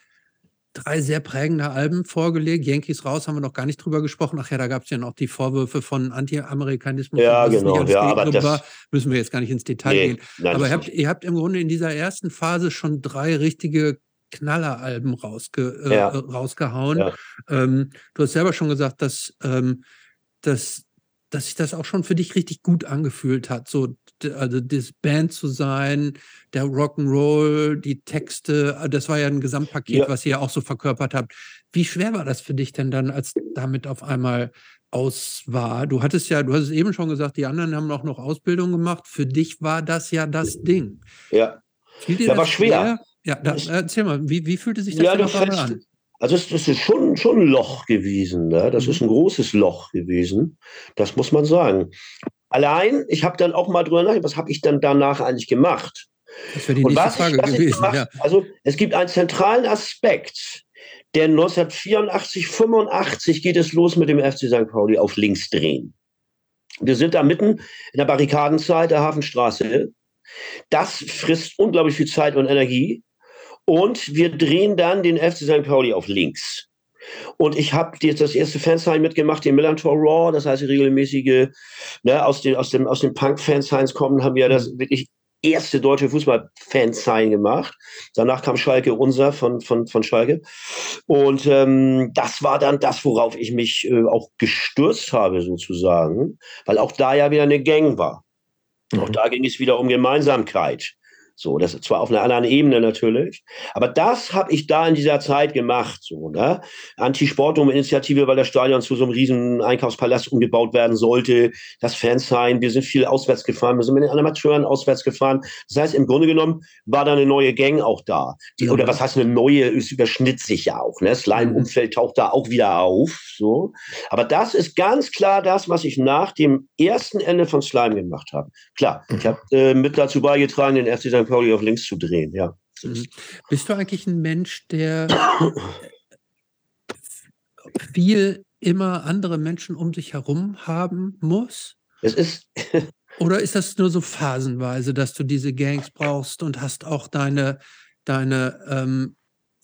drei sehr prägende Alben vorgelegt. Yankees raus haben wir noch gar nicht drüber gesprochen. Ach ja, da gab es ja noch die Vorwürfe von Anti-Amerikanismus. Ja, genau. Ja, aber das war. Müssen wir jetzt gar nicht ins Detail nee, gehen. Nein, aber ihr habt, ihr habt, im Grunde in dieser ersten Phase schon drei richtige Knalleralben rausge, äh, ja. rausgehauen. Ja. Ähm, du hast selber schon gesagt, dass, ähm, dass, dass sich das auch schon für dich richtig gut angefühlt hat. So also das Band zu sein, der Rock'n'Roll, die Texte, äh, das war ja ein Gesamtpaket, ja. was ihr auch so verkörpert habt. Wie schwer war das für dich denn dann, als damit auf einmal aus war? Du hattest ja, du hast es eben schon gesagt, die anderen haben auch noch Ausbildung gemacht. Für dich war das ja das Ding. Ja. Das war schwer. schwer? Ja, da, erzähl mal, wie, wie fühlte sich das ja, du an? Also das, das, ist schon, schon ein Loch gewesen. Ne? Das mhm. ist ein großes Loch gewesen. Das muss man sagen. Allein, ich habe dann auch mal drüber nachgedacht, was habe ich dann danach eigentlich gemacht? Das wäre die nächste Frage ich, gewesen. Gemacht, ja. Also es gibt einen zentralen Aspekt, der 1984, 85 geht es los mit dem FC St. Pauli auf links drehen. Wir sind da mitten in der Barrikadenzeit der Hafenstraße. Das frisst unglaublich viel Zeit und Energie. Und wir drehen dann den FC St. Pauli auf links. Und ich habe jetzt das erste Fansign mitgemacht, den Millantor Raw, das heißt die regelmäßige, ne, aus, den, aus dem, aus dem Punk-Fansigns kommen, haben wir das wirklich erste deutsche Fußball-Fansign gemacht. Danach kam Schalke unser von, von, von Schalke. Und ähm, das war dann das, worauf ich mich äh, auch gestürzt habe, sozusagen, weil auch da ja wieder eine Gang war. Mhm. Auch da ging es wieder um Gemeinsamkeit. So, das ist zwar auf einer anderen Ebene natürlich, aber das habe ich da in dieser Zeit gemacht. So, ne? Anti-Sportum-Initiative, weil das Stadion zu so einem riesen Einkaufspalast umgebaut werden sollte. Das Fansign, wir sind viel auswärts gefahren, wir sind mit den Amateuren auswärts gefahren. Das heißt, im Grunde genommen war da eine neue Gang auch da. Die, oder was heißt eine neue, es überschnitt sich ja auch. Ne? Das Slime-Umfeld taucht da auch wieder auf. So. Aber das ist ganz klar das, was ich nach dem ersten Ende von Slime gemacht habe. Klar, ich habe äh, mit dazu beigetragen, den FC St. Pauli auf links zu drehen, ja. Mhm. Bist du eigentlich ein Mensch, der viel immer andere Menschen um sich herum haben muss? Es ist. Oder ist das nur so phasenweise, dass du diese Gangs brauchst und hast auch deine, deine ähm,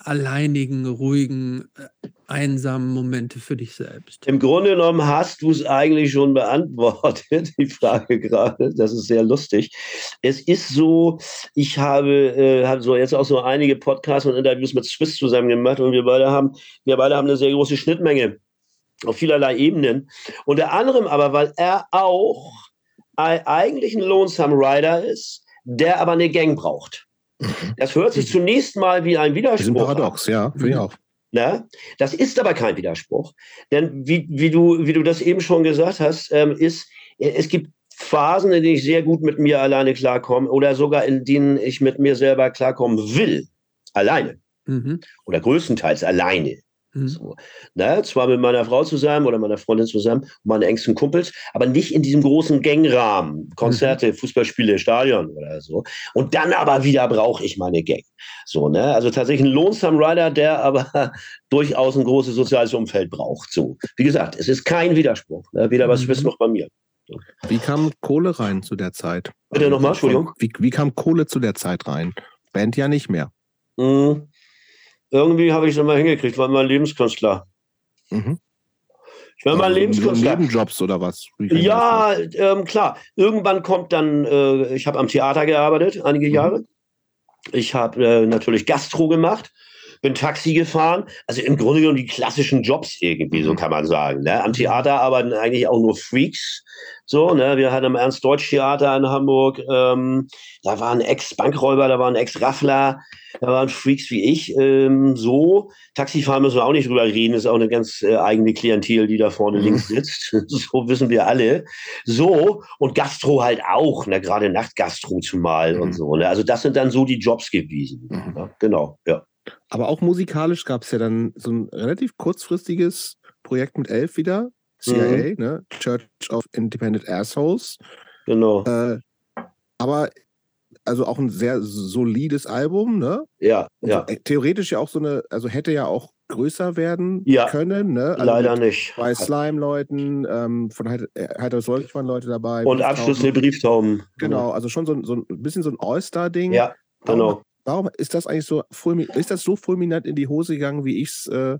alleinigen, ruhigen, äh, einsamen Momente für dich selbst? Im Grunde genommen hast du es eigentlich schon beantwortet, die Frage gerade. Das ist sehr lustig. Es ist so, ich habe, äh, habe so jetzt auch so einige Podcasts und Interviews mit Swiss zusammen gemacht und wir beide haben, wir beide haben eine sehr große Schnittmenge auf vielerlei Ebenen. Unter anderem aber, weil er auch eigentlich ein Lonesome Rider ist, der aber eine Gang braucht. Mhm. Das hört sich zunächst mal wie ein Widerspruch. Das ist ein Paradox, an. ja, finde ich auch. Na, das ist aber kein Widerspruch. Denn wie, wie, du, wie du das eben schon gesagt hast, ähm, ist, es gibt Phasen, in denen ich sehr gut mit mir alleine klarkomme oder sogar in denen ich mit mir selber klarkommen will. Alleine. Mhm. Oder größtenteils alleine. Mhm. So. Na, zwar mit meiner Frau zusammen oder meiner Freundin zusammen, meine engsten Kumpels, aber nicht in diesem großen Gangrahmen. Konzerte, mhm. Fußballspiele, Stadion oder so. Und dann aber wieder brauche ich meine Gang. So, ne? Also tatsächlich ein Lonesome Rider, der aber durchaus ein großes soziales Umfeld braucht. So. Wie gesagt, es ist kein Widerspruch. Ne? Weder bei Swiss mhm. noch bei mir. Wie kam Kohle rein zu der Zeit? Bitte also nochmal, Entschuldigung. Wie, wie kam Kohle zu der Zeit rein? Band ja nicht mehr. Mhm. Irgendwie habe ich es immer hingekriegt, war mein Lebenskünstler. Mhm. Ich war also mal Lebenskünstler. Nebenjobs oder was? Ja, ähm, klar. Irgendwann kommt dann, äh, ich habe am Theater gearbeitet, einige mhm. Jahre. Ich habe äh, natürlich Gastro gemacht bin Taxi gefahren. Also im Grunde genommen die klassischen Jobs irgendwie, so mhm. kann man sagen. Ne? Am Theater arbeiten eigentlich auch nur Freaks. So, ne, wir hatten am Ernst-Deutsch-Theater in Hamburg, ähm, da waren Ex-Bankräuber, da waren Ex-Raffler, da waren Freaks wie ich. Ähm, so, Taxifahren müssen wir auch nicht drüber reden, ist auch eine ganz äh, eigene Klientel, die da vorne mhm. links sitzt. so wissen wir alle. So, und Gastro halt auch, ne, gerade Nachtgastro zumal mhm. und so. Ne? Also das sind dann so die Jobs gewesen. Mhm. Ja, genau, ja. Aber auch musikalisch gab es ja dann so ein relativ kurzfristiges Projekt mit Elf wieder. CIA, mhm. ne? Church of Independent Assholes. Genau. Äh, aber also auch ein sehr solides Album, ne? Ja, ja. Äh, theoretisch ja auch so eine, also hätte ja auch größer werden ja, können, ne? Also leider nicht. Bei Slime-Leuten, ähm, von Heiter Säulich waren Leute dabei. Und Abschluss der Brieftauben. Genau, also schon so, so ein bisschen so ein All-Star-Ding. Ja, genau. Warum ist das eigentlich so ist das so fulminant in die Hose gegangen, wie ich es äh,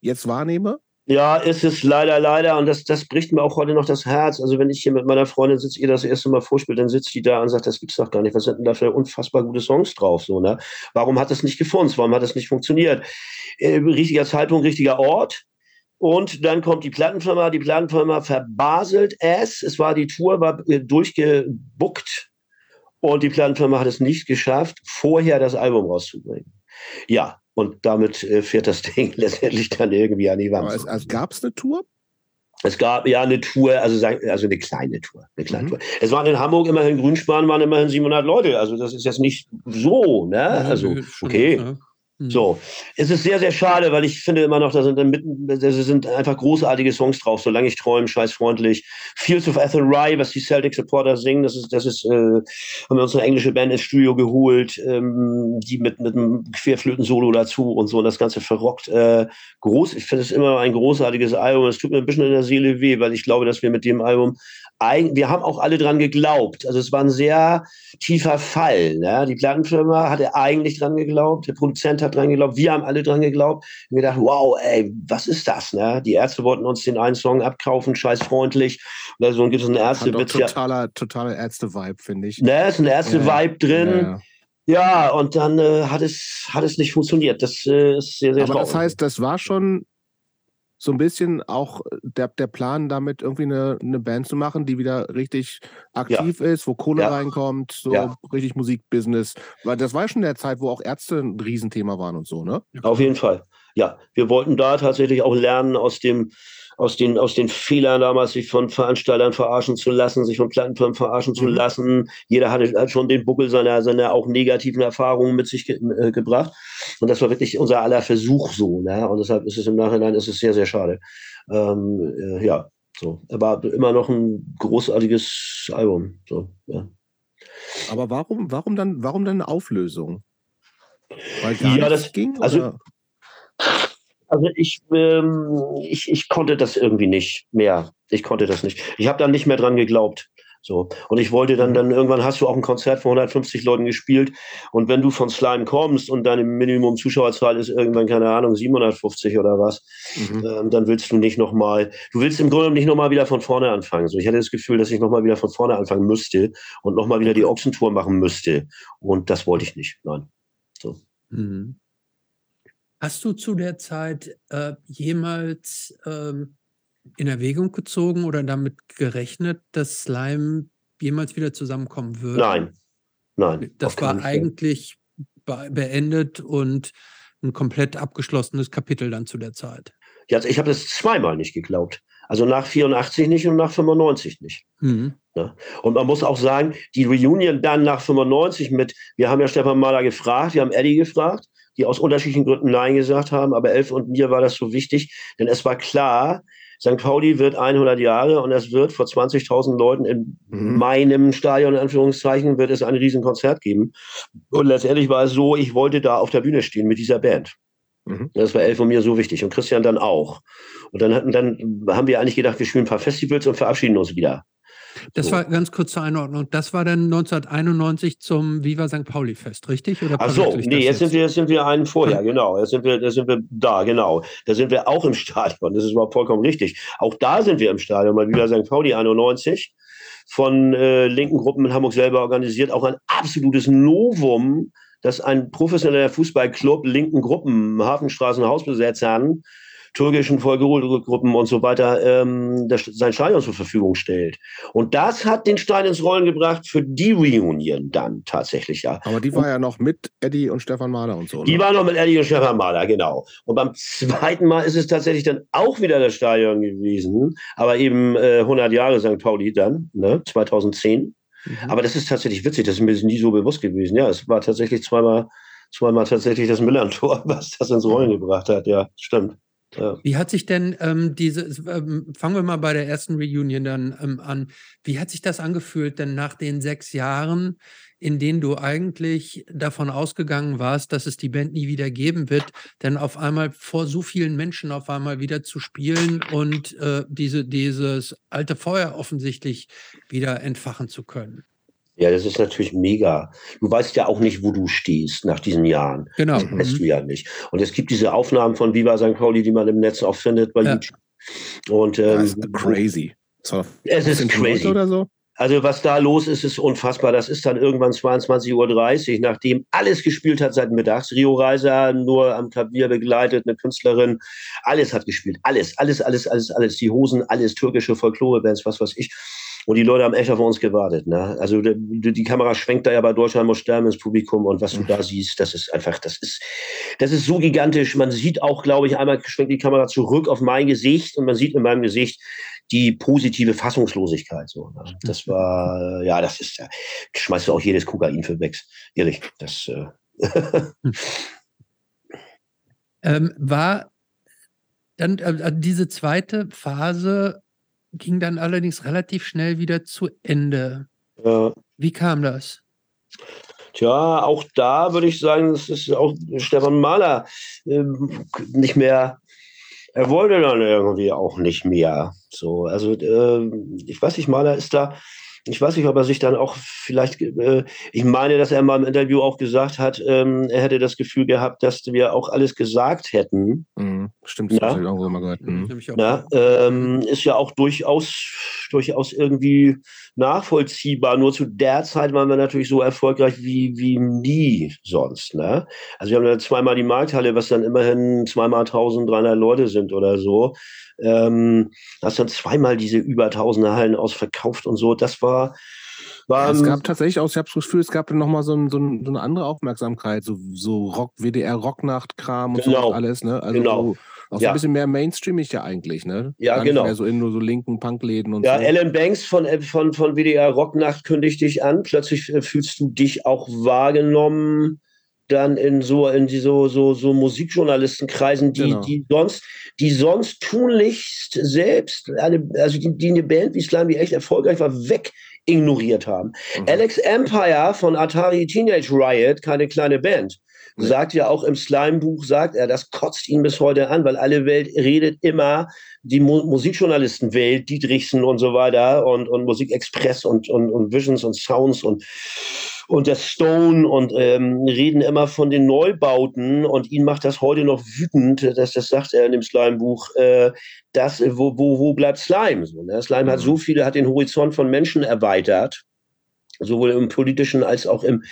jetzt wahrnehme? Ja, ist es leider, leider. Und das, das bricht mir auch heute noch das Herz. Also, wenn ich hier mit meiner Freundin sitze, ihr das erste Mal vorspielt, dann sitzt die da und sagt, das gibt's doch gar nicht. Was sind denn da für unfassbar gute Songs drauf? So, ne? Warum hat das nicht gefunden? Warum hat das nicht funktioniert? Äh, richtiger Zeitpunkt, richtiger Ort. Und dann kommt die Plattenfirma. Die Plattenfirma verbaselt es. Es war die Tour, war äh, durchgebuckt und die Plattenfirma hat es nicht geschafft, vorher das Album rauszubringen. Ja, und damit äh, fährt das Ding letztendlich dann irgendwie an die Wand. Also, also gab es eine Tour? Es gab ja eine Tour, also, also eine kleine Tour. Eine kleine mhm. Tour. Es waren in Hamburg immerhin Grünspan, waren immerhin 700 Leute. Also das ist jetzt nicht so, ne? Also okay. Ja. Mhm. So, es ist sehr, sehr schade, weil ich finde immer noch, da sind, mitten, da sind einfach großartige Songs drauf. Solange ich träume, scheißfreundlich. Fields of Athenry, was die Celtic Supporter singen, das ist, das ist, äh, haben wir uns eine englische Band ins Studio geholt, ähm, die mit, mit einem Querflöten-Solo dazu und so und das Ganze verrockt. Äh, groß, ich finde es immer ein großartiges Album. Es tut mir ein bisschen in der Seele weh, weil ich glaube, dass wir mit dem Album wir haben auch alle dran geglaubt. Also es war ein sehr tiefer Fall. Ne? Die Plattenfirma hatte eigentlich dran geglaubt, der Produzent hat dran geglaubt, wir haben alle dran geglaubt. Und wir dachten, wow, ey, was ist das? Ne? Die Ärzte wollten uns den einen Song abkaufen, scheißfreundlich. Oder so gibt es einen Ärzte. Hat totaler, ja, totaler Ärzte-Vibe, finde ich. Ne, ist ein Ärzte-Vibe ja. drin. Ja, ja, und dann äh, hat, es, hat es nicht funktioniert. Das äh, ist sehr, sehr Aber traurig. das heißt, das war schon so ein bisschen auch der, der Plan, damit irgendwie eine, eine Band zu machen, die wieder richtig aktiv ja. ist, wo Kohle ja. reinkommt, so ja. richtig Musikbusiness. Weil das war schon der Zeit, wo auch Ärzte ein Riesenthema waren und so, ne? Auf jeden Fall. Ja, wir wollten da tatsächlich auch lernen aus dem aus den, aus den Fehlern damals, sich von Veranstaltern verarschen zu lassen, sich von Plattenfirmen verarschen zu mhm. lassen. Jeder hatte halt schon den Buckel seiner, seiner auch negativen Erfahrungen mit sich ge äh, gebracht. Und das war wirklich unser aller Versuch so. Ne? Und deshalb ist es im Nachhinein ist es sehr, sehr schade. Ähm, äh, ja, so. Aber immer noch ein großartiges Album. So, ja. Aber warum, warum dann, warum dann eine Auflösung? Weil gar ja, das ging? Also, oder? Also ich, ähm, ich, ich konnte das irgendwie nicht mehr. Ich konnte das nicht. Ich habe dann nicht mehr dran geglaubt. So. Und ich wollte dann, dann irgendwann hast du auch ein Konzert von 150 Leuten gespielt. Und wenn du von Slime kommst und deine Minimum Zuschauerzahl ist irgendwann, keine Ahnung, 750 oder was, mhm. ähm, dann willst du nicht nochmal, du willst im Grunde nicht nochmal wieder von vorne anfangen. So, ich hatte das Gefühl, dass ich nochmal wieder von vorne anfangen müsste und nochmal wieder die Ochsentour machen müsste. Und das wollte ich nicht. Nein. So. Mhm. Hast du zu der Zeit äh, jemals ähm, in Erwägung gezogen oder damit gerechnet, dass Slime jemals wieder zusammenkommen würde? Nein, nein. Das war eigentlich be beendet und ein komplett abgeschlossenes Kapitel dann zu der Zeit. Ja, also ich habe das zweimal nicht geglaubt. Also nach 84 nicht und nach 95 nicht. Mhm. Ja. Und man muss auch sagen, die Reunion dann nach 95 mit, wir haben ja Stefan Mahler gefragt, wir haben Eddie gefragt, die aus unterschiedlichen Gründen Nein gesagt haben. Aber Elf und mir war das so wichtig, denn es war klar, St. Pauli wird 100 Jahre und es wird vor 20.000 Leuten in mhm. meinem Stadion, in Anführungszeichen, wird es ein Riesenkonzert geben. Und letztendlich war es so, ich wollte da auf der Bühne stehen mit dieser Band. Mhm. Das war Elf und mir so wichtig und Christian dann auch. Und dann, hatten, dann haben wir eigentlich gedacht, wir spielen ein paar Festivals und verabschieden uns wieder. Das so. war ganz kurz zur Einordnung. Das war dann 1991 zum Viva St. Pauli Fest, richtig? Oder Ach so, nee, jetzt, sind wir, jetzt sind wir einen vorher, genau. Jetzt sind wir, jetzt sind wir da, genau. Da sind wir auch im Stadion. Das ist überhaupt vollkommen richtig. Auch da sind wir im Stadion, bei Viva St. Pauli 91 von äh, linken Gruppen in Hamburg selber organisiert. Auch ein absolutes Novum, dass ein professioneller Fußballclub linken Gruppen, Hafenstraßen, Hausbesetzern, türkischen Folgeruppen und so weiter ähm, das, sein Stadion zur Verfügung stellt. Und das hat den Stein ins Rollen gebracht für die Reunion dann tatsächlich, ja. Aber die war ja noch mit Eddie und Stefan Mahler und so. Die ne? war noch mit Eddie und Stefan Mahler, genau. Und beim zweiten Mal ist es tatsächlich dann auch wieder das Stadion gewesen, aber eben äh, 100 Jahre St. Pauli dann, ne, 2010. Mhm. Aber das ist tatsächlich witzig, das ist mir nie so bewusst gewesen. Ja, es war tatsächlich zweimal, zweimal tatsächlich das Millantor, was das ins Rollen gebracht hat. Ja, stimmt. Ja. Wie hat sich denn ähm, diese, ähm, fangen wir mal bei der ersten Reunion dann ähm, an, wie hat sich das angefühlt denn nach den sechs Jahren, in denen du eigentlich davon ausgegangen warst, dass es die Band nie wieder geben wird, denn auf einmal vor so vielen Menschen auf einmal wieder zu spielen und äh, diese, dieses alte Feuer offensichtlich wieder entfachen zu können? Ja, das ist natürlich mega. Du weißt ja auch nicht, wo du stehst nach diesen Jahren. Genau. Das weißt mhm. du ja nicht. Und es gibt diese Aufnahmen von Viva St. Pauli, die man im Netz auch findet bei ja. YouTube. Und, ähm, das ist crazy. So, es ist crazy. Oder so? Also was da los ist, ist unfassbar. Das ist dann irgendwann 22.30 Uhr, nachdem alles gespielt hat seit mittags. Rio Reiser nur am Klavier begleitet, eine Künstlerin. Alles hat gespielt. Alles, alles, alles, alles, alles. Die Hosen, alles, türkische Folklore-Bands, was weiß ich. Und die Leute haben echt auf uns gewartet. Ne? Also die, die, Kamera schwenkt da ja bei Deutschland muss sterben ins Publikum und was du da siehst, das ist einfach, das ist, das ist so gigantisch. Man sieht auch, glaube ich, einmal schwenkt die Kamera zurück auf mein Gesicht und man sieht in meinem Gesicht die positive Fassungslosigkeit. So, ne? Das war, ja, das ist, ja, schmeißt du auch jedes Kokain für weg. Ehrlich, das. Äh ähm, war dann äh, diese zweite Phase ging dann allerdings relativ schnell wieder zu Ende. Ja. Wie kam das? Tja, auch da würde ich sagen, das ist auch Stefan Mahler ähm, nicht mehr. Er wollte dann irgendwie auch nicht mehr. So, also äh, ich weiß nicht, Mahler ist da ich weiß nicht, ob er sich dann auch vielleicht, äh, ich meine, dass er mal im Interview auch gesagt hat, ähm, er hätte das Gefühl gehabt, dass wir auch alles gesagt hätten. Mhm, stimmt, das ja? habe ich auch immer gehört. Mhm. Ja, ähm, ist ja auch durchaus, durchaus irgendwie nachvollziehbar. Nur zu der Zeit waren wir natürlich so erfolgreich wie, wie nie sonst. Ne? Also wir haben ja zweimal die Markthalle, was dann immerhin zweimal 1300 Leute sind oder so. Ähm, hast dann zweimal diese über 1000 Hallen ausverkauft und so. Das war, war es gab tatsächlich auch, ich habe das Gefühl, es gab noch mal so, ein, so, ein, so, eine andere Aufmerksamkeit, so, so Rock, WDR Rocknacht-Kram und genau. so alles, ne? Also genau. auch ja. ein bisschen mehr mainstreamig ja eigentlich, ne? Ja, Gar genau. Nicht mehr so in nur so linken Punkläden und ja, so. Ja, Alan Banks von, äh, von, von WDR Rocknacht kündigt dich an. Plötzlich äh, fühlst du dich auch wahrgenommen dann in so in die so so so Musikjournalistenkreisen, die genau. die sonst die sonst tunlichst selbst eine also die, die eine Band wie Slime, die echt erfolgreich war, weg ignoriert haben. Mhm. Alex Empire von Atari Teenage Riot, keine kleine Band, mhm. sagt ja auch im Slime-Buch, sagt er, das kotzt ihn bis heute an, weil alle Welt redet immer, die Mu Musikjournalistenwelt, Dietrichsen und so weiter und, und Musikexpress und, und, und Visions und Sounds und und der Stone und ähm, reden immer von den Neubauten und ihn macht das heute noch wütend, dass das sagt er in dem Slime-Buch, äh, dass, wo, wo, wo bleibt Slime? So, ne? Slime mhm. hat so viele, hat den Horizont von Menschen erweitert sowohl im politischen als auch im,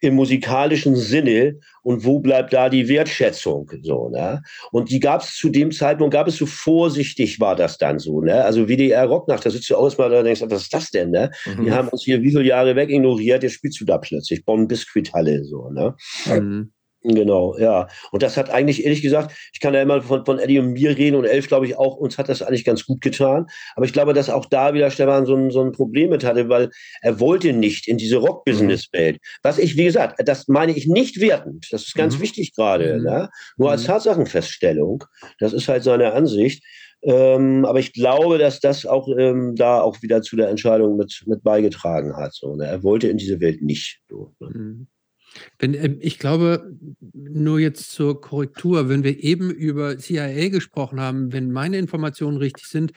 im musikalischen Sinne. Und wo bleibt da die Wertschätzung? So, ne? Und die gab es zu dem Zeitpunkt, gab es so vorsichtig, war das dann so. Ne? Also WDR Rocknacht, da sitzt du auch erstmal da und denkst, was ist das denn? Ne? Mhm. Die haben uns hier wie viele Jahre weg ignoriert, jetzt spielst du da plötzlich. Bonn Biskuit Halle, so. Ne? Mhm. Genau, ja. Und das hat eigentlich, ehrlich gesagt, ich kann ja immer von, von Eddie und mir reden und Elf, glaube ich, auch, uns hat das eigentlich ganz gut getan. Aber ich glaube, dass auch da wieder Stefan so ein, so ein Problem mit hatte, weil er wollte nicht in diese Rock-Business-Welt. Was ich, wie gesagt, das meine ich nicht wertend. Das ist ganz mhm. wichtig gerade. Mhm. Ne? Nur als mhm. Tatsachenfeststellung. Das ist halt seine Ansicht. Ähm, aber ich glaube, dass das auch ähm, da auch wieder zu der Entscheidung mit, mit beigetragen hat. So, ne? Er wollte in diese Welt nicht. So, ne? mhm. Wenn, ähm, ich glaube, nur jetzt zur Korrektur, wenn wir eben über CIA gesprochen haben, wenn meine Informationen richtig sind,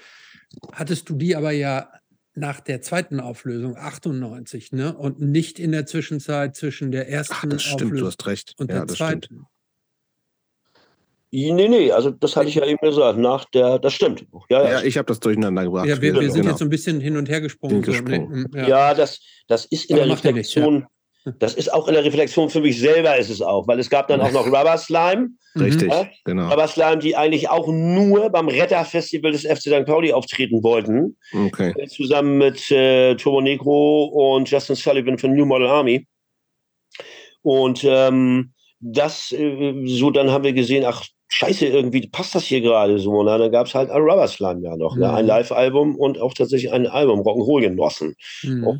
hattest du die aber ja nach der zweiten Auflösung, 98, ne? Und nicht in der Zwischenzeit zwischen der ersten Ach, das stimmt, Auflösung du hast recht. und ja, der zweiten. Stimmt. Nee, nee, also das hatte ich ja eben gesagt. Nach der, das stimmt. Ja, ja, ja ich habe das durcheinander gebracht. Ja, wir, wir sind genau. jetzt so ein bisschen hin und her gesprungen. So, gesprungen. Ne? Ja. ja, das, das ist in Aber der Reflexion. Das ist auch in der Reflexion für mich selber ist es auch, weil es gab dann auch noch Rubber Slime. Richtig, ja? genau. Rubber Slime, die eigentlich auch nur beim Retterfestival des FC St. Pauli auftreten wollten. Okay. Äh, zusammen mit äh, Turbo Negro und Justin Sullivan von New Model Army. Und ähm, das, äh, so dann haben wir gesehen, ach, scheiße, irgendwie passt das hier gerade so. Und dann gab es halt ein Rubber Slime ja noch, mhm. ne? ein mhm. Live-Album und auch tatsächlich ein Album, Rock'n'Roll genossen. Mhm. Auch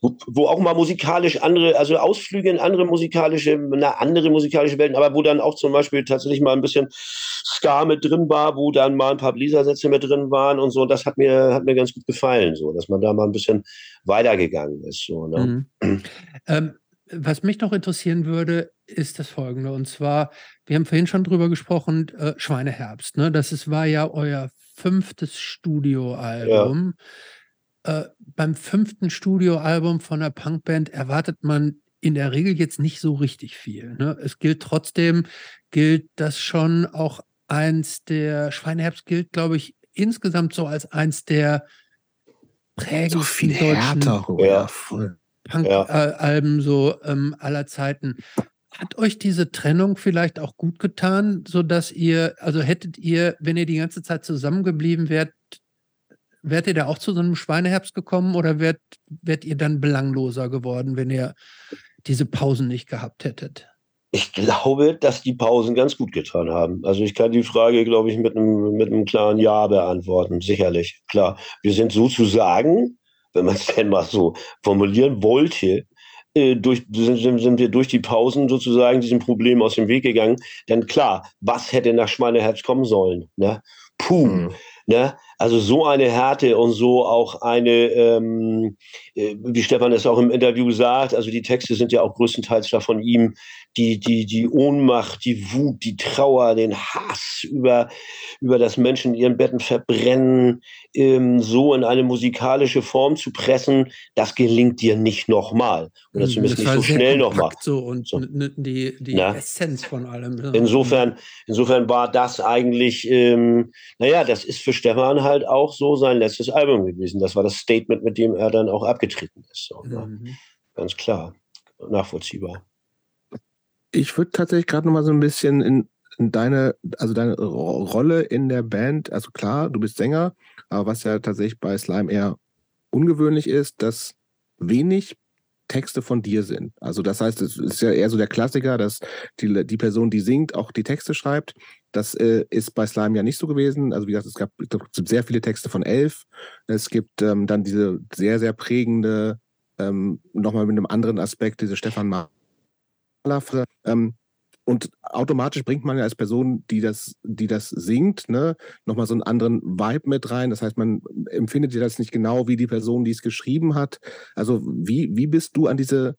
wo, wo, auch mal musikalisch andere, also Ausflüge in andere musikalische, na, andere musikalische Welten, aber wo dann auch zum Beispiel tatsächlich mal ein bisschen Ska mit drin war, wo dann mal ein paar Bläsersätze mit drin waren und so. Das hat mir, hat mir ganz gut gefallen, so, dass man da mal ein bisschen weitergegangen ist. So, ne? Mhm. Ähm, was mich noch interessieren würde, ist das folgende. Und zwar, wir haben vorhin schon drüber gesprochen, äh, Schweineherbst. Ne? Das ist, war ja euer fünftes Studioalbum. Ja. Äh, beim fünften Studioalbum von einer Punkband erwartet man in der Regel jetzt nicht so richtig viel. Ne? Es gilt trotzdem, gilt das schon auch eins der, Schweineherbst gilt, glaube ich, insgesamt so als eins der prägendsten so viel deutschen härter, ja, voll. Punk-Alben ja. so ähm, aller Zeiten. Hat euch diese Trennung vielleicht auch gut getan, sodass ihr, also hättet ihr, wenn ihr die ganze Zeit zusammengeblieben wärt, wärt ihr da auch zu so einem Schweineherbst gekommen oder wärt, wärt ihr dann belangloser geworden, wenn ihr diese Pausen nicht gehabt hättet? Ich glaube, dass die Pausen ganz gut getan haben. Also ich kann die Frage, glaube ich, mit einem, mit einem klaren Ja beantworten. Sicherlich, klar. Wir sind sozusagen wenn man es denn mal so formulieren wollte, äh, durch, sind, sind, wir durch die Pausen sozusagen diesem Problem aus dem Weg gegangen. Denn klar, was hätte nach Schweineherz kommen sollen? Ne? Puh, mhm. ne? Also so eine Härte und so auch eine, ähm, äh, wie Stefan es auch im Interview sagt, also die Texte sind ja auch größtenteils da von ihm, die, die, die Ohnmacht, die Wut, die Trauer, den Hass über, über das Menschen in ihren Betten verbrennen, ähm, so in eine musikalische Form zu pressen, das gelingt dir nicht nochmal. Oder mhm, zumindest nicht so schnell nochmal. So und so. die, die Essenz von allem. Ja. Insofern, insofern war das eigentlich, ähm, naja, das ist für Stefan halt halt auch so sein letztes Album gewesen. Das war das Statement, mit dem er dann auch abgetreten ist. So, ne? mhm. Ganz klar, nachvollziehbar. Ich würde tatsächlich gerade noch mal so ein bisschen in, in, deine, also deine Rolle in der Band, also klar, du bist Sänger, aber was ja tatsächlich bei Slime eher ungewöhnlich ist, dass wenig Texte von dir sind. Also das heißt, es ist ja eher so der Klassiker, dass die, die Person, die singt, auch die Texte schreibt. Das äh, ist bei Slime ja nicht so gewesen. Also wie gesagt, es gab sehr viele Texte von elf. Es gibt ähm, dann diese sehr, sehr prägende, ähm, nochmal mit einem anderen Aspekt, diese Stefan Mahler. Ähm, und automatisch bringt man ja als Person, die das, die das singt, ne, nochmal so einen anderen Vibe mit rein. Das heißt, man empfindet ja das nicht genau wie die Person, die es geschrieben hat. Also wie, wie bist du an diese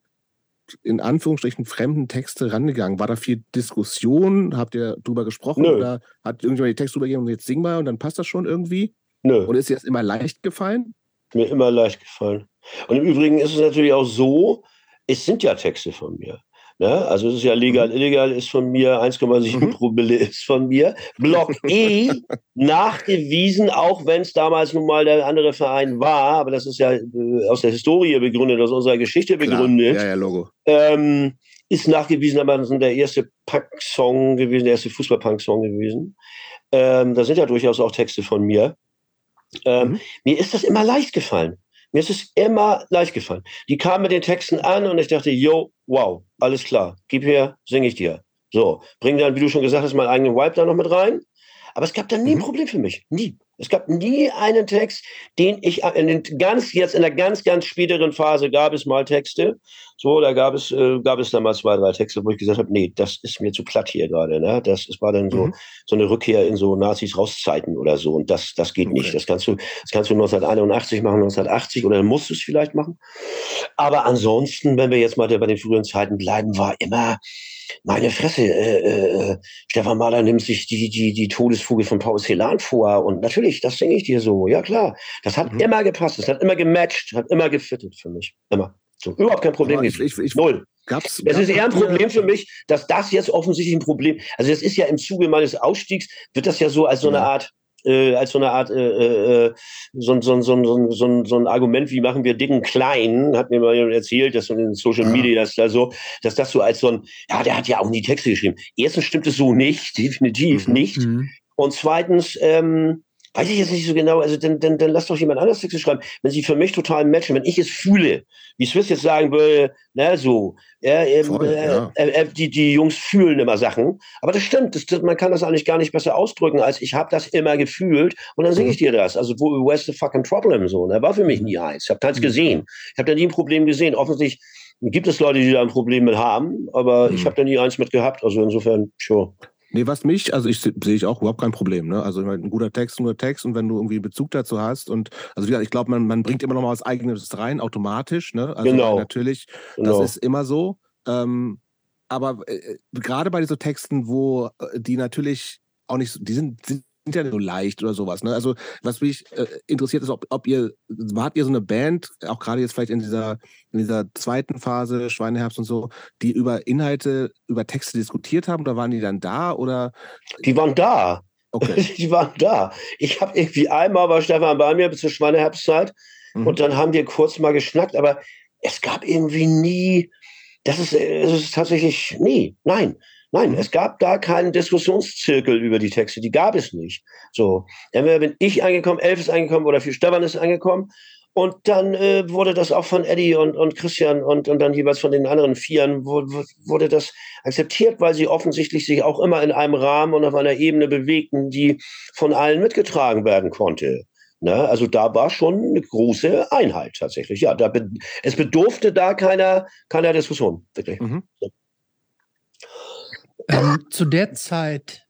in Anführungsstrichen fremden Texte rangegangen? War da viel Diskussion? Habt ihr drüber gesprochen? Nö. Oder hat irgendjemand die Texte übergeben und jetzt sing mal und dann passt das schon irgendwie? Nö. Oder ist dir das immer leicht gefallen? Mir immer leicht gefallen. Und im Übrigen ist es natürlich auch so, es sind ja Texte von mir. Ne? Also es ist ja legal, mhm. illegal ist von mir, 1,7 mhm. Promille ist von mir. Block E nachgewiesen, auch wenn es damals nun mal der andere Verein war, aber das ist ja äh, aus der Historie begründet, aus unserer Geschichte begründet. Ja, ja, Logo. Ähm, ist nachgewiesen, aber das ist der erste Punk-Song gewesen, der erste Fußball-Punk-Song gewesen. Ähm, da sind ja durchaus auch Texte von mir. Ähm, mhm. Mir ist das immer leicht gefallen. Mir ist es immer leicht gefallen. Die kamen mit den Texten an und ich dachte, yo, wow, alles klar, gib her, singe ich dir. So, bring dann, wie du schon gesagt hast, meinen eigenen Vibe da noch mit rein. Aber es gab dann nie ein mhm. Problem für mich. Nie. Es gab nie einen Text, den ich in den ganz, jetzt in der ganz, ganz späteren Phase gab es mal Texte. So, da gab es, äh, gab es dann mal zwei, drei Texte, wo ich gesagt habe, nee, das ist mir zu platt hier gerade. Ne? Das, das war dann so, mhm. so eine Rückkehr in so Nazis rauszeiten oder so. Und das, das geht okay. nicht. Das kannst du, das kannst du 1981 machen, 1980 oder musst du es vielleicht machen. Aber ansonsten, wenn wir jetzt mal bei den früheren Zeiten bleiben, war immer, meine Fresse, äh, äh, Stefan Mahler nimmt sich die, die, die Todesfuge von Paul Celan vor und natürlich Natürlich, das singe ich dir so. Ja, klar. Das hat mhm. immer gepasst. Das hat immer gematcht, hat immer gefittet für mich. Immer. So, überhaupt kein Problem. Ich, ich, ich, Null. Gab's, es ist eher ein Problem für mich, dass das jetzt offensichtlich ein Problem, also das ist ja im Zuge meines Ausstiegs, wird das ja so als so eine Art, äh, als so eine Art, äh, äh, so, so, so, so, so, ein Argument, wie machen wir Dicken klein, hat mir mal jemand erzählt, dass in den Social Media das da so, dass das so als so ein, ja, der hat ja auch nie Texte geschrieben. Erstens stimmt es so nicht, definitiv mhm. nicht. Mhm. Und zweitens, ähm, weiß ich jetzt nicht so genau, also dann, dann, dann lass doch jemand anders Texte schreiben, wenn sie für mich total matchen, wenn ich es fühle, wie Swiss jetzt sagen würde, na so, ja, ähm, Voll, äh, ja. Äh, äh, die, die Jungs fühlen immer Sachen, aber das stimmt, das, das, man kann das eigentlich gar nicht besser ausdrücken, als ich habe das immer gefühlt und dann singe mhm. ich dir das, also wo, where's the fucking problem, so, ne? war für mich nie eins, ich habe keins mhm. gesehen, ich habe da nie ein Problem gesehen, offensichtlich gibt es Leute, die da ein Problem mit haben, aber mhm. ich habe da nie eins mit gehabt, also insofern, sure. Nee, was mich, also ich sehe ich auch überhaupt kein Problem. Ne? Also ein guter Text, ein guter Text und wenn du irgendwie Bezug dazu hast und also wie gesagt, ich glaube, man, man bringt immer noch mal was Eigenes rein, automatisch. Ne? Also genau. natürlich, genau. das ist immer so. Ähm, aber äh, äh gerade bei diesen Texten, wo äh, die natürlich auch nicht, die sind, sind ja so leicht oder sowas. Ne? Also was mich äh, interessiert ist, ob, ob ihr, wart ihr so eine Band, auch gerade jetzt vielleicht in dieser, in dieser zweiten Phase, Schweineherbst und so, die über Inhalte, über Texte diskutiert haben oder waren die dann da oder? Die waren da. Okay. Die waren da. Ich habe irgendwie einmal war Stefan bei mir bis zur Schweineherbstzeit mhm. und dann haben wir kurz mal geschnackt, aber es gab irgendwie nie, das ist, das ist tatsächlich, nie, nein. Nein, es gab da keinen Diskussionszirkel über die Texte, die gab es nicht. So, entweder bin ich angekommen, Elf ist angekommen oder für Stefan ist angekommen. Und dann äh, wurde das auch von Eddie und, und Christian und, und dann jeweils von den anderen Vieren wurde, wurde das akzeptiert, weil sie offensichtlich sich auch immer in einem Rahmen und auf einer Ebene bewegten, die von allen mitgetragen werden konnte. Ne? Also da war schon eine große Einheit tatsächlich. Ja, da be es bedurfte da keiner, keiner Diskussion, wirklich. Mhm. Ähm, zu der Zeit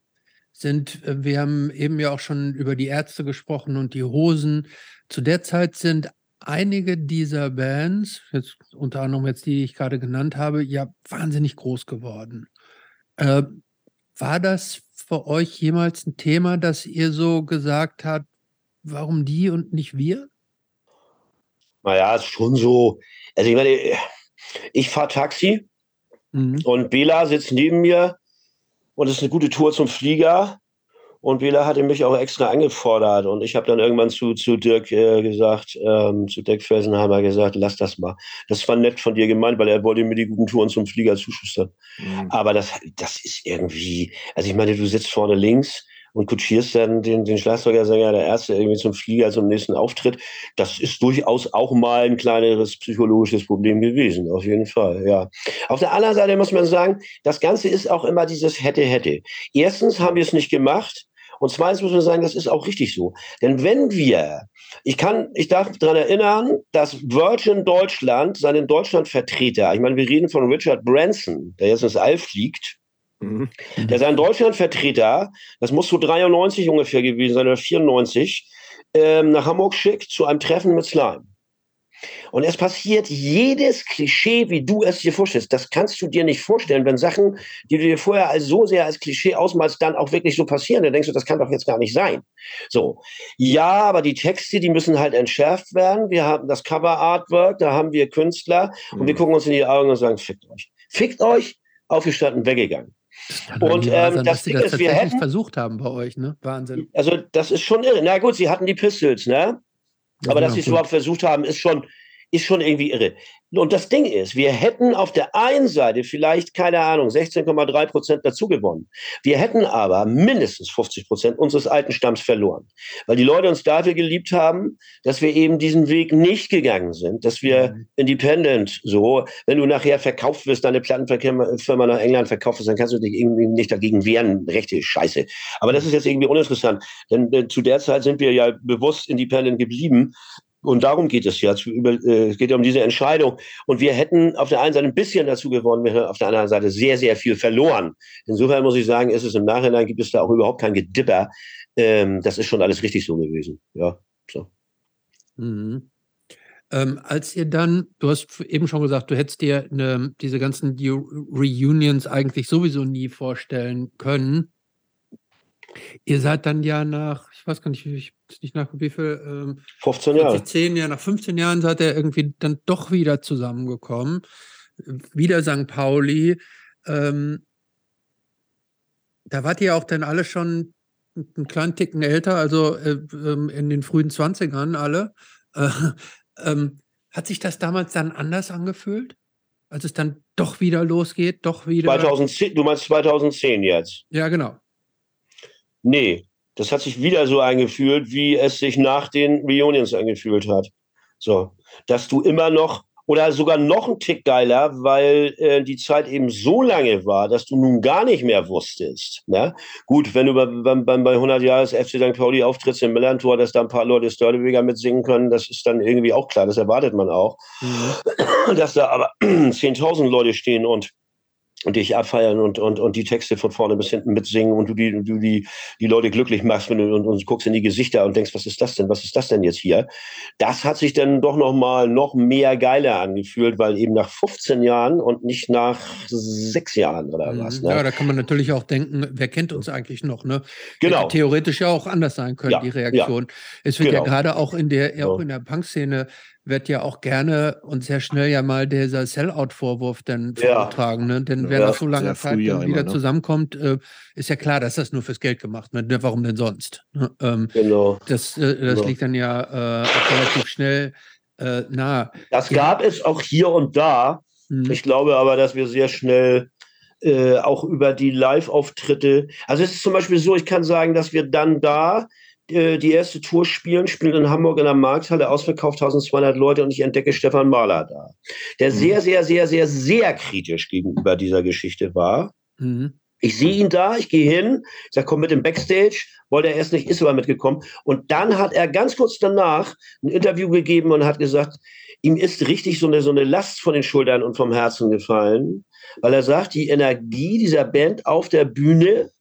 sind, äh, wir haben eben ja auch schon über die Ärzte gesprochen und die Hosen. Zu der Zeit sind einige dieser Bands, jetzt unter anderem jetzt die, die ich gerade genannt habe, ja wahnsinnig groß geworden. Äh, war das für euch jemals ein Thema, dass ihr so gesagt habt, warum die und nicht wir? Naja, ist schon so. Also ich meine, ich fahre Taxi mhm. und Bela sitzt neben mir und es ist eine gute Tour zum Flieger. Und Wähler hatte mich auch extra angefordert. Und ich habe dann irgendwann zu, zu Dirk äh, gesagt, ähm, zu Dirk Felsenheimer gesagt, lass das mal. Das war nett von dir gemeint, weil er wollte mir die guten Touren zum Flieger zuschustern. Mhm. Aber das, das ist irgendwie, also ich meine, du sitzt vorne links, und kutschierst dann den, den Schlagzeugersänger der Ärzte irgendwie zum Flieger zum nächsten Auftritt. Das ist durchaus auch mal ein kleineres psychologisches Problem gewesen, auf jeden Fall, ja. Auf der anderen Seite muss man sagen, das Ganze ist auch immer dieses hätte, hätte. Erstens haben wir es nicht gemacht. Und zweitens muss man sagen, das ist auch richtig so. Denn wenn wir, ich kann, ich darf daran erinnern, dass Virgin Deutschland seinen Deutschlandvertreter, ich meine, wir reden von Richard Branson, der jetzt ins All fliegt, Mhm. Der sein Deutschlandvertreter, das muss so 93 ungefähr gewesen sein oder 94, ähm, nach Hamburg schickt zu einem Treffen mit Slime. Und es passiert jedes Klischee, wie du es dir vorstellst. Das kannst du dir nicht vorstellen, wenn Sachen, die du dir vorher als so sehr als Klischee ausmalst, dann auch wirklich so passieren. Dann denkst du, das kann doch jetzt gar nicht sein. So. Ja, aber die Texte, die müssen halt entschärft werden. Wir haben das Cover Artwork, da haben wir Künstler mhm. und wir mhm. gucken uns in die Augen und sagen, fickt euch. Fickt euch, aufgestanden, weggegangen. Und ähm, sein, das Ding das ist, wir hätten versucht haben bei euch, ne? Wahnsinn. Also das ist schon irre. Na gut, sie hatten die Pistols, ne? Ja, Aber dass sie es überhaupt versucht haben, ist schon, ist schon irgendwie irre. Und das Ding ist, wir hätten auf der einen Seite vielleicht, keine Ahnung, 16,3 Prozent dazu gewonnen. Wir hätten aber mindestens 50 Prozent unseres alten Stamms verloren. Weil die Leute uns dafür geliebt haben, dass wir eben diesen Weg nicht gegangen sind, dass wir mhm. independent so, wenn du nachher verkauft wirst, deine Plattenfirma nach England verkauft wirst, dann kannst du dich irgendwie nicht dagegen wehren. Rechte Scheiße. Aber das ist jetzt irgendwie uninteressant. Denn äh, zu der Zeit sind wir ja bewusst independent geblieben, und darum geht es ja. Äh, es geht ja um diese Entscheidung. Und wir hätten auf der einen Seite ein bisschen dazu gewonnen, wir hätten auf der anderen Seite sehr, sehr viel verloren. Insofern muss ich sagen, ist es im Nachhinein gibt es da auch überhaupt kein Gedipper. Ähm, das ist schon alles richtig so gewesen. Ja, so. Mhm. Ähm, als ihr dann, du hast eben schon gesagt, du hättest dir eine, diese ganzen Reunions eigentlich sowieso nie vorstellen können. Ihr seid dann ja nach, ich weiß gar nicht, ich nicht nach wie viel, ähm, 15 Jahre. 10 Jahre, nach 15 Jahren seid ihr irgendwie dann doch wieder zusammengekommen. Wieder St. Pauli. Ähm, da wart ihr auch dann alle schon einen kleinen Ticken älter, also äh, ähm, in den frühen 20ern alle. Äh, ähm, hat sich das damals dann anders angefühlt? Als es dann doch wieder losgeht, doch wieder. 2010, du meinst 2010 jetzt? Ja, genau. Nee, das hat sich wieder so eingefühlt, wie es sich nach den Reunions angefühlt hat. So, dass du immer noch oder sogar noch ein Tick geiler, weil äh, die Zeit eben so lange war, dass du nun gar nicht mehr wusstest. Ne? Gut, wenn du bei, bei, bei 100 Jahres FC St. Pauli auftrittst im Millantor, dass da ein paar Leute Störteweger mitsingen können, das ist dann irgendwie auch klar, das erwartet man auch. Mhm. Dass da aber 10.000 Leute stehen und und dich abfeiern und, und, und die Texte von vorne bis hinten mitsingen und du die, du die, die Leute glücklich machst wenn du, und, und guckst in die Gesichter und denkst, was ist das denn, was ist das denn jetzt hier? Das hat sich dann doch nochmal noch mehr geiler angefühlt, weil eben nach 15 Jahren und nicht nach sechs Jahren oder mhm. was. Ne? Ja, da kann man natürlich auch denken, wer kennt uns eigentlich noch, ne? Genau. Hätte theoretisch ja auch anders sein können, ja, die Reaktion. Ja. Es wird genau. ja gerade auch in der, auch in der Punk-Szene wird ja auch gerne und sehr schnell ja mal dieser Sellout-Vorwurf dann vorgetragen. Ne? Denn wer ja, nach so langer Zeit wieder immer, ne? zusammenkommt, äh, ist ja klar, dass das nur fürs Geld gemacht wird. Ne? Warum denn sonst? Ne? Ähm, genau. Das, äh, das genau. liegt dann ja äh, auch relativ schnell äh, nahe. Das gab es auch hier und da. Hm. Ich glaube aber, dass wir sehr schnell äh, auch über die Live-Auftritte. Also es ist zum Beispiel so, ich kann sagen, dass wir dann da äh, die erste Tour spielen, spielen in Hamburg in der Markthalle, ausverkauft 1200 Leute und ich entdecke Stefan Mahler da, der mhm. sehr, sehr, sehr, sehr, sehr kritisch gegenüber dieser Geschichte war. Mhm. Ich sehe ihn da, ich gehe hin, ich sage, komm mit im Backstage, wollte er erst nicht, ist aber mitgekommen. Und dann hat er ganz kurz danach ein Interview gegeben und hat gesagt, ihm ist richtig so eine, so eine Last von den Schultern und vom Herzen gefallen, weil er sagt, die Energie dieser Band auf der Bühne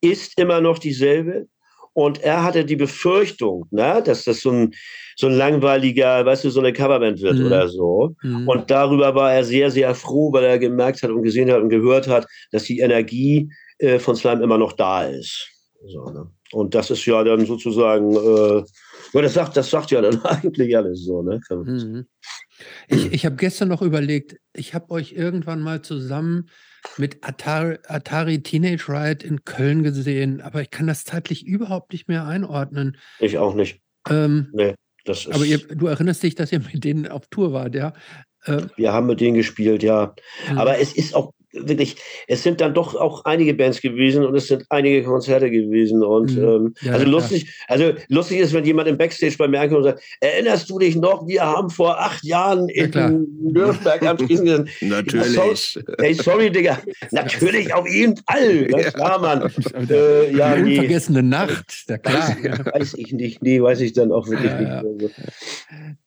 ist immer noch dieselbe. Und er hatte die Befürchtung, ne, dass das so ein, so ein langweiliger, weißt du, so eine Coverband wird mhm. oder so. Mhm. Und darüber war er sehr, sehr froh, weil er gemerkt hat und gesehen hat und gehört hat, dass die Energie äh, von Slime immer noch da ist. So, ne? Und das ist ja dann sozusagen, äh, ja, das sagt, das sagt ja dann eigentlich alles so. Ne? Mhm. Ich, ich habe gestern noch überlegt, ich habe euch irgendwann mal zusammen mit Atari, Atari Teenage Riot in Köln gesehen, aber ich kann das zeitlich überhaupt nicht mehr einordnen. Ich auch nicht. Ähm, nee, das ist aber ihr, du erinnerst dich, dass ihr mit denen auf Tour wart, ja? Äh, Wir haben mit denen gespielt, ja. Mhm. Aber es ist auch wirklich, es sind dann doch auch einige Bands gewesen und es sind einige Konzerte gewesen. Und mhm. ähm, ja, also lustig, also lustig ist, wenn jemand im Backstage bei mir ankommt und sagt, erinnerst du dich noch, wir haben vor acht Jahren in ja, Nürnberg am Tresen gesessen. Natürlich. So, ey, sorry, Digga. Natürlich, auf jeden Fall. Ja. klar, Mann. Äh, ja, Die unvergessene nee. Nacht, ja klar. Weiß, weiß, ich nicht. Nee, weiß ich dann auch wirklich nicht. Also.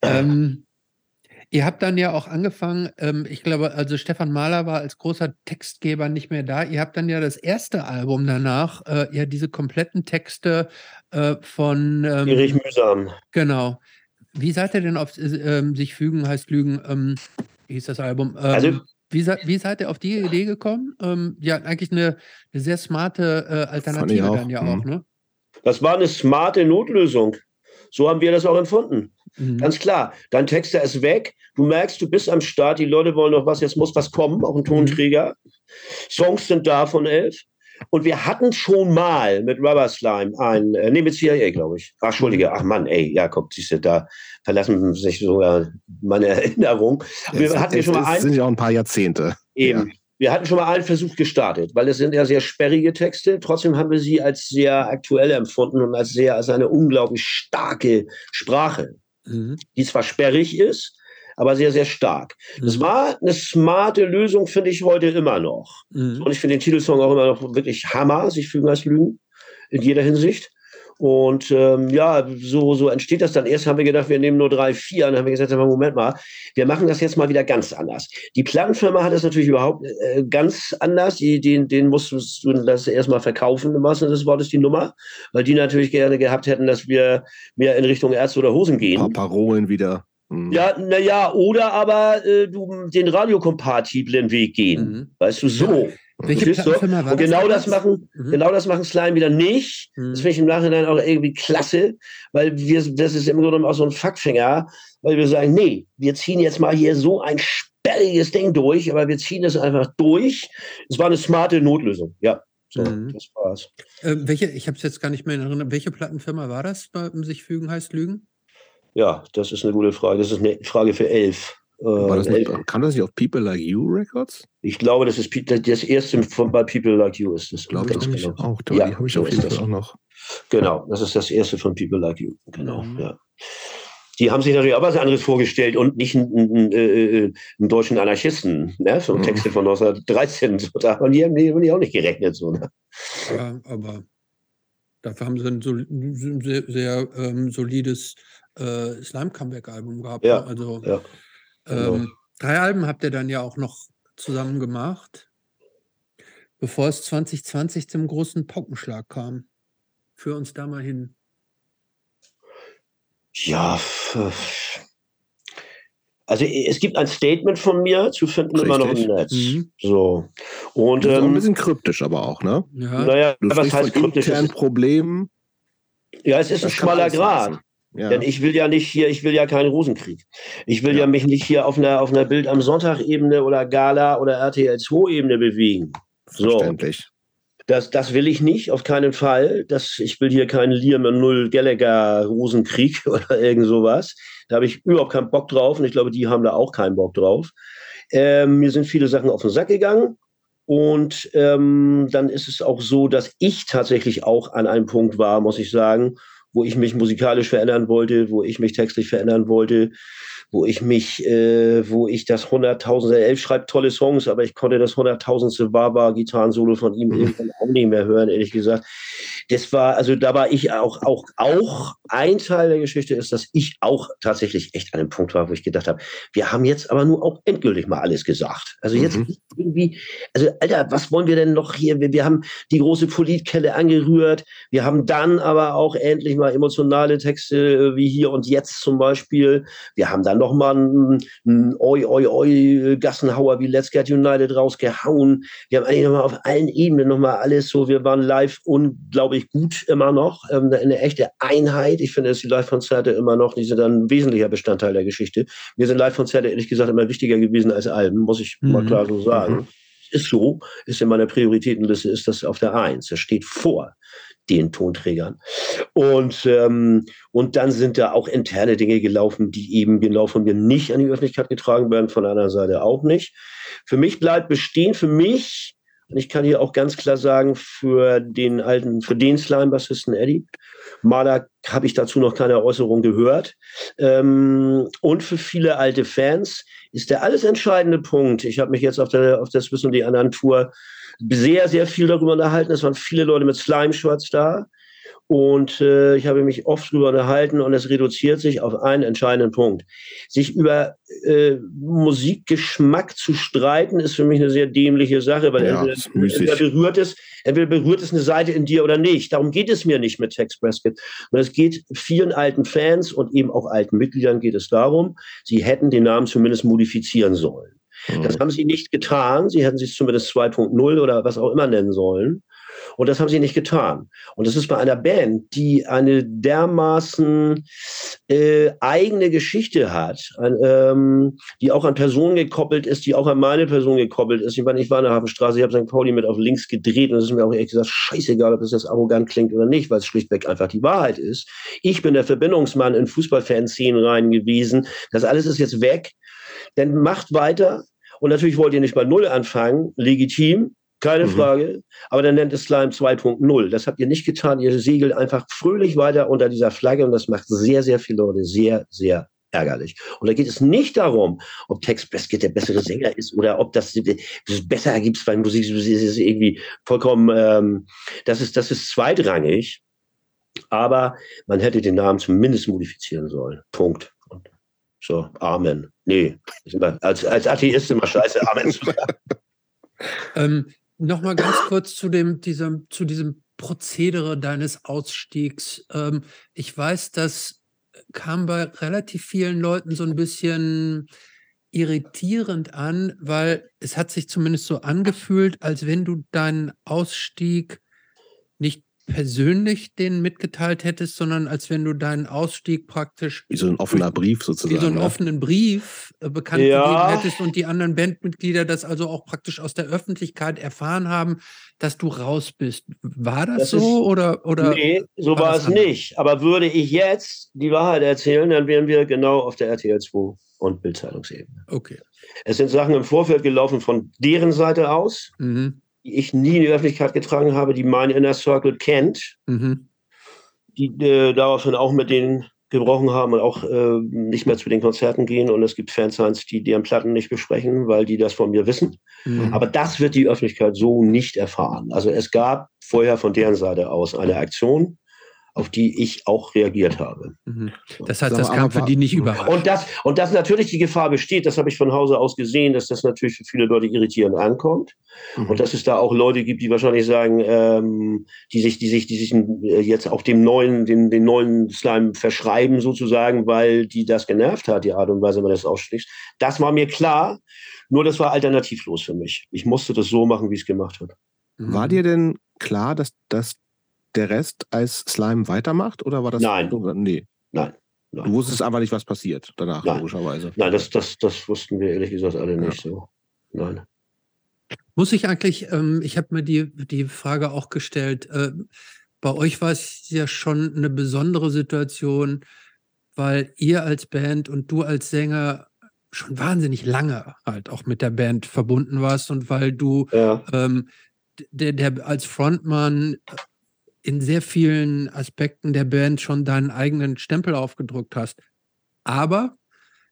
Ähm, Ihr habt dann ja auch angefangen, ähm, ich glaube, also Stefan Mahler war als großer Textgeber nicht mehr da. Ihr habt dann ja das erste Album danach, äh, ja diese kompletten Texte äh, von ähm, Erich Mühsam. Genau. Wie seid ihr denn auf äh, sich fügen heißt lügen? Ähm, wie hieß das Album? Ähm, also wie, wie, seid ihr auf die Idee gekommen? Ähm, ja, eigentlich eine, eine sehr smarte äh, Alternative dann ja auch, mhm. ne? Das war eine smarte Notlösung. So haben wir das auch empfunden. Mhm. Ganz klar. Dein Texter ist weg. Du merkst, du bist am Start. Die Leute wollen noch was. Jetzt muss was kommen. Auch ein Tonträger. Mhm. Songs sind da von elf. Und wir hatten schon mal mit Rubber Slime ein, äh, nee, mit CIA, glaube ich. Ach, Entschuldige, ach Mann, ey, Jakob, siehst du, da verlassen sich sogar meine Erinnerung. Wir hatten es, schon mal ein, sind ja auch ein paar Jahrzehnte. Eben. Ja. Wir hatten schon mal einen Versuch gestartet, weil es sind ja sehr sperrige Texte. Trotzdem haben wir sie als sehr aktuell empfunden und als sehr, als eine unglaublich starke Sprache, mhm. die zwar sperrig ist, aber sehr, sehr stark. Mhm. Das war eine smarte Lösung, finde ich heute immer noch. Mhm. Und ich finde den Titelsong auch immer noch wirklich Hammer, sich fügen als Lügen, in jeder Hinsicht. Und ähm, ja, so, so entsteht das dann. Erst haben wir gedacht, wir nehmen nur drei, vier. Und dann haben wir gesagt, Moment mal, wir machen das jetzt mal wieder ganz anders. Die Plattenfirma hat das natürlich überhaupt äh, ganz anders. Die, den, den musstest du das erstmal verkaufen, im wahrsten Sinne des Wortes, die Nummer. Weil die natürlich gerne gehabt hätten, dass wir mehr in Richtung Ärzte oder Hosen gehen. Ein paar Parolen wieder. Mhm. Ja, naja, oder aber äh, du den radiokompatiblen Weg gehen. Mhm. Weißt du, so. Welche Plattenfirma war und genau das, das machen, mhm. genau das machen Slime wieder nicht. Mhm. Das finde ich im Nachhinein auch irgendwie klasse, weil wir, das ist im Grunde genommen auch so ein Fuckfinger, weil wir sagen, nee, wir ziehen jetzt mal hier so ein sperriges Ding durch, aber wir ziehen es einfach durch. Es war eine smarte Notlösung, ja. So, mhm. das war's. Äh, welche, ich habe es jetzt gar nicht mehr in Erinnerung, welche Plattenfirma war das bei sich fügen heißt Lügen? Ja, das ist eine gute Frage. Das ist eine Frage für elf. War das nicht, kam das nicht auf People Like You Records? Ich glaube, das ist das erste von bei People Like You ist das. Glaube ich genau. auch. ja, die habe ich auf jeden Fall auch noch. Genau, das ist das erste von People Like You. Genau, mhm. ja. Die haben sich natürlich auch was anderes vorgestellt und nicht einen, einen, äh, einen deutschen Anarchisten, ne? so mhm. Texte von 1913. So, da haben die, haben die auch nicht gerechnet. So, ne? Ja, aber dafür haben sie ein, so, sehr, sehr ähm, solides äh, Slime-Comeback-Album gehabt. Ja, ne? also ja. Genau. Ähm, drei Alben habt ihr dann ja auch noch zusammen gemacht, bevor es 2020 zum großen Pockenschlag kam. Für uns da mal hin. Ja, also es gibt ein Statement von mir zu finden Richtig. immer noch im Netz. Mhm. So. Und, ähm, ein bisschen kryptisch aber auch, ne? Ja. Naja, du was heißt kryptisch? Problemen. Ja, es ist ein schmaler Grad. Ja. Denn ich will ja nicht hier, ich will ja keinen Rosenkrieg. Ich will ja, ja mich nicht hier auf einer, auf einer Bild am Sonntag-Ebene oder Gala oder RTL 2-Ebene bewegen. Verständlich. Das, das will ich nicht, auf keinen Fall. Das, ich will hier keinen Liam Null Gallagher Rosenkrieg oder irgend sowas. Da habe ich überhaupt keinen Bock drauf und ich glaube, die haben da auch keinen Bock drauf. Ähm, mir sind viele Sachen auf den Sack gegangen. Und ähm, dann ist es auch so, dass ich tatsächlich auch an einem Punkt war, muss ich sagen, wo ich mich musikalisch verändern wollte, wo ich mich textlich verändern wollte, wo ich mich, äh, wo ich das hunderttausendste, elf schreibt tolle Songs, aber ich konnte das hunderttausendste Barbar-Gitarrensolo von ihm mhm. irgendwann auch nicht mehr hören, ehrlich gesagt das war, also da war ich auch, auch, auch ein Teil der Geschichte ist, dass ich auch tatsächlich echt an einem Punkt war, wo ich gedacht habe, wir haben jetzt aber nur auch endgültig mal alles gesagt. Also jetzt mhm. irgendwie, also Alter, was wollen wir denn noch hier? Wir, wir haben die große Politkelle angerührt. Wir haben dann aber auch endlich mal emotionale Texte äh, wie hier und jetzt zum Beispiel. Wir haben dann noch mal einen, einen Oi, Oi, Oi Gassenhauer wie Let's Get United rausgehauen. Wir haben eigentlich noch mal auf allen Ebenen noch mal alles so. Wir waren live unglaublich glaube ich, gut immer noch. Ähm, eine echte Einheit. Ich finde, dass die Live-Konzerte immer noch, die sind dann ein wesentlicher Bestandteil der Geschichte. Mir sind Live-Konzerte ehrlich gesagt immer wichtiger gewesen als Alben, muss ich mhm. mal klar so sagen. Mhm. Ist so, ist in meiner Prioritätenliste, ist das auf der Eins. Das steht vor den Tonträgern. Und, ähm, und dann sind da auch interne Dinge gelaufen, die eben genau von mir nicht an die Öffentlichkeit getragen werden, von anderen Seite auch nicht. Für mich bleibt bestehen, für mich ich kann hier auch ganz klar sagen, für den alten, für den Slime-Bassisten Eddie, Maler habe ich dazu noch keine Äußerung gehört. Ähm, und für viele alte Fans ist der alles entscheidende Punkt. Ich habe mich jetzt auf der, auf der Swiss und die anderen Tour sehr, sehr viel darüber unterhalten. Es waren viele Leute mit Slime-Shirts da. Und äh, ich habe mich oft darüber unterhalten und es reduziert sich auf einen entscheidenden Punkt. Sich über äh, Musikgeschmack zu streiten, ist für mich eine sehr dämliche Sache, weil ja, entweder, entweder, berührt es, entweder berührt es eine Seite in dir oder nicht. Darum geht es mir nicht mit Tex Prescott. Und es geht vielen alten Fans und eben auch alten Mitgliedern geht es darum, sie hätten den Namen zumindest modifizieren sollen. Das mhm. haben sie nicht getan. Sie hätten sich zumindest 2.0 oder was auch immer nennen sollen. Und das haben sie nicht getan. Und das ist bei einer Band, die eine dermaßen äh, eigene Geschichte hat, ein, ähm, die auch an Personen gekoppelt ist, die auch an meine Person gekoppelt ist. Ich meine, ich war in der Hafenstraße, ich habe St. Pauli mit auf links gedreht und es ist mir auch ehrlich gesagt scheißegal, ob das jetzt arrogant klingt oder nicht, weil es schlichtweg einfach die Wahrheit ist. Ich bin der Verbindungsmann in Fußballfanszenen rein gewesen. Das alles ist jetzt weg. Dann macht weiter. Und natürlich wollt ihr nicht bei Null anfangen, legitim. Keine mhm. Frage. Aber dann nennt es Slime 2.0. Das habt ihr nicht getan. Ihr segelt einfach fröhlich weiter unter dieser Flagge und das macht sehr, sehr viele Leute sehr, sehr ärgerlich. Und da geht es nicht darum, ob Tex Prescott der bessere Sänger ist oder ob das, das besser ergibt bei Musik. Das ist irgendwie vollkommen, ähm, das ist, das ist zweitrangig. Aber man hätte den Namen zumindest modifizieren sollen. Punkt. Und so, Amen. Nee, als, als Atheist immer scheiße, Amen. ähm, Nochmal ganz kurz zu dem, diesem, zu diesem Prozedere deines Ausstiegs. Ähm, ich weiß, das kam bei relativ vielen Leuten so ein bisschen irritierend an, weil es hat sich zumindest so angefühlt, als wenn du deinen Ausstieg nicht persönlich den mitgeteilt hättest, sondern als wenn du deinen Ausstieg praktisch. Wie so ein offener Brief sozusagen. Wie so einen ne? offenen Brief äh, bekannt ja. gegeben hättest und die anderen Bandmitglieder das also auch praktisch aus der Öffentlichkeit erfahren haben, dass du raus bist. War das, das so ist, oder, oder? Nee, so war, war es nicht. Aber würde ich jetzt die Wahrheit erzählen, dann wären wir genau auf der RTL 2 und Bildzeitungsebene. Okay. Es sind Sachen im Vorfeld gelaufen von deren Seite aus. Mhm die ich nie in die Öffentlichkeit getragen habe, die mein Inner Circle kennt, mhm. die äh, daraufhin auch mit denen gebrochen haben und auch äh, nicht mehr zu den Konzerten gehen. Und es gibt Fans, die deren Platten nicht besprechen, weil die das von mir wissen. Mhm. Aber das wird die Öffentlichkeit so nicht erfahren. Also es gab vorher von deren Seite aus eine Aktion, auf die ich auch reagiert habe. Mhm. Das heißt, das kam für die nicht überraschend. Und dass, und dass natürlich die Gefahr besteht, das habe ich von Hause aus gesehen, dass das natürlich für viele Leute irritierend ankommt. Mhm. Und dass es da auch Leute gibt, die wahrscheinlich sagen, ähm, die sich, die sich, die sich äh, jetzt auch dem neuen, den, den neuen Slime verschreiben sozusagen, weil die das genervt hat, die Art und Weise, wie man das ausschließt. Das war mir klar. Nur das war alternativlos für mich. Ich musste das so machen, wie es gemacht hat. War dir denn klar, dass, dass der Rest als Slime weitermacht oder war das? Nein. Nee. Nein. Nein. Du wusstest einfach nicht, was passiert danach, Nein. logischerweise. Nein, das, das, das wussten wir ehrlich gesagt alle nicht ja. so. Nein. Muss ich eigentlich, ähm, ich habe mir die, die Frage auch gestellt, äh, bei euch war es ja schon eine besondere Situation, weil ihr als Band und du als Sänger schon wahnsinnig lange halt auch mit der Band verbunden warst und weil du ja. ähm, der, der als Frontmann in sehr vielen Aspekten der Band schon deinen eigenen Stempel aufgedrückt hast. Aber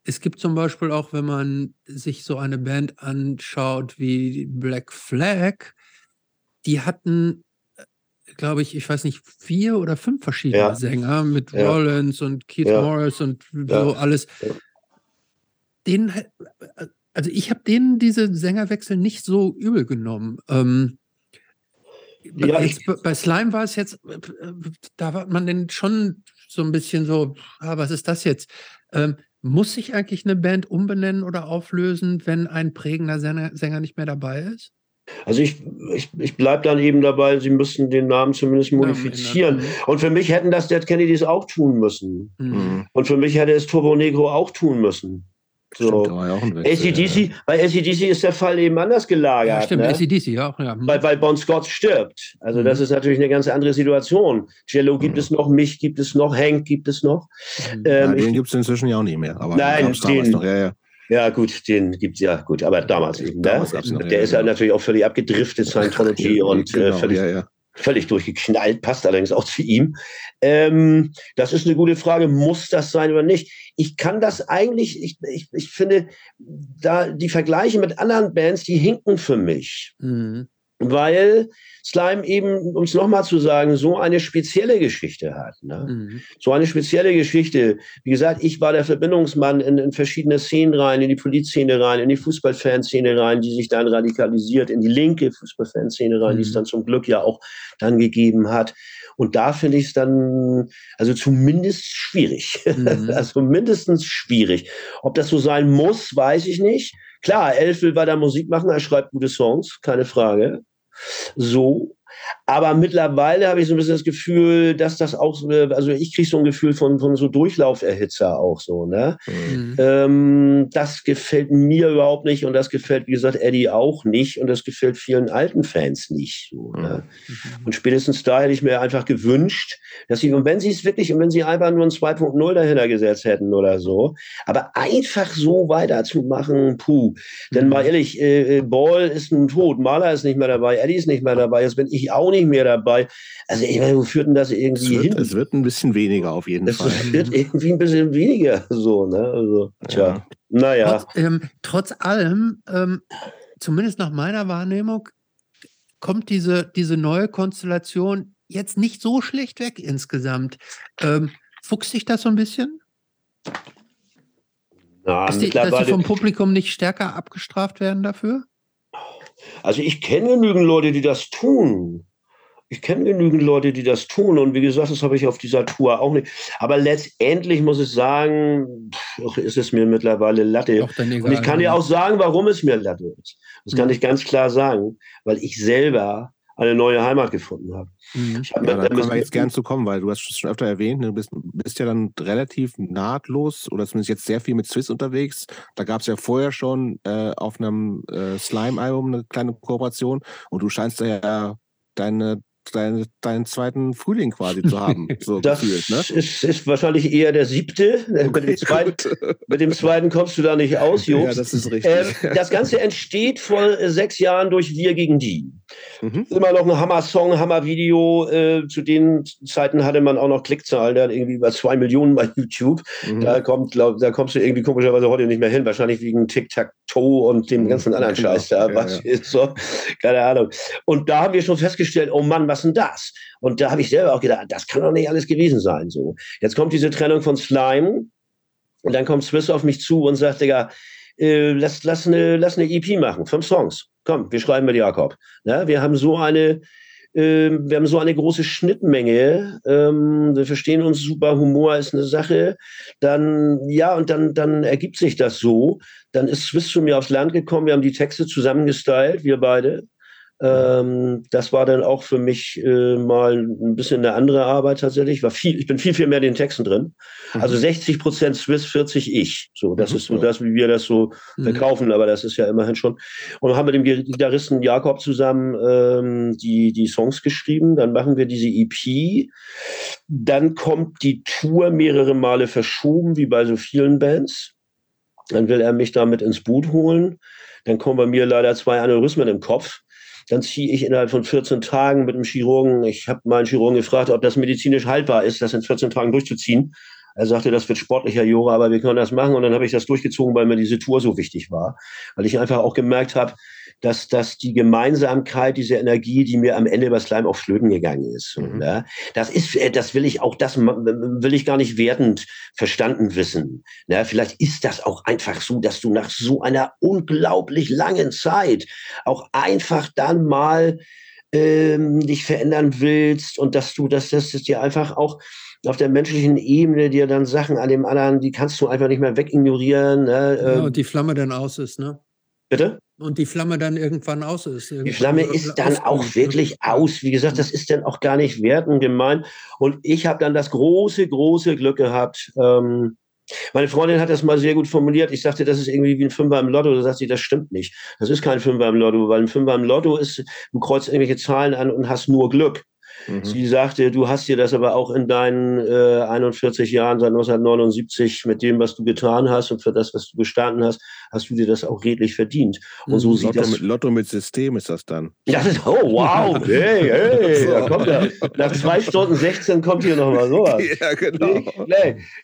es gibt zum Beispiel auch, wenn man sich so eine Band anschaut wie Black Flag, die hatten, äh, glaube ich, ich weiß nicht, vier oder fünf verschiedene ja. Sänger mit ja. Rollins und Keith ja. Morris und so alles. Den, äh, also ich habe denen diese Sängerwechsel nicht so übel genommen. Ähm, ja, jetzt, bei Slime war es jetzt, äh, da war man denn schon so ein bisschen so, ah, was ist das jetzt? Ähm, muss sich eigentlich eine Band umbenennen oder auflösen, wenn ein prägender Sänger, Sänger nicht mehr dabei ist? Also ich, ich, ich bleibe dann eben dabei, sie müssten den Namen zumindest modifizieren. Ja, Und für mich hätten das Dead Kennedys auch tun müssen. Mhm. Und für mich hätte es Turbo Negro auch tun müssen. So. Stimmt, ACDC, ja. bei ACDC ist der Fall eben anders gelagert. Ja, stimmt, ne? ACDC auch, ja. Weil, weil Bon Scott stirbt. Also, mhm. das ist natürlich eine ganz andere Situation. Jello gibt mhm. es noch, mich gibt es noch, Hank gibt es noch. Mhm. Ähm, ja, den gibt es inzwischen ja auch nicht mehr. Aber nein, den, noch, ja, ja. Ja, gut, den gibt es ja, gut, aber damals eben. Ne? Damals ne? noch, der ist ja natürlich auch völlig abgedriftet, Scientology und äh, genau, äh, völlig, ja, ja völlig durchgeknallt, passt allerdings auch zu ihm. Ähm, das ist eine gute Frage, muss das sein oder nicht? Ich kann das eigentlich, ich, ich, ich finde, da die Vergleiche mit anderen Bands, die hinken für mich. Mhm weil Slime eben, um es nochmal zu sagen, so eine spezielle Geschichte hat. Ne? Mhm. So eine spezielle Geschichte. Wie gesagt, ich war der Verbindungsmann in, in verschiedene Szenen rein, in die Polizszene rein, in die Fußballfanszene rein, die sich dann radikalisiert, in die linke Fußballfanszene rein, mhm. die es mhm. dann zum Glück ja auch dann gegeben hat. Und da finde ich es dann, also zumindest schwierig. Mhm. also mindestens schwierig. Ob das so sein muss, weiß ich nicht. Klar, Elf will weiter Musik machen, er schreibt gute Songs, keine Frage so. Aber mittlerweile habe ich so ein bisschen das Gefühl, dass das auch so, also ich kriege so ein Gefühl von, von so Durchlauferhitzer auch so, ne? Mhm. Ähm, das gefällt mir überhaupt nicht und das gefällt, wie gesagt, Eddie auch nicht und das gefällt vielen alten Fans nicht. So, ne? mhm. Und spätestens da hätte ich mir einfach gewünscht, dass sie, und wenn sie es wirklich, und wenn sie einfach nur ein 2.0 dahinter gesetzt hätten oder so, aber einfach so weiterzumachen, puh. Denn mhm. mal ehrlich, äh, äh, Ball ist ein Tod, Maler ist nicht mehr dabei, Eddie ist nicht mehr dabei, jetzt bin ich auch nicht mehr dabei. Also ich meine, wo führt denn das irgendwie es wird, hin? Es wird ein bisschen weniger auf jeden es Fall. Es wird irgendwie ein bisschen weniger so, ne? Also, tja, ja. naja. Trotz, ähm, trotz allem, ähm, zumindest nach meiner Wahrnehmung, kommt diese, diese neue Konstellation jetzt nicht so schlecht weg insgesamt. Ähm, fuchst sich das so ein bisschen? Na, dass, die, dass sie vom Publikum nicht stärker abgestraft werden dafür? Also ich kenne genügend Leute, die das tun. Ich kenne genügend Leute, die das tun. Und wie gesagt, das habe ich auf dieser Tour auch nicht. Aber letztendlich muss ich sagen, pff, ist es mir mittlerweile Latte. Und ich kann dir auch sagen, warum es mir Latte ist. Das kann hm. ich ganz klar sagen, weil ich selber eine neue Heimat gefunden habe. Mhm. Hab ja, da können wir jetzt gern zu kommen, weil du hast es schon öfter erwähnt, du bist, bist, ja dann relativ nahtlos oder zumindest jetzt sehr viel mit Swiss unterwegs. Da gab es ja vorher schon äh, auf einem äh, Slime-Album eine kleine Kooperation und du scheinst da ja deine deinen, deinen zweiten Frühling quasi zu haben. So das gefühlt, ne? ist, ist wahrscheinlich eher der siebte. Okay, mit, dem zweiten, mit, dem zweiten, kommst du da nicht aus, Jobs. Ja, das ist richtig. Ähm, das Ganze entsteht vor sechs Jahren durch Wir gegen die. Mhm. Immer noch ein Hammer-Song, Hammer-Video. Äh, zu den Zeiten hatte man auch noch Klickzahlen, hat irgendwie über zwei Millionen bei YouTube. Mhm. Da, kommt, glaub, da kommst du irgendwie komischerweise heute nicht mehr hin, wahrscheinlich wegen Tic-Tac-Toe und dem mhm. ganzen anderen genau. Scheiß da. Ja, was ja. ist so? Keine Ahnung. Und da haben wir schon festgestellt, oh Mann, was denn das? Und da habe ich selber auch gedacht, das kann doch nicht alles gewesen sein. So. Jetzt kommt diese Trennung von Slime und dann kommt Swiss auf mich zu und sagt, Digga, äh, lass, lass, eine, lass eine EP machen, fünf Songs. Komm, wir schreiben mit Jakob. Ja, wir haben so eine, äh, wir haben so eine große Schnittmenge. Ähm, wir verstehen uns super. Humor ist eine Sache. Dann, ja, und dann, dann ergibt sich das so. Dann ist Swiss zu mir aufs Land gekommen. Wir haben die Texte zusammengestylt, wir beide. Ähm, das war dann auch für mich äh, mal ein bisschen eine andere Arbeit tatsächlich. War viel, ich bin viel, viel mehr in den Texten drin. Mhm. Also 60 Prozent Swiss, 40 ich. So, das mhm. ist so das, wie wir das so mhm. verkaufen, aber das ist ja immerhin schon. Und haben mit dem Gitarristen Jakob zusammen ähm, die, die Songs geschrieben. Dann machen wir diese EP. Dann kommt die Tour mehrere Male verschoben, wie bei so vielen Bands. Dann will er mich damit ins Boot holen. Dann kommen bei mir leider zwei Aneurysmen im Kopf dann ziehe ich innerhalb von 14 Tagen mit dem Chirurgen, ich habe meinen Chirurgen gefragt, ob das medizinisch haltbar ist, das in 14 Tagen durchzuziehen. Er sagte, das wird sportlicher Jura, aber wir können das machen. Und dann habe ich das durchgezogen, weil mir diese Tour so wichtig war. Weil ich einfach auch gemerkt habe, dass, dass die Gemeinsamkeit, diese Energie, die mir am Ende bei Slime auch flöten gegangen ist. Mhm. Ja, das ist, äh, das will ich auch, das will ich gar nicht wertend verstanden wissen. Ja, vielleicht ist das auch einfach so, dass du nach so einer unglaublich langen Zeit auch einfach dann mal ähm, dich verändern willst und dass du, dass das dir einfach auch auf der menschlichen Ebene dir dann Sachen an dem anderen, die kannst du einfach nicht mehr wegignorieren. Ne? Ja, ähm. und die Flamme dann aus ist, ne? Bitte? Und die Flamme dann irgendwann aus ist. Irgendwann die Flamme ist dann auch wirklich aus. Wie gesagt, das ist dann auch gar nicht wert und gemein. Und ich habe dann das große, große Glück gehabt. Ähm, meine Freundin hat das mal sehr gut formuliert. Ich sagte, das ist irgendwie wie ein Fünfer im Lotto. Da sagt sie, das stimmt nicht. Das ist kein Fünfer im Lotto, weil ein Fünfer im Lotto ist, du kreuzt irgendwelche Zahlen an und hast nur Glück. Mhm. Sie sagte, du hast dir das aber auch in deinen äh, 41 Jahren seit 1979 mit dem, was du getan hast und für das, was du bestanden hast, hast du dir das auch redlich verdient. Und so mhm. sieht Lotto das. Mit, Lotto mit System ist das dann. Ja, das, oh wow, hey, hey, da kommt er. Nach zwei Stunden 16 kommt hier nochmal sowas. Ja, genau.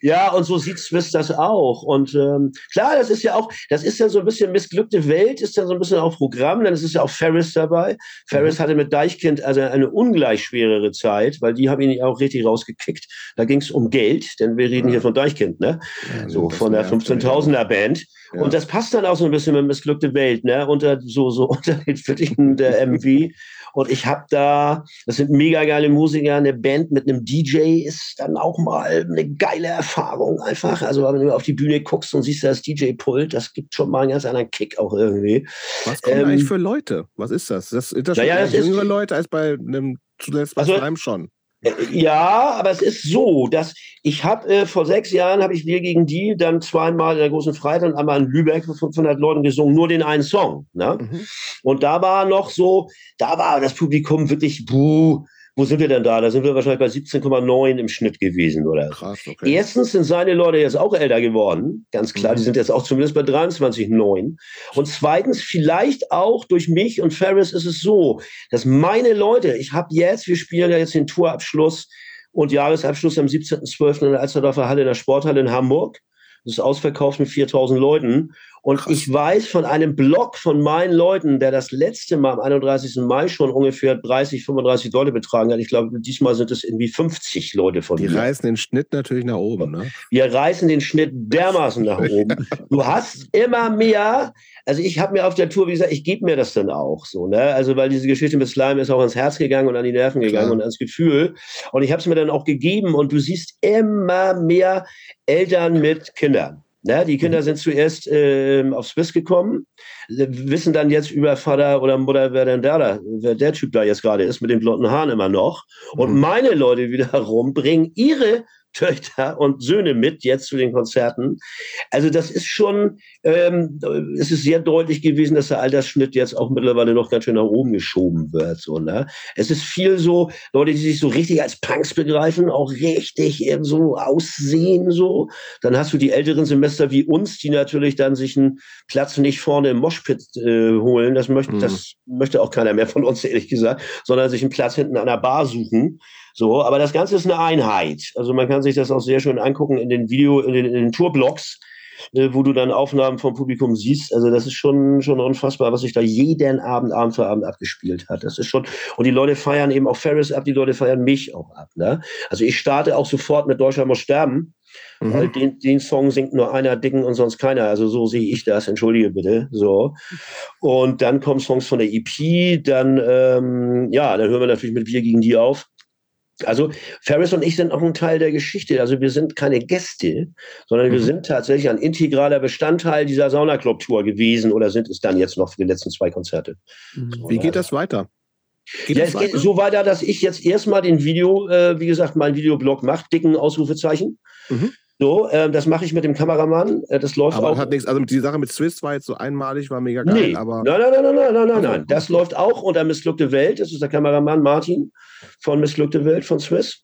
Ja, und so sieht Swiss das auch. Und ähm, klar, das ist ja auch, das ist ja so ein bisschen missglückte Welt, ist ja so ein bisschen auf Programm, dann ist es ja auch Ferris dabei. Ferris mhm. hatte mit Deichkind also eine ungleich schwerere Zeit, weil die haben ihn auch richtig rausgekickt. Da ging es um Geld, denn wir reden ja. hier von Deichkind, ne? Ja, so von der 15.000er Band. Ja. Und das passt dann auch so ein bisschen mit missglückte Welt, ne? Unter so, so unter den Fittichen der MV. Und ich habe da, das sind mega geile Musiker, eine Band mit einem DJ ist dann auch mal eine geile Erfahrung einfach. Also wenn du auf die Bühne guckst und siehst das DJ-Pult, das gibt schon mal einen ganz anderen Kick auch irgendwie. Was kommen ähm, eigentlich für Leute? Was ist das? Das, das naja, das jüngere Leute als bei einem zuletzt bei also, Slime schon. Äh, ja, aber es ist so, dass ich habe äh, vor sechs Jahren habe ich wir gegen die dann zweimal in der großen Freitag und einmal in Lübeck mit 500 Leuten gesungen, nur den einen Song. Ne? Mhm. Und da war noch so, da war das Publikum wirklich buh, wo sind wir denn da? Da sind wir wahrscheinlich bei 17,9 im Schnitt gewesen, oder? Krass, okay. Erstens sind seine Leute jetzt auch älter geworden, ganz klar. Mhm. Die sind jetzt auch zumindest bei 23,9. Und zweitens, vielleicht auch durch mich und Ferris ist es so, dass meine Leute, ich habe jetzt, wir spielen ja jetzt den Tourabschluss und Jahresabschluss am 17.12. in der Alsterdorfer Halle in der Sporthalle in Hamburg. Das ist ausverkauft mit 4000 Leuten. Und Krass. ich weiß von einem Blog von meinen Leuten, der das letzte Mal am 31. Mai schon ungefähr 30, 35 Leute betragen hat. Ich glaube, diesmal sind es irgendwie 50 Leute von Die mir. reißen den Schnitt natürlich nach oben, ne? Wir reißen den Schnitt dermaßen nach oben. Du hast immer mehr also ich habe mir auf der Tour, wie gesagt, ich gebe mir das dann auch so, ne? Also weil diese Geschichte mit Slime ist auch ans Herz gegangen und an die Nerven gegangen Klar. und ans Gefühl. Und ich habe es mir dann auch gegeben und du siehst immer mehr Eltern mit Kindern. Ja, die Kinder mhm. sind zuerst äh, auf Swiss gekommen, wissen dann jetzt über Vater oder Mutter, wer denn da, wer der Typ da jetzt gerade ist, mit den blonden Haaren immer noch. Und mhm. meine Leute wiederum bringen ihre Töchter und Söhne mit jetzt zu den Konzerten. Also das ist schon, ähm, es ist sehr deutlich gewesen, dass der Altersschnitt jetzt auch mittlerweile noch ganz schön nach oben geschoben wird. So, ne? Es ist viel so, Leute, die sich so richtig als Punks begreifen, auch richtig eben so aussehen. so. Dann hast du die älteren Semester wie uns, die natürlich dann sich einen Platz nicht vorne im Moshpit äh, holen. Das möchte, mhm. das möchte auch keiner mehr von uns, ehrlich gesagt, sondern sich einen Platz hinten an der Bar suchen. So, aber das Ganze ist eine Einheit. Also man kann sich das auch sehr schön angucken in den Video, in den, in den Tourblogs, äh, wo du dann Aufnahmen vom Publikum siehst. Also das ist schon, schon unfassbar, was sich da jeden Abend, Abend für Abend abgespielt hat. Das ist schon, und die Leute feiern eben auch Ferris ab, die Leute feiern mich auch ab. Ne? Also ich starte auch sofort mit Deutschland muss sterben. Mhm. Weil den, den Song singt nur einer Dicken und sonst keiner. Also so sehe ich das, entschuldige bitte. So. Und dann kommen Songs von der EP, dann, ähm, ja, dann hören wir natürlich mit Wir gegen die auf. Also Ferris und ich sind auch ein Teil der Geschichte. Also wir sind keine Gäste, sondern mhm. wir sind tatsächlich ein integraler Bestandteil dieser Saunaclub-Tour gewesen oder sind es dann jetzt noch für die letzten zwei Konzerte. Mhm. Wie geht das weiter? Geht ja, es weiter? geht so weiter, dass ich jetzt erstmal den Video, äh, wie gesagt, mein Videoblog mache, dicken Ausrufezeichen. Mhm. So, äh, das mache ich mit dem Kameramann. Äh, das läuft aber auch. Hat nichts, also die Sache mit Swiss war jetzt so einmalig, war mega geil. Nee. Aber nein, nein, nein, nein, nein, nein, nein, nein. Das läuft auch unter Missglückte Welt. Das ist der Kameramann Martin von Missglückte Welt von Swiss.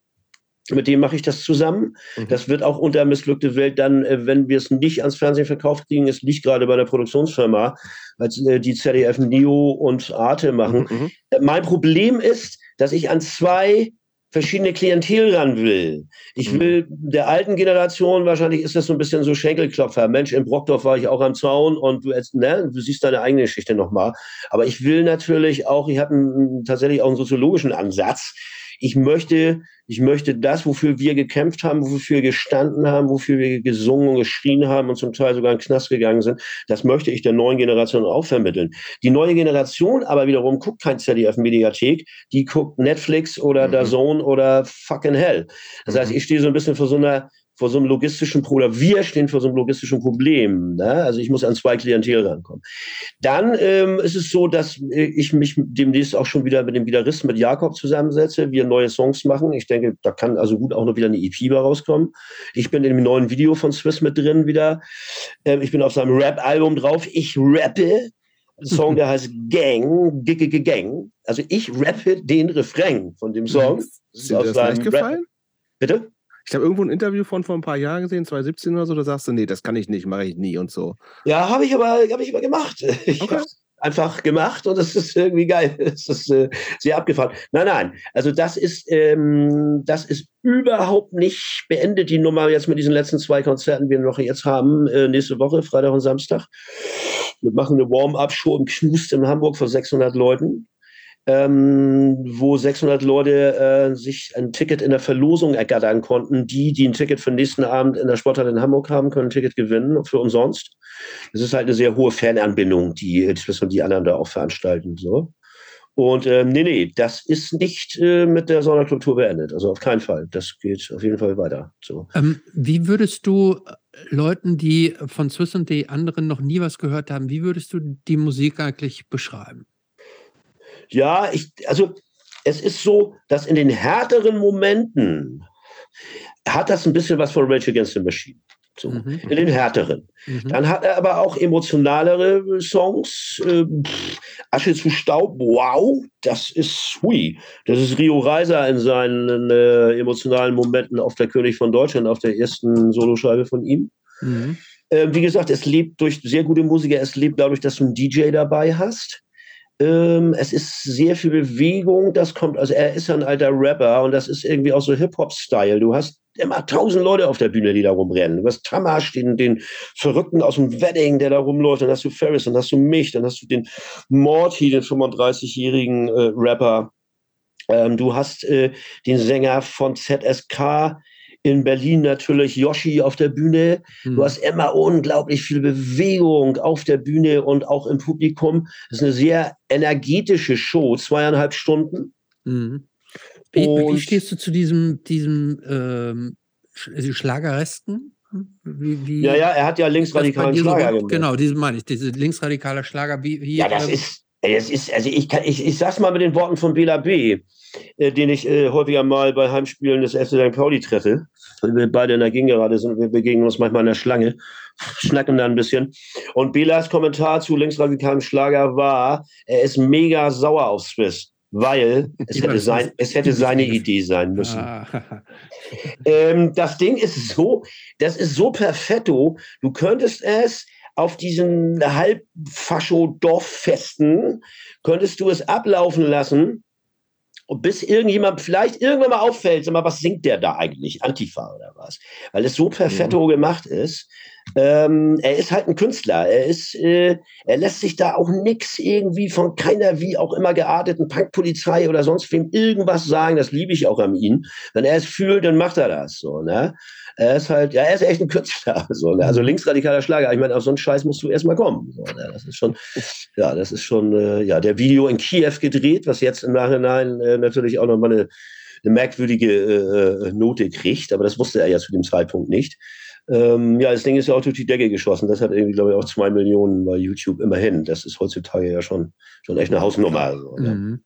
Mit dem mache ich das zusammen. Mhm. Das wird auch unter Missglückte Welt dann, äh, wenn wir es nicht ans Fernsehen verkauft kriegen, es liegt gerade bei der Produktionsfirma, als äh, die ZDF Neo und Arte machen. Mhm. mhm. Mein Problem ist, dass ich an zwei verschiedene Klientel ran will. Ich mhm. will der alten Generation, wahrscheinlich ist das so ein bisschen so Schenkelklopfer. Mensch, in Brockdorf war ich auch am Zaun und du, ne, du siehst deine eigene Geschichte nochmal. Aber ich will natürlich auch, ich habe tatsächlich auch einen soziologischen Ansatz ich möchte, ich möchte das, wofür wir gekämpft haben, wofür wir gestanden haben, wofür wir gesungen und geschrien haben und zum Teil sogar in den Knast gegangen sind, das möchte ich der neuen Generation auch vermitteln. Die neue Generation aber wiederum guckt kein ZDF-Mediathek, die guckt Netflix oder mhm. Zone oder fucking Hell. Das heißt, mhm. ich stehe so ein bisschen vor so einer vor so einem logistischen Problem, wir stehen vor so einem logistischen Problem. Ne? Also ich muss an zwei Klientel rankommen. Dann ähm, ist es so, dass äh, ich mich demnächst auch schon wieder mit dem Gitarristen, mit Jakob zusammensetze, wir neue Songs machen. Ich denke, da kann also gut auch noch wieder eine EP bei rauskommen. Ich bin in dem neuen Video von Swiss mit drin wieder. Ähm, ich bin auf seinem Rap-Album drauf. Ich rappe. Ein Song, der heißt Gang, Gicke Gang. Also ich rappe den Refrain von dem Song. Ist dir das leicht gefallen? Bitte? Ich habe irgendwo ein Interview von vor ein paar Jahren gesehen, 2017 oder so, da sagst du, nee, das kann ich nicht, mache ich nie und so. Ja, habe ich aber, habe ich aber gemacht. Ich okay. einfach gemacht und das ist irgendwie geil. Das ist äh, sehr abgefahren. Nein, nein. Also das ist, ähm, das ist überhaupt nicht beendet, die Nummer jetzt mit diesen letzten zwei Konzerten, die wir noch jetzt haben, äh, nächste Woche, Freitag und Samstag. Wir machen eine Warm-up-Show im Knust in Hamburg vor 600 Leuten ähm, wo 600 Leute äh, sich ein Ticket in der Verlosung ergattern konnten. Die, die ein Ticket für den nächsten Abend in der Sporthalle in Hamburg haben, können ein Ticket gewinnen für umsonst. Das ist halt eine sehr hohe Fananbindung, die und die anderen da auch veranstalten. So. Und ähm, nee, nee, das ist nicht äh, mit der Sonderkultur beendet. Also auf keinen Fall. Das geht auf jeden Fall weiter. So. Ähm, wie würdest du äh, Leuten, die von Swiss und die anderen noch nie was gehört haben, wie würdest du die Musik eigentlich beschreiben? Ja, ich, also es ist so, dass in den härteren Momenten hat das ein bisschen was von Rage Against the Machine. So, mhm. In den härteren. Mhm. Dann hat er aber auch emotionalere Songs. Äh, Asche zu Staub, wow, das ist hui. Das ist Rio Reiser in seinen äh, emotionalen Momenten auf der König von Deutschland, auf der ersten Soloscheibe von ihm. Mhm. Äh, wie gesagt, es lebt durch sehr gute Musiker, es lebt dadurch, dass du einen DJ dabei hast. Ähm, es ist sehr viel Bewegung, das kommt, also er ist ein alter Rapper und das ist irgendwie auch so Hip-Hop-Style. Du hast immer tausend Leute auf der Bühne, die da rumrennen. Du hast Tamasch, den, den Verrückten aus dem Wedding, der da rumläuft. Dann hast du Ferris, dann hast du mich, dann hast du den Morty, den 35-jährigen äh, Rapper. Ähm, du hast äh, den Sänger von ZSK, in Berlin natürlich Yoshi auf der Bühne. Mhm. Du hast immer unglaublich viel Bewegung auf der Bühne und auch im Publikum. Das ist eine sehr energetische Show, zweieinhalb Stunden. Mhm. Wie, wie, stehst du zu diesem, diesem ähm, also Schlagerresten? Wie, wie, ja, ja, er hat ja linksradikalen Schlager gemacht. Genau, diesen meine ich, diese linksradikale Schlager. Wie, wie, ja, das ähm, ist, es ist, also ich, kann, ich, ich sag's mal mit den Worten von Bela B., äh, den ich äh, häufiger mal bei Heimspielen des FC St. Pauli treffe. Wir beide in der Gegengerade sind, wir begegnen uns manchmal in der Schlange, schnacken da ein bisschen. Und Belas Kommentar zu linksradikalem Schlager war, er ist mega sauer auf Swiss weil es hätte, sein, es hätte seine Idee sein müssen. Ah. Ähm, das Ding ist so, das ist so perfetto, du könntest es auf diesen Halbfascho-Dorffesten, könntest du es ablaufen lassen, bis irgendjemand vielleicht irgendwann mal auffällt, sag mal, was singt der da eigentlich? Antifa oder was? Weil es so perfetto mhm. gemacht ist, ähm, er ist halt ein Künstler. Er ist, äh, er lässt sich da auch nichts irgendwie von keiner wie auch immer gearteten Punkpolizei oder sonst wem irgendwas sagen. Das liebe ich auch an ihm. Wenn er es fühlt, dann macht er das so. Ne? Er ist halt, ja, er ist echt ein Künstler. So, ne? Also mhm. linksradikaler Schlager. Ich meine, auf so einen Scheiß musst du erstmal kommen. So, ne? Das ist schon, ja, das ist schon, äh, ja, der Video in Kiew gedreht, was jetzt im Nachhinein äh, natürlich auch nochmal eine, eine merkwürdige äh, äh, Note kriegt. Aber das wusste er ja zu dem Zeitpunkt nicht. Ähm, ja, das Ding ist ja auch durch die Decke geschossen. Das hat irgendwie, glaube ich, auch zwei Millionen bei YouTube immerhin. Das ist heutzutage ja schon, schon echt eine Hausnummer. Also, ne? mhm.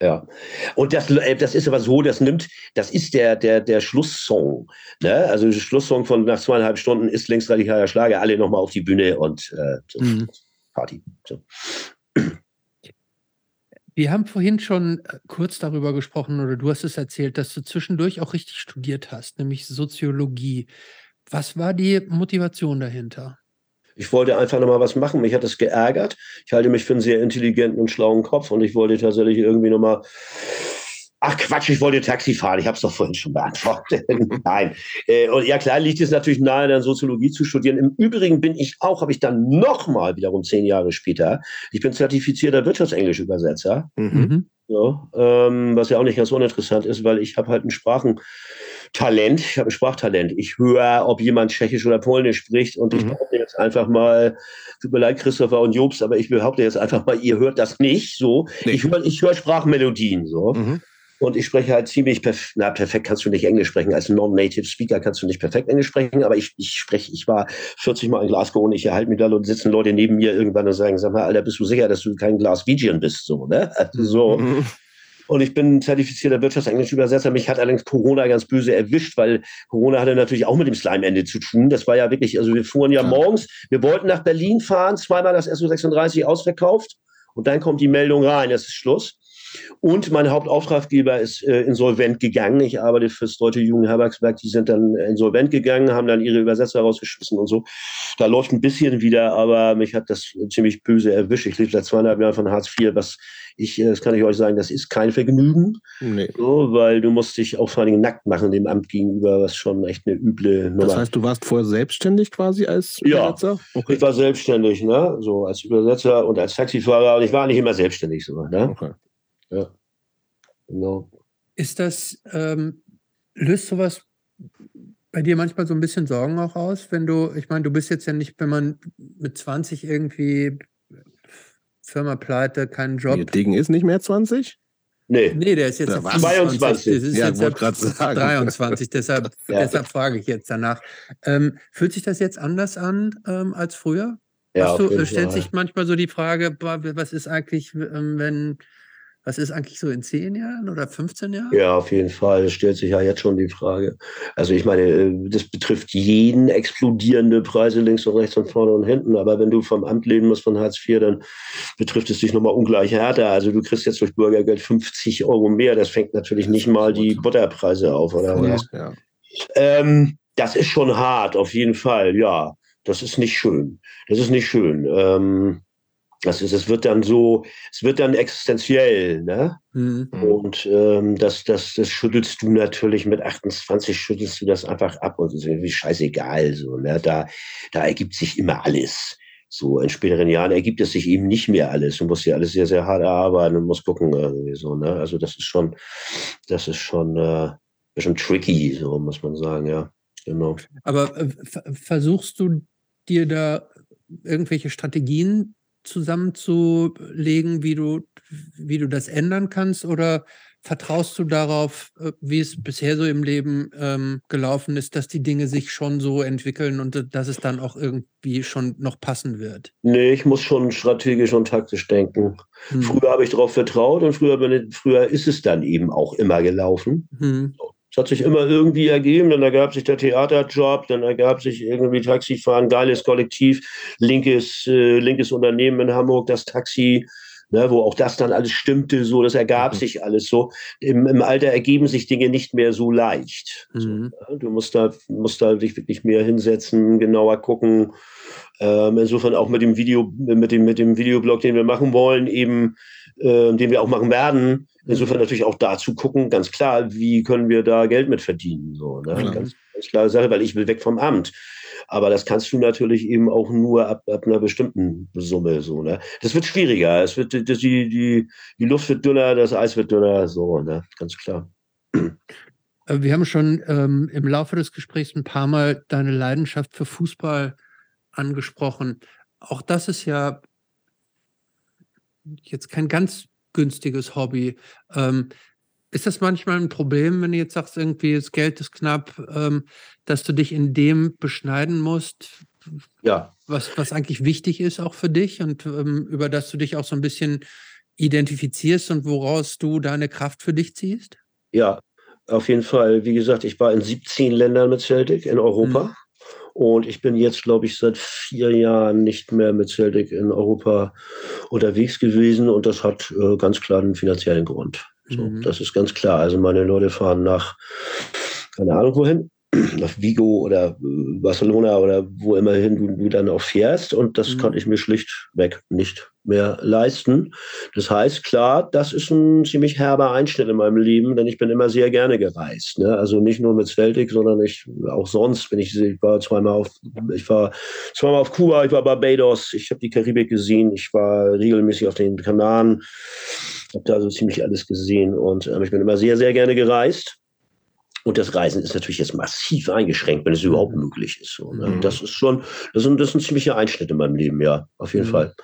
Ja. Und das, äh, das ist aber so, das nimmt, das ist der, der, der Schlusssong. Ne? Also der Schlusssong von nach zweieinhalb Stunden ist linksradikaler Schlager, alle nochmal auf die Bühne und äh, so. mhm. Party. So. Wir haben vorhin schon äh, kurz darüber gesprochen, oder du hast es erzählt, dass du zwischendurch auch richtig studiert hast, nämlich Soziologie. Was war die Motivation dahinter? Ich wollte einfach nochmal was machen. Mich hat das geärgert. Ich halte mich für einen sehr intelligenten und schlauen Kopf und ich wollte tatsächlich irgendwie nochmal. Ach Quatsch, ich wollte Taxi fahren. Ich habe es doch vorhin schon beantwortet. Nein. Äh, und ja, klar liegt es natürlich nahe, dann Soziologie zu studieren. Im Übrigen bin ich auch, habe ich dann nochmal wiederum zehn Jahre später, ich bin zertifizierter Wirtschaftsenglisch-Übersetzer. Mhm. So, ähm, was ja auch nicht ganz uninteressant ist, weil ich habe halt einen Sprachen Talent, ich habe ein Sprachtalent. Ich höre, ob jemand Tschechisch oder Polnisch spricht und mhm. ich behaupte jetzt einfach mal, tut mir leid, Christopher und Jobs, aber ich behaupte jetzt einfach mal, ihr hört das nicht so. Nee. Ich höre ich hör Sprachmelodien so. Mhm. Und ich spreche halt ziemlich perfekt, na, perfekt kannst du nicht Englisch sprechen. Als Non-Native Speaker kannst du nicht perfekt Englisch sprechen, aber ich, ich spreche, ich war 40 Mal in Glasgow und ich erhalte mich da und sitzen Leute neben mir irgendwann und sagen, sag mal, Alter, bist du sicher, dass du kein Glaswegian bist, so, ne? Also so. Mhm. Und ich bin zertifizierter Wirtschaftsenglisch-Übersetzer. Mich hat allerdings Corona ganz böse erwischt, weil Corona hatte natürlich auch mit dem Slime-Ende zu tun. Das war ja wirklich, also wir fuhren ja, morgens, wir wollten nach Berlin fahren, zweimal das SO36 ausverkauft. Und dann kommt die Meldung rein, es ist Schluss. Und mein Hauptauftraggeber ist äh, insolvent gegangen. Ich arbeite fürs Deutsche Jugendherbergswerk. Die sind dann insolvent gegangen, haben dann ihre Übersetzer rausgeschmissen und so. Da läuft ein bisschen wieder, aber mich hat das ziemlich böse erwischt. Ich lebe seit zweieinhalb Jahren von Hartz IV, was ich, äh, das kann ich euch sagen, das ist kein Vergnügen. Nee. So, weil du musst dich auch vor allen Dingen nackt machen dem Amt gegenüber, was schon echt eine üble Nummer. Das heißt, du warst vorher selbstständig quasi als Übersetzer? Ja, okay. ich war selbstständig, ne? So als Übersetzer und als Taxifahrer und ich war nicht immer selbstständig so, ne? Okay. Ja. Genau. Ist das, ähm, löst sowas bei dir manchmal so ein bisschen Sorgen auch aus, wenn du, ich meine, du bist jetzt ja nicht, wenn man mit 20 irgendwie Firma pleite, keinen Job. Ihr Ding ist nicht mehr 20? Nee. Nee, der ist jetzt ja, 22. Das ist ja, jetzt ab 23, deshalb, ja. deshalb frage ich jetzt danach. Ähm, fühlt sich das jetzt anders an ähm, als früher? Ja, du, stellt sich manchmal so die Frage, was ist eigentlich, ähm, wenn was ist eigentlich so in zehn Jahren oder 15 Jahren? Ja, auf jeden Fall. Das stellt sich ja jetzt schon die Frage. Also ich meine, äh, das betrifft jeden explodierende Preise links und rechts und vorne und hinten. Aber wenn du vom Amt leben musst von Hartz IV, dann betrifft es dich nochmal ungleich härter. Also du kriegst jetzt durch Bürgergeld 50 Euro mehr. Das fängt natürlich nicht mal die Butterpreise auf, oder was? Ja. Ähm, das ist schon hart, auf jeden Fall, ja. Das ist nicht schön. Das ist nicht schön. Ähm, Also es wird dann so, es wird dann existenziell, ne? Mhm. Und ähm, das, das, das schüttelst du natürlich mit 28, schüttelst du das einfach ab und es ist irgendwie scheißegal. So, ne? Da, da ergibt sich immer alles. So in späteren Jahren ergibt es sich eben nicht mehr alles. Du musst ja alles sehr, sehr hart erarbeiten und musst gucken irgendwie so. Ne? Also das ist schon, das ist schon, äh, schon tricky, so muss man sagen, ja. Genau. Aber äh, versuchst du dir da irgendwelche Strategien zusammenzulegen, wie du, wie du das ändern kannst? Oder vertraust du darauf, äh, wie es bisher so im Leben ähm, gelaufen ist, dass die Dinge sich schon so entwickeln und dass es dann auch irgendwie schon noch passen wird? Nee, ich muss schon strategisch und taktisch denken. Hm. Früher habe ich darauf vertraut und früher, früher ist es dann eben auch immer gelaufen. Hm. Es hat sich immer irgendwie ergeben, dann ergab sich der Theaterjob, dann ergab sich irgendwie Taxifahren, geiles Kollektiv, linkes, äh, linkes Unternehmen in Hamburg, das Taxi, ne, wo auch das dann alles stimmte, so, das ergab mhm. sich alles so. Im, Im, Alter ergeben sich Dinge nicht mehr so leicht. Mhm. So, ne? Du musst da, musst da dich wirklich mehr hinsetzen, genauer gucken. Ähm, insofern auch mit dem Video, mit dem, mit dem Videoblog, den wir machen wollen, eben, äh, den wir auch machen werden, Insofern natürlich auch dazu gucken, ganz klar, wie können wir da Geld mit verdienen. So, ne? Mhm. Ganz, ganz klare Sache, weil ich will weg vom Amt. Aber das kannst du natürlich eben auch nur ab, ab einer bestimmten Summe. So, ne? Das wird schwieriger. Es wird, das, die, die, die Luft wird dünner, das Eis wird dünner, so, ne? ganz klar. Äh, wir haben schon ähm, im Laufe des Gesprächs ein paar Mal deine Leidenschaft für Fußball angesprochen. Auch das ist ja jetzt kein ganz günstiges Hobby. Ähm, ist das manchmal ein Problem, wenn du jetzt sagst, irgendwie das Geld ist knapp, ähm, dass du dich in dem beschneiden musst, ja. was, was eigentlich wichtig ist auch für dich und ähm, über das du dich auch so ein bisschen identifizierst und woraus du deine Kraft für dich ziehst? Ja, auf jeden Fall. Wie gesagt, ich war in 17 Ländern mit Celtic in Europa. Und ich bin jetzt, glaube ich, seit vier Jahren nicht mehr mit Celtic in Europa unterwegs gewesen. Und das hat äh, ganz klar einen finanziellen Grund. So, mhm. Das ist ganz klar. Also meine Leute fahren nach, keine Ahnung wohin, nach Vigo oder äh, Barcelona oder wo immer hin du, du dann auch fährst. Und das mhm. kann ich mir schlichtweg nicht mehr leisten. Das heißt, klar, das ist ein ziemlich herber Einschnitt in meinem Leben, denn ich bin immer sehr gerne gereist. Ne? Also nicht nur mit Celtic, sondern ich auch sonst bin ich, ich war zweimal auf, ich war zweimal auf Kuba, ich war Barbados, ich habe die Karibik gesehen, ich war regelmäßig auf den Kanaren, habe da so ziemlich alles gesehen und äh, ich bin immer sehr, sehr gerne gereist. Und das Reisen ist natürlich jetzt massiv eingeschränkt, wenn es überhaupt mhm. möglich ist. So, ne? mhm. Das ist schon, das sind, das sind ziemliche Einschnitte in meinem Leben, ja, auf jeden mhm. Fall.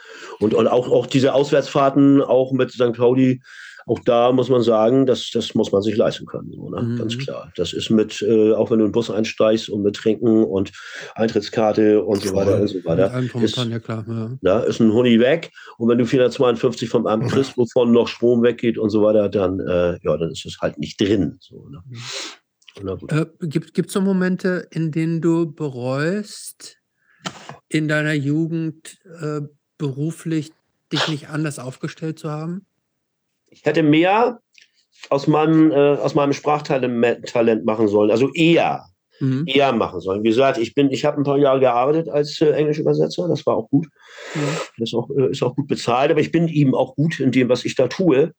Und, und auch, auch diese Auswärtsfahrten, auch mit St. Pauli, auch da muss man sagen, das, das muss man sich leisten können, so, ne? Mhm. ganz klar. Das ist mit, äh, auch wenn du in den Bus einsteigst und mit Trinken und Eintrittskarte und so weiter und so weiter. Ist, ja, klar, ja. Da ist ein Huni weg und wenn du 452 vom Amt kriegst, wovon noch Strom weggeht und so weiter, dann, äh, ja, dann ist es halt nicht drin. So, ne? Äh, gibt es so Momente, in denen du bereust, in deiner Jugend äh, beruflich dich nicht anders aufgestellt zu haben? Ich hätte mehr aus meinem, äh, aus meinem Sprachtalent machen sollen, also eher. Mhm. Eher machen sollen. Wie gesagt, ich bin, ich habe ein paar Jahre gearbeitet als äh, Englischübersetzer, das war auch gut. Mhm. Das ist auch, äh, ist auch gut bezahlt, aber ich bin eben auch gut in dem, was ich da tue.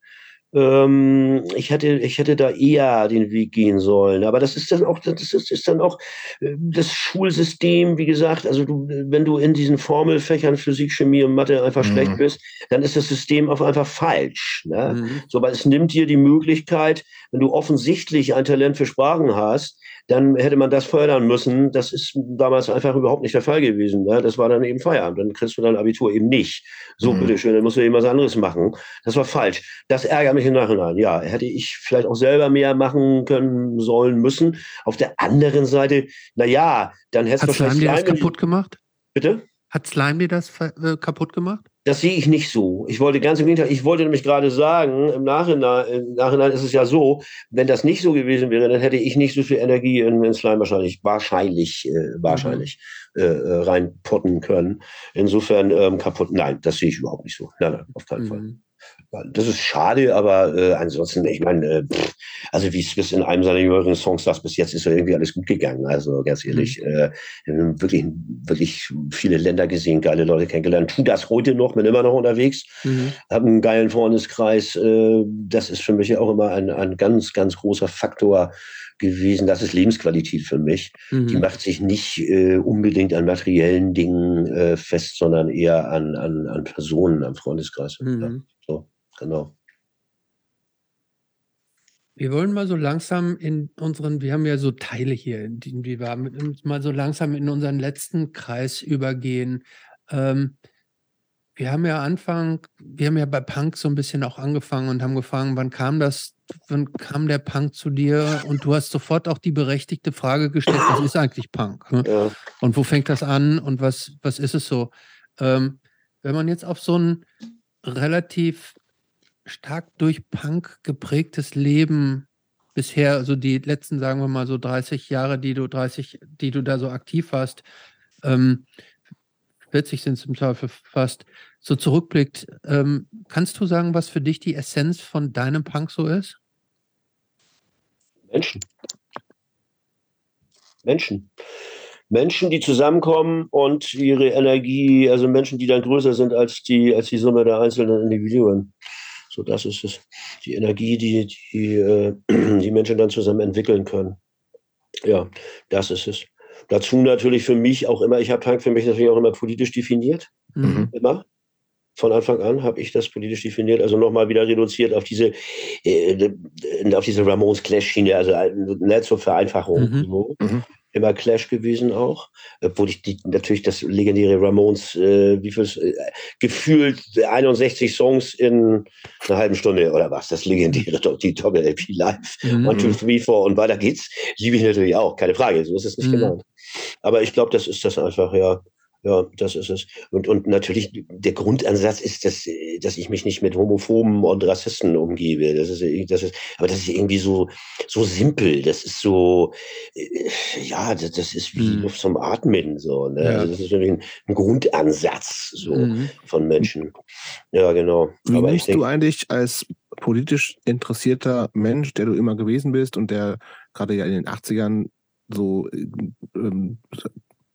Ähm, ich hätte, ich hätte da eher den Weg gehen sollen. Aber das ist dann auch, das ist, ist dann auch äh, das Schulsystem, wie gesagt, also du, wenn du in diesen Formelfächern Physik, Chemie und Mathe einfach mhm. schlecht bist, dann ist das System auch einfach falsch. Ne? Mhm. So, weil es nimmt dir die Möglichkeit, wenn du offensichtlich ein Talent für Sprachen hast, dann hätte man das fördern müssen. Das ist damals einfach überhaupt nicht der Fall gewesen. Ne? Das war dann eben Feierabend. Dann kriegst du dein Abitur eben nicht. So, mhm. bitteschön, dann musst du eben was anderes machen. Das war falsch. Das ärgert mich im Nachhinein. Ja, hätte ich vielleicht auch selber mehr machen können, sollen, müssen. Auf der anderen Seite, na ja, dann hättest du wahrscheinlich... Dir das kaputt gemacht? Bitte? Hat Slime dir das äh, kaputt gemacht? Das sehe ich nicht so. Ich wollte ganz im Gegenteil, ich wollte nämlich gerade sagen, im Nachhinein, im Nachhinein ist es ja so, wenn das nicht so gewesen wäre, dann hätte ich nicht so viel Energie in, in Slime wahrscheinlich, wahrscheinlich, äh, wahrscheinlich mhm. äh, reinpotten können. Insofern ähm, kaputt, nein, das sehe ich überhaupt nicht so. Nein, nein, auf keinen mhm. Fall. Das ist schade, aber äh, ansonsten, ich meine, äh, also wie es bis in einem seiner jüngeren Songs sagt, bis jetzt ist ja irgendwie alles gut gegangen. Also ganz ehrlich, mhm. äh, wirklich, wirklich viele Länder gesehen, geile Leute kennengelernt. Tu das heute noch, bin immer noch unterwegs, mhm. habe einen geilen Freundeskreis. Äh, das ist für mich auch immer ein, ein ganz, ganz großer Faktor gewesen. Das ist Lebensqualität für mich. Mhm. Die macht sich nicht äh, unbedingt an materiellen Dingen äh, fest, sondern eher an, an, an Personen, am Freundeskreis. Mhm. Ja, so, genau. Wir wollen mal so langsam in unseren, wir haben ja so Teile hier, die wir mal so langsam in unseren letzten Kreis übergehen. Ähm, wir haben ja Anfang, wir haben ja bei Punk so ein bisschen auch angefangen und haben gefragt, wann kam das, wann kam der Punk zu dir? Und du hast sofort auch die berechtigte Frage gestellt, was ist eigentlich Punk? Ne? Ja. Und wo fängt das an und was, was ist es so? Ähm, wenn man jetzt auf so ein relativ stark durch Punk geprägtes Leben bisher, also die letzten, sagen wir mal so 30 Jahre, die du 30, die du da so aktiv warst, ähm, 40 sind es im Zweifel fast, so zurückblickt, ähm, kannst du sagen, was für dich die Essenz von deinem Punk so ist? Menschen. Menschen. Menschen, die zusammenkommen und ihre Energie, also Menschen, die dann größer sind als die, als die Summe der einzelnen Individuen. So, das ist es. Die Energie, die die, äh, die Menschen dann zusammen entwickeln können. Ja, das ist es. Dazu natürlich für mich auch immer, ich habe Punk für mich natürlich auch immer politisch definiert. Mhm. Immer von Anfang an habe ich das politisch definiert, also nochmal wieder reduziert auf diese, äh, auf diese Ramones Clash-Schiene, also äh, nicht zur Vereinfachung. Mhm. So. Mhm. Immer Clash gewesen auch, obwohl ich die, natürlich das legendäre Ramones, äh, wie viel äh, gefühlt 61 Songs in einer halben Stunde oder was, das legendäre, die Toggle LP Live, mhm. One, Two, Three, Four und weiter geht's, liebe ich natürlich auch, keine Frage, so ist es nicht mhm. gemeint. Aber ich glaube, das ist das einfach, ja, ja, das ist es. Und, und natürlich, der Grundansatz ist, dass, dass ich mich nicht mit Homophoben und Rassisten umgebe. Das ist, das ist, aber das ist irgendwie so, so simpel. Das ist so, äh, ja, das, das ist wie mhm. Luft zum Atmen, so, ne? Ja. Also das ist ein, ein Grundansatz, so, mhm. von Menschen. Ja, genau. Wie aber nimmst denk, du eigentlich als politisch interessierter Mensch, der du immer gewesen bist und der gerade ja in den 80ern so ähm,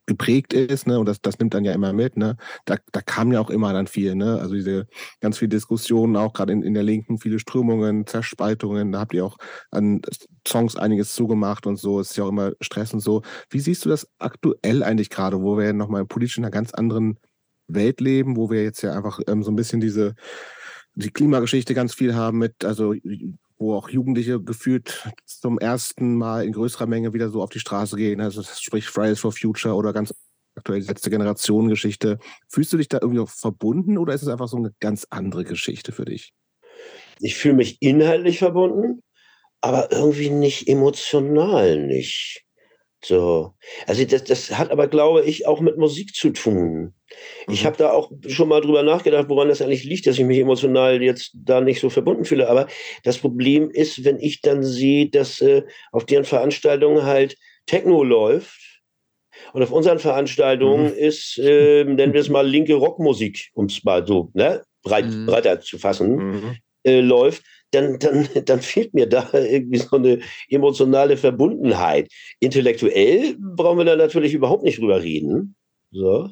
geprägt ist, ne, und das, das nimmt dann ja immer mit, ne, da, da kam ja auch immer dann viel, ne, also diese ganz viele Diskussionen, auch gerade in, in der Linken, viele Strömungen, Zerspaltungen, da habt ihr auch an Songs einiges zugemacht und so, ist ja auch immer Stress und so. Wie siehst du das aktuell eigentlich gerade, wo wir nochmal politisch in einer ganz anderen Welt leben, wo wir jetzt ja einfach ähm, so ein bisschen diese die Klimageschichte ganz viel haben mit, also wo auch Jugendliche gefühlt zum ersten Mal in größerer Menge wieder so auf die Straße gehen. Also sprich Fridays for Future oder ganz aktuell die letzte Generation Geschichte. Fühlst du dich da irgendwie verbunden oder ist es einfach so eine ganz andere Geschichte für dich? Ich fühle mich inhaltlich verbunden, aber irgendwie nicht emotional nicht. So. Also das, das hat aber, glaube ich, auch mit Musik zu tun. Ich mhm. habe da auch schon mal drüber nachgedacht, woran das eigentlich liegt, dass ich mich emotional jetzt da nicht so verbunden fühle. Aber das Problem ist, wenn ich dann sehe, dass äh, auf deren Veranstaltungen halt Techno läuft und auf unseren Veranstaltungen mhm. ist, äh, nennen wir es mal linke Rockmusik, um es mal so ne, breit, mhm. breiter zu fassen, mhm. Äh, läuft, dann, dann, dann fehlt mir da irgendwie so eine emotionale Verbundenheit. Intellektuell brauchen wir da natürlich überhaupt nicht drüber reden. So.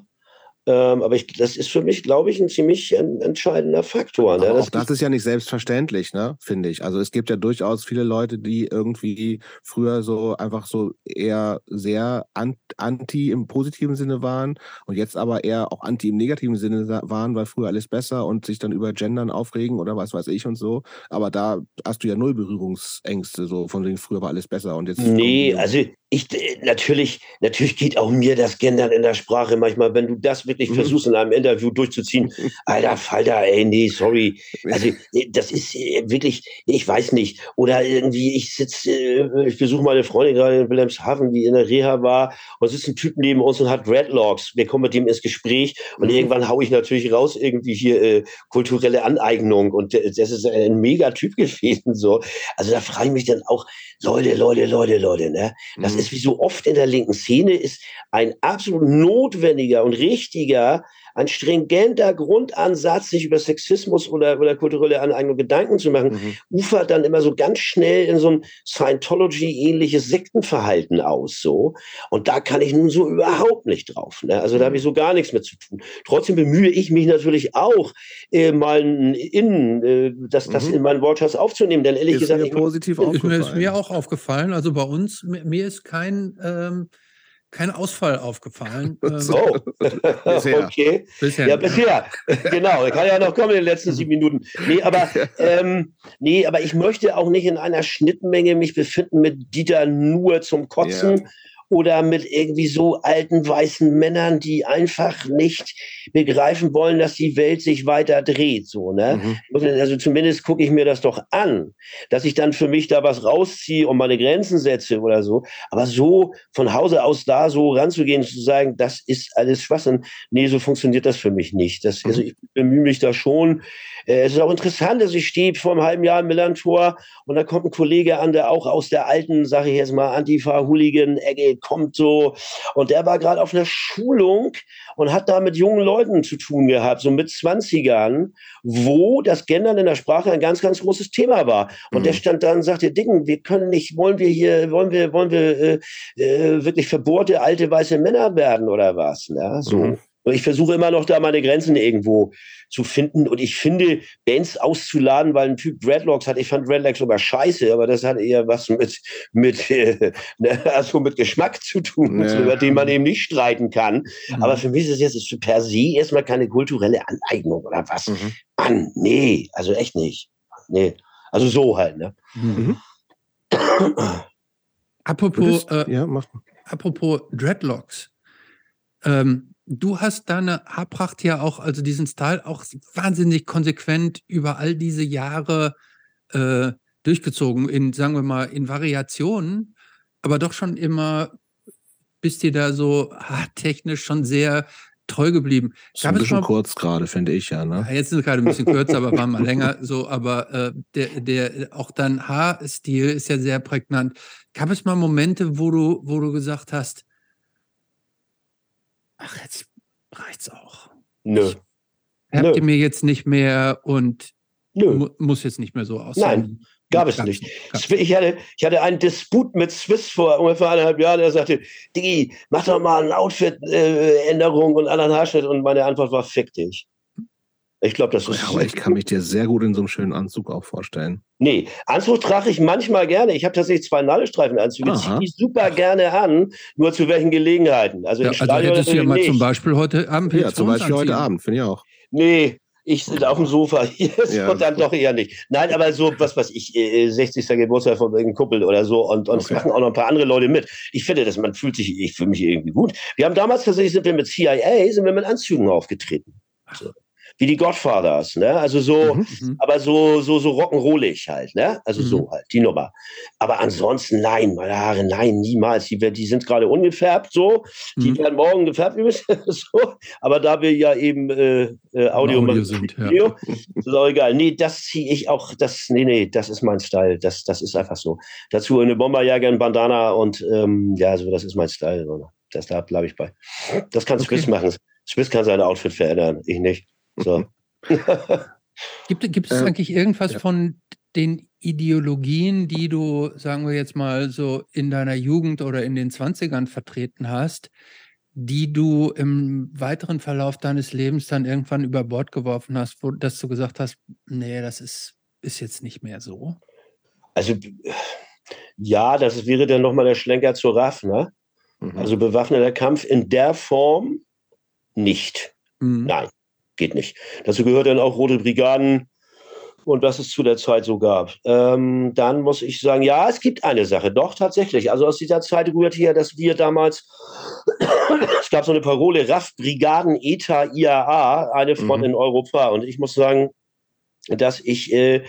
Ähm, aber ich, das ist für mich, glaube ich, ein ziemlich ein, entscheidender Faktor. Ne? auch das ist ja nicht selbstverständlich, ne? finde ich. Also es gibt ja durchaus viele Leute, die irgendwie früher so einfach so eher sehr anti im positiven Sinne waren und jetzt aber eher auch anti im negativen Sinne waren, weil früher alles besser und sich dann über Gendern aufregen oder was weiß ich und so. Aber da hast du ja null Berührungsängste, so von denen früher war alles besser und jetzt. Nee, also ich, natürlich, natürlich geht auch mir das Gendern in der Sprache manchmal, wenn du das wirklich mhm. versuchst in einem Interview durchzuziehen. Alter Falter, ey, nee, sorry. Also äh, das ist äh, wirklich, ich weiß nicht. Oder irgendwie, ich sitze, äh, ich besuche meine Freundin gerade in Wilhelmshaven, die in der Reha war, und sitzt ein Typ neben uns und hat Dreadlocks. Wir kommen mit dem ins Gespräch und mhm. irgendwann haue ich natürlich raus irgendwie hier äh, kulturelle Aneignung und das ist ein mega Typ gewesen. So. Also da frage ich mich dann auch, Leute, Leute, Leute, Leute, ne? Das mhm. ist wie so oft in der linken Szene, ist ein absolut notwendiger und richtiger ein stringenter Grundansatz, sich über Sexismus oder, oder kulturelle Aneignung Gedanken zu machen, mhm. ufert dann immer so ganz schnell in so ein Scientology-ähnliches Sektenverhalten aus. So. Und da kann ich nun so überhaupt nicht drauf. Ne? Also da habe ich so gar nichts mit zu tun. Trotzdem bemühe ich mich natürlich auch, äh, mal in, äh, das, das mhm. in meinen Wortschatz aufzunehmen. Denn ehrlich ist gesagt, mir positiv aufgefallen. Ist mir auch aufgefallen. Also bei uns, mir ist kein ähm, kein Ausfall aufgefallen. so. Ähm, bisher. Okay. Bisher. Ja, bisher. genau. Kann ja noch kommen in den letzten sieben Minuten. Nee, aber, ähm, nee, aber ich möchte auch nicht in einer Schnittmenge mich befinden mit Dieter nur zum Kotzen. Ja oder mit irgendwie so alten weißen Männern, die einfach nicht begreifen wollen, dass die Welt sich weiter dreht. So, ne? Mhm. Also zumindest gucke ich mir das doch an, dass ich dann für mich da was rausziehe und meine Grenzen setze oder so. Aber so von Hause aus da so ranzugehen, zu sagen, das ist alles Schwachsinn, nee, so funktioniert das für mich nicht. Das, also mhm. ich bemühe mich da schon. Äh, es ist auch interessant, dass ich stehe vor einem halben Jahr im Millantor und da kommt ein Kollege an, der auch aus der alten, sage ich jetzt mal, Antifa-Hooligan-Ecke kommt so. Und der war gerade auf einer Schulung und hat da mit jungen Leuten zu tun gehabt, so mit 20ern, wo das Gendern in der Sprache ein ganz, ganz großes Thema war. Und mhm. der stand da und sagte, Dicken, wir können nicht, wollen wir hier, wollen wir, wollen wir äh, äh, wirklich verbohrte alte weiße Männer werden oder was? Ja, so. Mhm. Und ich versuche immer noch da meine Grenzen irgendwo zu finden. Und ich finde, Bands auszuladen, weil ein Typ Dreadlocks hat, ich fand Dreadlocks sogar scheiße, aber das hat eher was mit, mit, äh, also mit Geschmack zu tun, ja. über den man eben nicht streiten kann. Mhm. Aber für mich ist es jetzt per se erstmal keine kulturelle Aneignung oder was. Mhm. Mann, nee, also echt nicht. Nee. Also so halt, ne? Mhm. apropos, äh, ja, apropos Dreadlocks. Ähm, du hast deine Haarpracht ja auch, also diesen Style auch wahnsinnig konsequent über all diese Jahre äh, durchgezogen, in, sagen wir mal, in Variationen, aber doch schon immer bist dir da so haartechnisch schon sehr treu geblieben. Ist ein bisschen mal, kurz gerade, finde ich ja. Ne? Jetzt sind es gerade ein bisschen kürzer, aber waren mal länger so. Aber äh, der, der, auch dein Haarstil ist ja sehr prägnant. Gab es mal Momente, wo du, wo du gesagt hast, ach, jetzt reicht's auch. Nö. Habt ihr mir jetzt nicht mehr und Nö. muss jetzt nicht mehr so aussehen? Nein, gab es nicht. Ich hatte, ich hatte einen Disput mit Swiss vor ungefähr eineinhalb Jahren, der sagte, Digi, mach doch mal eine Outfit-Änderung äh, und anderen Haarschnitt. Und meine Antwort war, fick dich. Ich glaube, das ist. Ja, aber ich kann mich dir sehr gut in so einem schönen Anzug auch vorstellen. Nee, Anzug trage ich manchmal gerne. Ich habe tatsächlich zwei Nadelstreifenanzüge, ziehe die super gerne an, nur zu welchen Gelegenheiten. Also, ja, also hättest du ja mal nicht. zum Beispiel heute Abend. Ja, zum Beispiel anziehen. heute Abend, finde ich auch. Nee, ich sitze auf dem Sofa hier ja. und dann doch eher nicht. Nein, aber so, was weiß ich, 60. Äh, Geburtstag von irgendeinem Kuppel oder so und, und okay. es machen auch noch ein paar andere Leute mit. Ich finde, dass man fühlt sich, ich fühle mich irgendwie gut. Wir haben damals tatsächlich, sind wir mit CIA, sind wir mit Anzügen aufgetreten. So wie die Godfathers, ne? Also so, mhm, mhm. aber so, so, so rock'n'rollig halt, ne? Also mhm. so halt, die Nummer. Aber ansonsten, nein, meine Haare, nein, niemals. Die, die sind gerade ungefärbt, so. Die mhm. werden morgen gefärbt, so. Aber da wir ja eben äh, äh, Audio, Audio sind, Video, ja. ist auch egal. Nee, das ziehe ich auch, das, nee, nee, das ist mein Style. Das, das ist einfach so. Dazu eine Bomberjacke, ein Bandana und, ähm, ja, so, das ist mein Style. Das, da bleibe ich bei. Das kann okay. Swiss machen. Swiss kann sein Outfit verändern, ich nicht. So. gibt, gibt es ähm, eigentlich irgendwas ja. von den Ideologien, die du, sagen wir jetzt mal, so in deiner Jugend oder in den 20ern vertreten hast, die du im weiteren Verlauf deines Lebens dann irgendwann über Bord geworfen hast, wo dass du gesagt hast, nee, das ist, ist jetzt nicht mehr so? Also ja, das wäre dann nochmal der Schlenker zur RAF, ne? Mhm. Also bewaffneter Kampf in der Form nicht. Mhm. Nein geht nicht. Dazu gehört dann auch Rote Brigaden und was es zu der Zeit so gab. Ähm, dann muss ich sagen, ja, es gibt eine Sache, doch tatsächlich. Also aus dieser Zeit rührt her, dass wir damals, es gab so eine Parole, RAF Brigaden ETA IAA, eine von mhm. in Europa. Und ich muss sagen, dass ich äh,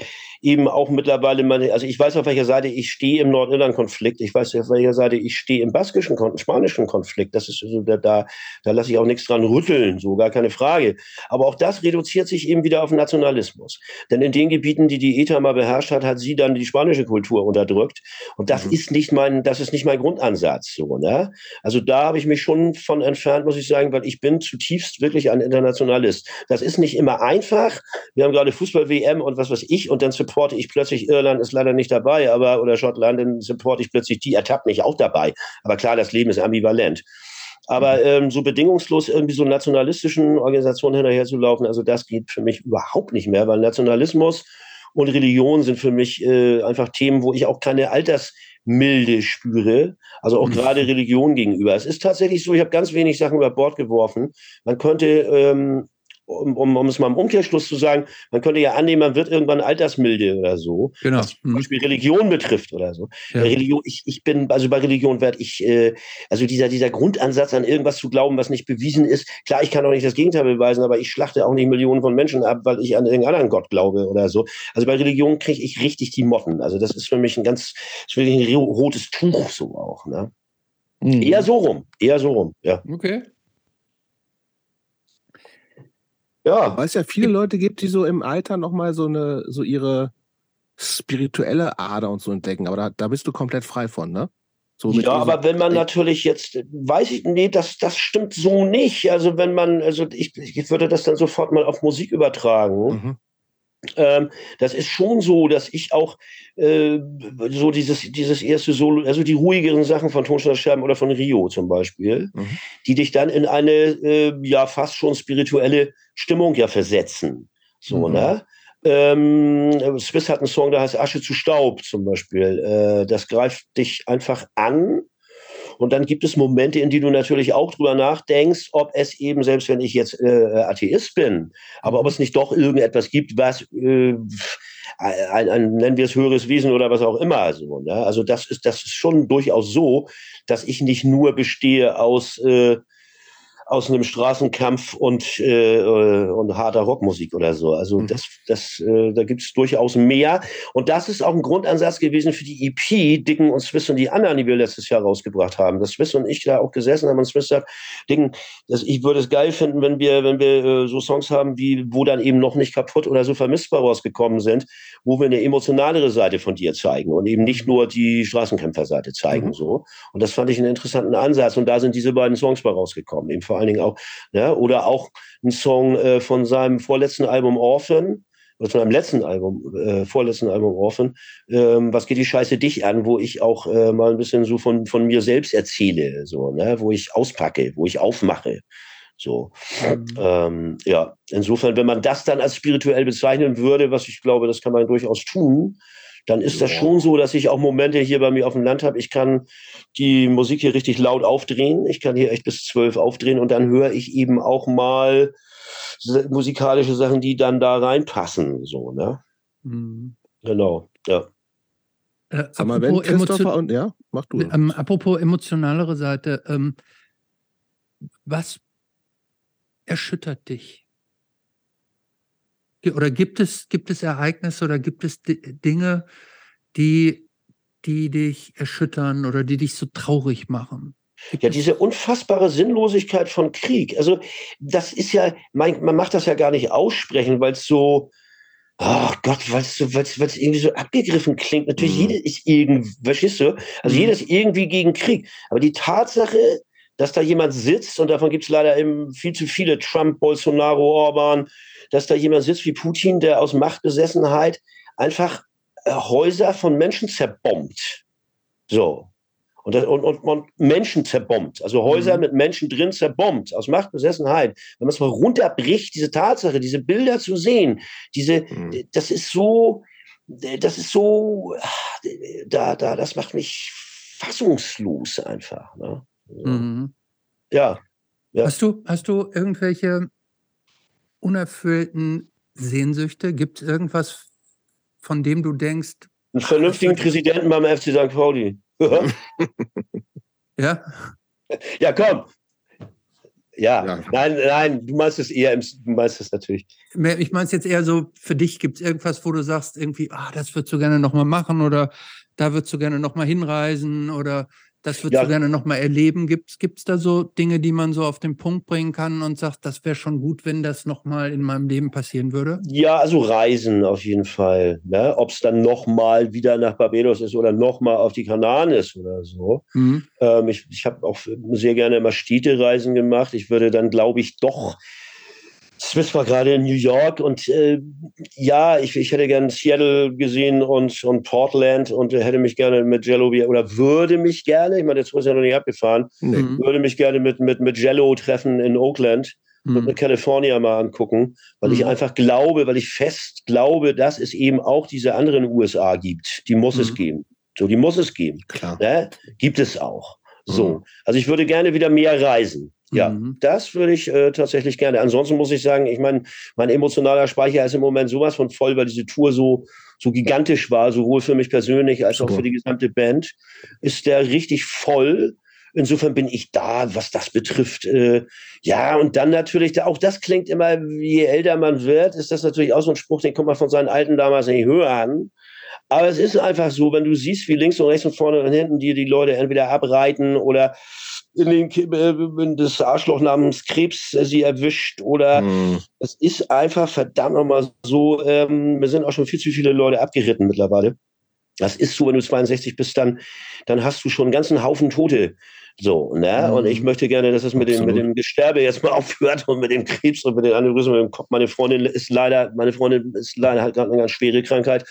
eben auch mittlerweile meine, also ich weiß auf welcher Seite ich stehe im Nordirland-Konflikt, ich weiß auf welcher Seite ich stehe im baskischen, spanischen Konflikt. Das ist so, da, da, da lasse ich auch nichts dran rütteln, so gar keine Frage. Aber auch das reduziert sich eben wieder auf Nationalismus. Denn in den Gebieten, die die ETA mal beherrscht hat, hat sie dann die spanische Kultur unterdrückt. Und das mhm. ist nicht mein, das ist nicht mein Grundansatz, so, ne? Also da habe ich mich schon von entfernt, muss ich sagen, weil ich bin zutiefst wirklich ein Internationalist. Das ist nicht immer einfach. Wir haben gerade Fußball-WM und was weiß ich und dann supporte ich plötzlich Irland ist leider nicht dabei, aber oder Schottland, dann supporte ich plötzlich die, ertappt mich auch dabei. Aber klar, das Leben ist ambivalent. Aber mhm. ähm, so bedingungslos irgendwie so nationalistischen Organisationen hinterher zu laufen, also das geht für mich überhaupt nicht mehr, weil Nationalismus und Religion sind für mich äh, einfach Themen, wo ich auch keine Altersmilde spüre, also auch mhm. gerade Religion gegenüber. Es ist tatsächlich so, ich habe ganz wenig Sachen über Bord geworfen. Man könnte ähm, um, um, um es mal im Umkehrschluss zu sagen, man könnte ja annehmen, man wird irgendwann altersmilde oder so. Genau. Was zum. Beispiel Religion betrifft oder so. Ja. Religion, ich, ich bin, also bei Religion werde ich, äh, also dieser, dieser Grundansatz an irgendwas zu glauben, was nicht bewiesen ist, klar, ich kann auch nicht das Gegenteil beweisen, aber ich schlachte auch nicht Millionen von Menschen ab, weil ich an irgendeinen anderen Gott glaube oder so. Also bei Religion kriege ich richtig die Motten. Also das ist für mich ein ganz, das ist wirklich ein rotes Tuch so auch. Ne? Mhm. Eher so rum, eher so rum, ja. Okay. Ja. Weil es ja viele Leute gibt, die so im Alter nochmal so eine, so ihre spirituelle Ader und so entdecken. Aber da, da bist du komplett frei von, ne? So ja, aber wenn man natürlich jetzt, weiß ich, nee, das, das stimmt so nicht. Also wenn man, also ich, ich würde das dann sofort mal auf Musik übertragen. Mhm. Ähm, das ist schon so, dass ich auch äh, so dieses, dieses erste Solo, also die ruhigeren Sachen von Tonsteiner oder von Rio zum Beispiel, mhm. die dich dann in eine äh, ja fast schon spirituelle Stimmung ja versetzen. So, mhm. ne? Ähm, Swiss hat einen Song, der heißt Asche zu Staub zum Beispiel. Äh, das greift dich einfach an und dann gibt es Momente, in die du natürlich auch drüber nachdenkst, ob es eben, selbst wenn ich jetzt äh, Atheist bin, aber ob es nicht doch irgendetwas gibt, was äh, ein, ein, nennen wir es höheres Wesen oder was auch immer. So, ne? Also das ist, das ist schon durchaus so, dass ich nicht nur bestehe aus äh, aus einem Straßenkampf und, äh, und harter Rockmusik oder so. Also mhm. das, das, äh, da gibt es durchaus mehr. Und das ist auch ein Grundansatz gewesen für die EP, Dicken und Swiss und die anderen, die wir letztes Jahr rausgebracht haben. Dass Swiss und ich da auch gesessen haben und Swiss sagt, Dicken, das, ich würde es geil finden, wenn wir, wenn wir äh, so Songs haben, wie wo dann eben noch nicht kaputt oder so vermissbar rausgekommen sind, wo wir eine emotionalere Seite von dir zeigen und eben nicht nur die Straßenkämpferseite zeigen. Mhm. so. Und das fand ich einen interessanten Ansatz. Und da sind diese beiden Songs bei rausgekommen. Eben vor allen Dingen auch, ja, oder auch ein Song äh, von seinem vorletzten Album Orphan, oder von einem letzten Album, äh, vorletzten Album Orphan, ähm, was geht die Scheiße dich an, wo ich auch äh, mal ein bisschen so von, von mir selbst erzähle, so, ne, wo ich auspacke, wo ich aufmache. So, mhm. ähm, ja, insofern, wenn man das dann als spirituell bezeichnen würde, was ich glaube, das kann man durchaus tun, dann ist das schon so, dass ich auch Momente hier bei mir auf dem Land habe. Ich kann die Musik hier richtig laut aufdrehen. Ich kann hier echt bis zwölf aufdrehen und dann höre ich eben auch mal musikalische Sachen, die dann da reinpassen. So, ne? Mhm. Genau, ja. Äh, Sag mal, wenn Christopher und ja, mach du. Ähm, apropos emotionalere Seite, ähm, was erschüttert dich? Oder gibt es, gibt es Ereignisse oder gibt es Dinge, die, die dich erschüttern oder die dich so traurig machen? Ja, diese unfassbare Sinnlosigkeit von Krieg. Also, das ist ja, man, man macht das ja gar nicht aussprechen, weil es so, oh Gott, weil es so, weil's, weil's irgendwie so abgegriffen klingt. Natürlich, mhm. jeder ist irgendwie, verstehst du? Also, mhm. jeder ist irgendwie gegen Krieg. Aber die Tatsache, dass da jemand sitzt, und davon gibt es leider eben viel zu viele, Trump, Bolsonaro, Orban, dass da jemand sitzt wie Putin, der aus Machtbesessenheit einfach äh, Häuser von Menschen zerbombt. So. Und, das, und, und, und, Menschen zerbombt, also Häuser mhm. mit Menschen drin zerbombt, aus Machtbesessenheit. Wenn man es mal runterbricht, diese Tatsache, diese Bilder zu sehen, diese, mhm. das ist so, das ist so, da, da, das macht mich fassungslos einfach. Ne? Mhm. Ja, ja. Hast du, hast du irgendwelche unerfüllten Sehnsüchte? Gibt es irgendwas, von dem du denkst? Einen vernünftigen Präsidenten beim FC St. Pauli. ja? Ja, komm. ja. ja. Nein, nein, du meinst es eher, im, du meinst es natürlich. Ich meine es jetzt eher so, für dich gibt es irgendwas, wo du sagst, irgendwie, ah, das würdest du gerne nochmal machen oder da würdest du gerne nochmal hinreisen oder das würdest ja. du gerne nochmal erleben. Gibt es da so Dinge, die man so auf den Punkt bringen kann und sagt, das wäre schon gut, wenn das nochmal in meinem Leben passieren würde? Ja, also Reisen auf jeden Fall. Ne? Ob es dann nochmal wieder nach Barbados ist oder nochmal auf die Kanaren ist oder so. Mhm. Ähm, ich ich habe auch sehr gerne immer Städtereisen gemacht. Ich würde dann, glaube ich, doch Smith war gerade in New York und äh, ja, ich, ich hätte gerne Seattle gesehen und, und Portland und hätte mich gerne mit Jello oder würde mich gerne, ich meine, jetzt ist ja noch nicht abgefahren, mhm. würde mich gerne mit, mit, mit Jello treffen in Oakland mhm. und mit California mal angucken, weil mhm. ich einfach glaube, weil ich fest glaube, dass es eben auch diese anderen USA gibt. Die muss es mhm. geben. So, die muss es geben. Klar. Ne? Gibt es auch. So. Mhm. Also ich würde gerne wieder mehr reisen. Ja, mhm. das würde ich äh, tatsächlich gerne. Ansonsten muss ich sagen, ich meine, mein emotionaler Speicher ist im Moment sowas von voll, weil diese Tour so, so gigantisch war, sowohl für mich persönlich als auch für die gesamte Band, ist der richtig voll. Insofern bin ich da, was das betrifft. Äh, ja, und dann natürlich, auch das klingt immer, je älter man wird, ist das natürlich auch so ein Spruch, den kommt man von seinen Alten damals nicht höher an. Aber es ist einfach so, wenn du siehst, wie links und rechts und vorne und hinten dir die Leute entweder abreiten oder in den äh, das Arschloch namens Krebs äh, sie erwischt oder hm. es ist einfach verdammt nochmal so, ähm, wir sind auch schon viel zu viele Leute abgeritten mittlerweile. Das ist so, wenn du 62 bist, dann, dann hast du schon einen ganzen Haufen Tote so, ne? Mhm. Und ich mhm. möchte gerne, dass es mit dem, mit dem Gesterbe jetzt mal aufhört und mit dem Krebs und mit den Aneurysmen im Kopf. Meine Freundin ist leider, meine Freundin ist leider halt gerade eine ganz schwere Krankheit,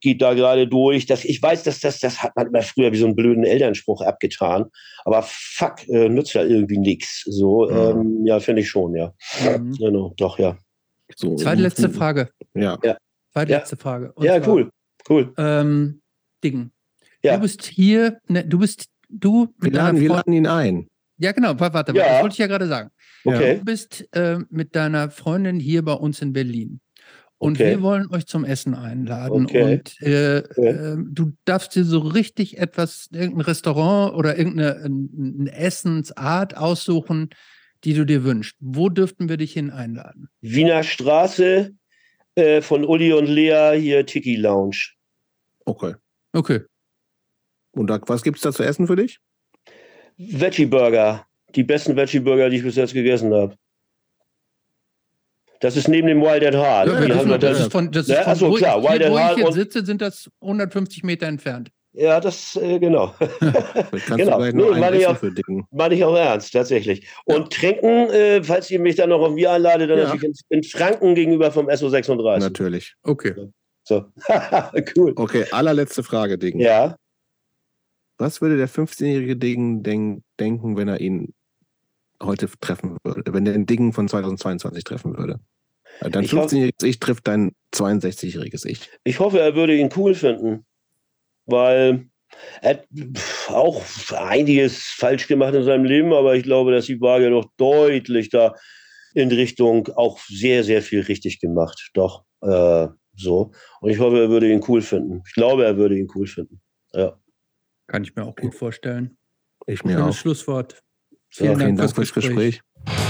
geht da gerade durch. Das, ich weiß, dass das, das hat man immer früher wie so einen blöden Elternspruch abgetan. Aber fuck, äh, nützt ja irgendwie nichts. So, mhm. ähm, ja, finde ich schon, ja. Mhm. Genau, doch, ja. So, Zweite letzte Frage. Ja. ja. Zweite letzte Frage. Und ja, zwar, cool. Cool. Ähm, Ding. Ja. Du bist hier, ne, du bist du. Wir laden, wir laden ihn ein. Ja, genau, warte, ja. das wollte ich ja gerade sagen. Okay. Du bist äh, mit deiner Freundin hier bei uns in Berlin. Und okay. wir wollen euch zum Essen einladen. Okay. Und äh, okay. äh, du darfst dir so richtig etwas, irgendein Restaurant oder irgendeine ein, Essensart aussuchen, die du dir wünschst. Wo dürften wir dich hin einladen? Wiener Straße äh, von Uli und Lea hier Tiki Lounge. Okay. Okay. Und da, was gibt es da zu essen für dich? Veggie Burger. Die besten Veggie Burger, die ich bis jetzt gegessen habe. Das ist neben dem Wild at Heart. Ja, das, ist, das, ist von, das ist von, Achso, wo, klar, ich, Wild wo ich jetzt sitze, sind das 150 Meter entfernt. Ja, das, äh, genau. genau. Nee, meine, ich auch, meine ich auch ernst, tatsächlich. Und ja. trinken, äh, falls ihr mich dann noch auf mir einladet, dann ja. natürlich in, in, Franken gegenüber vom SO36. Natürlich. Okay. So. cool. Okay, allerletzte Frage, Ding. Ja. Was würde der 15-jährige Ding denk denken, wenn er ihn heute treffen würde, wenn er den Ding von 2022 treffen würde? Dein 15-jähriges Ich trifft dein 62-jähriges Ich. Ich hoffe, er würde ihn cool finden, weil er hat auch einiges falsch gemacht in seinem Leben, aber ich glaube, dass die Waage doch deutlich da in Richtung auch sehr, sehr viel richtig gemacht. Doch, äh, so. Und ich hoffe, er würde ihn cool finden. Ich glaube, er würde ihn cool finden. Ja. Kann ich mir auch gut vorstellen. Ich mir Schönes auch. Schlusswort. Vielen, ja, Dank, vielen Dank fürs Gespräch. Gespräch.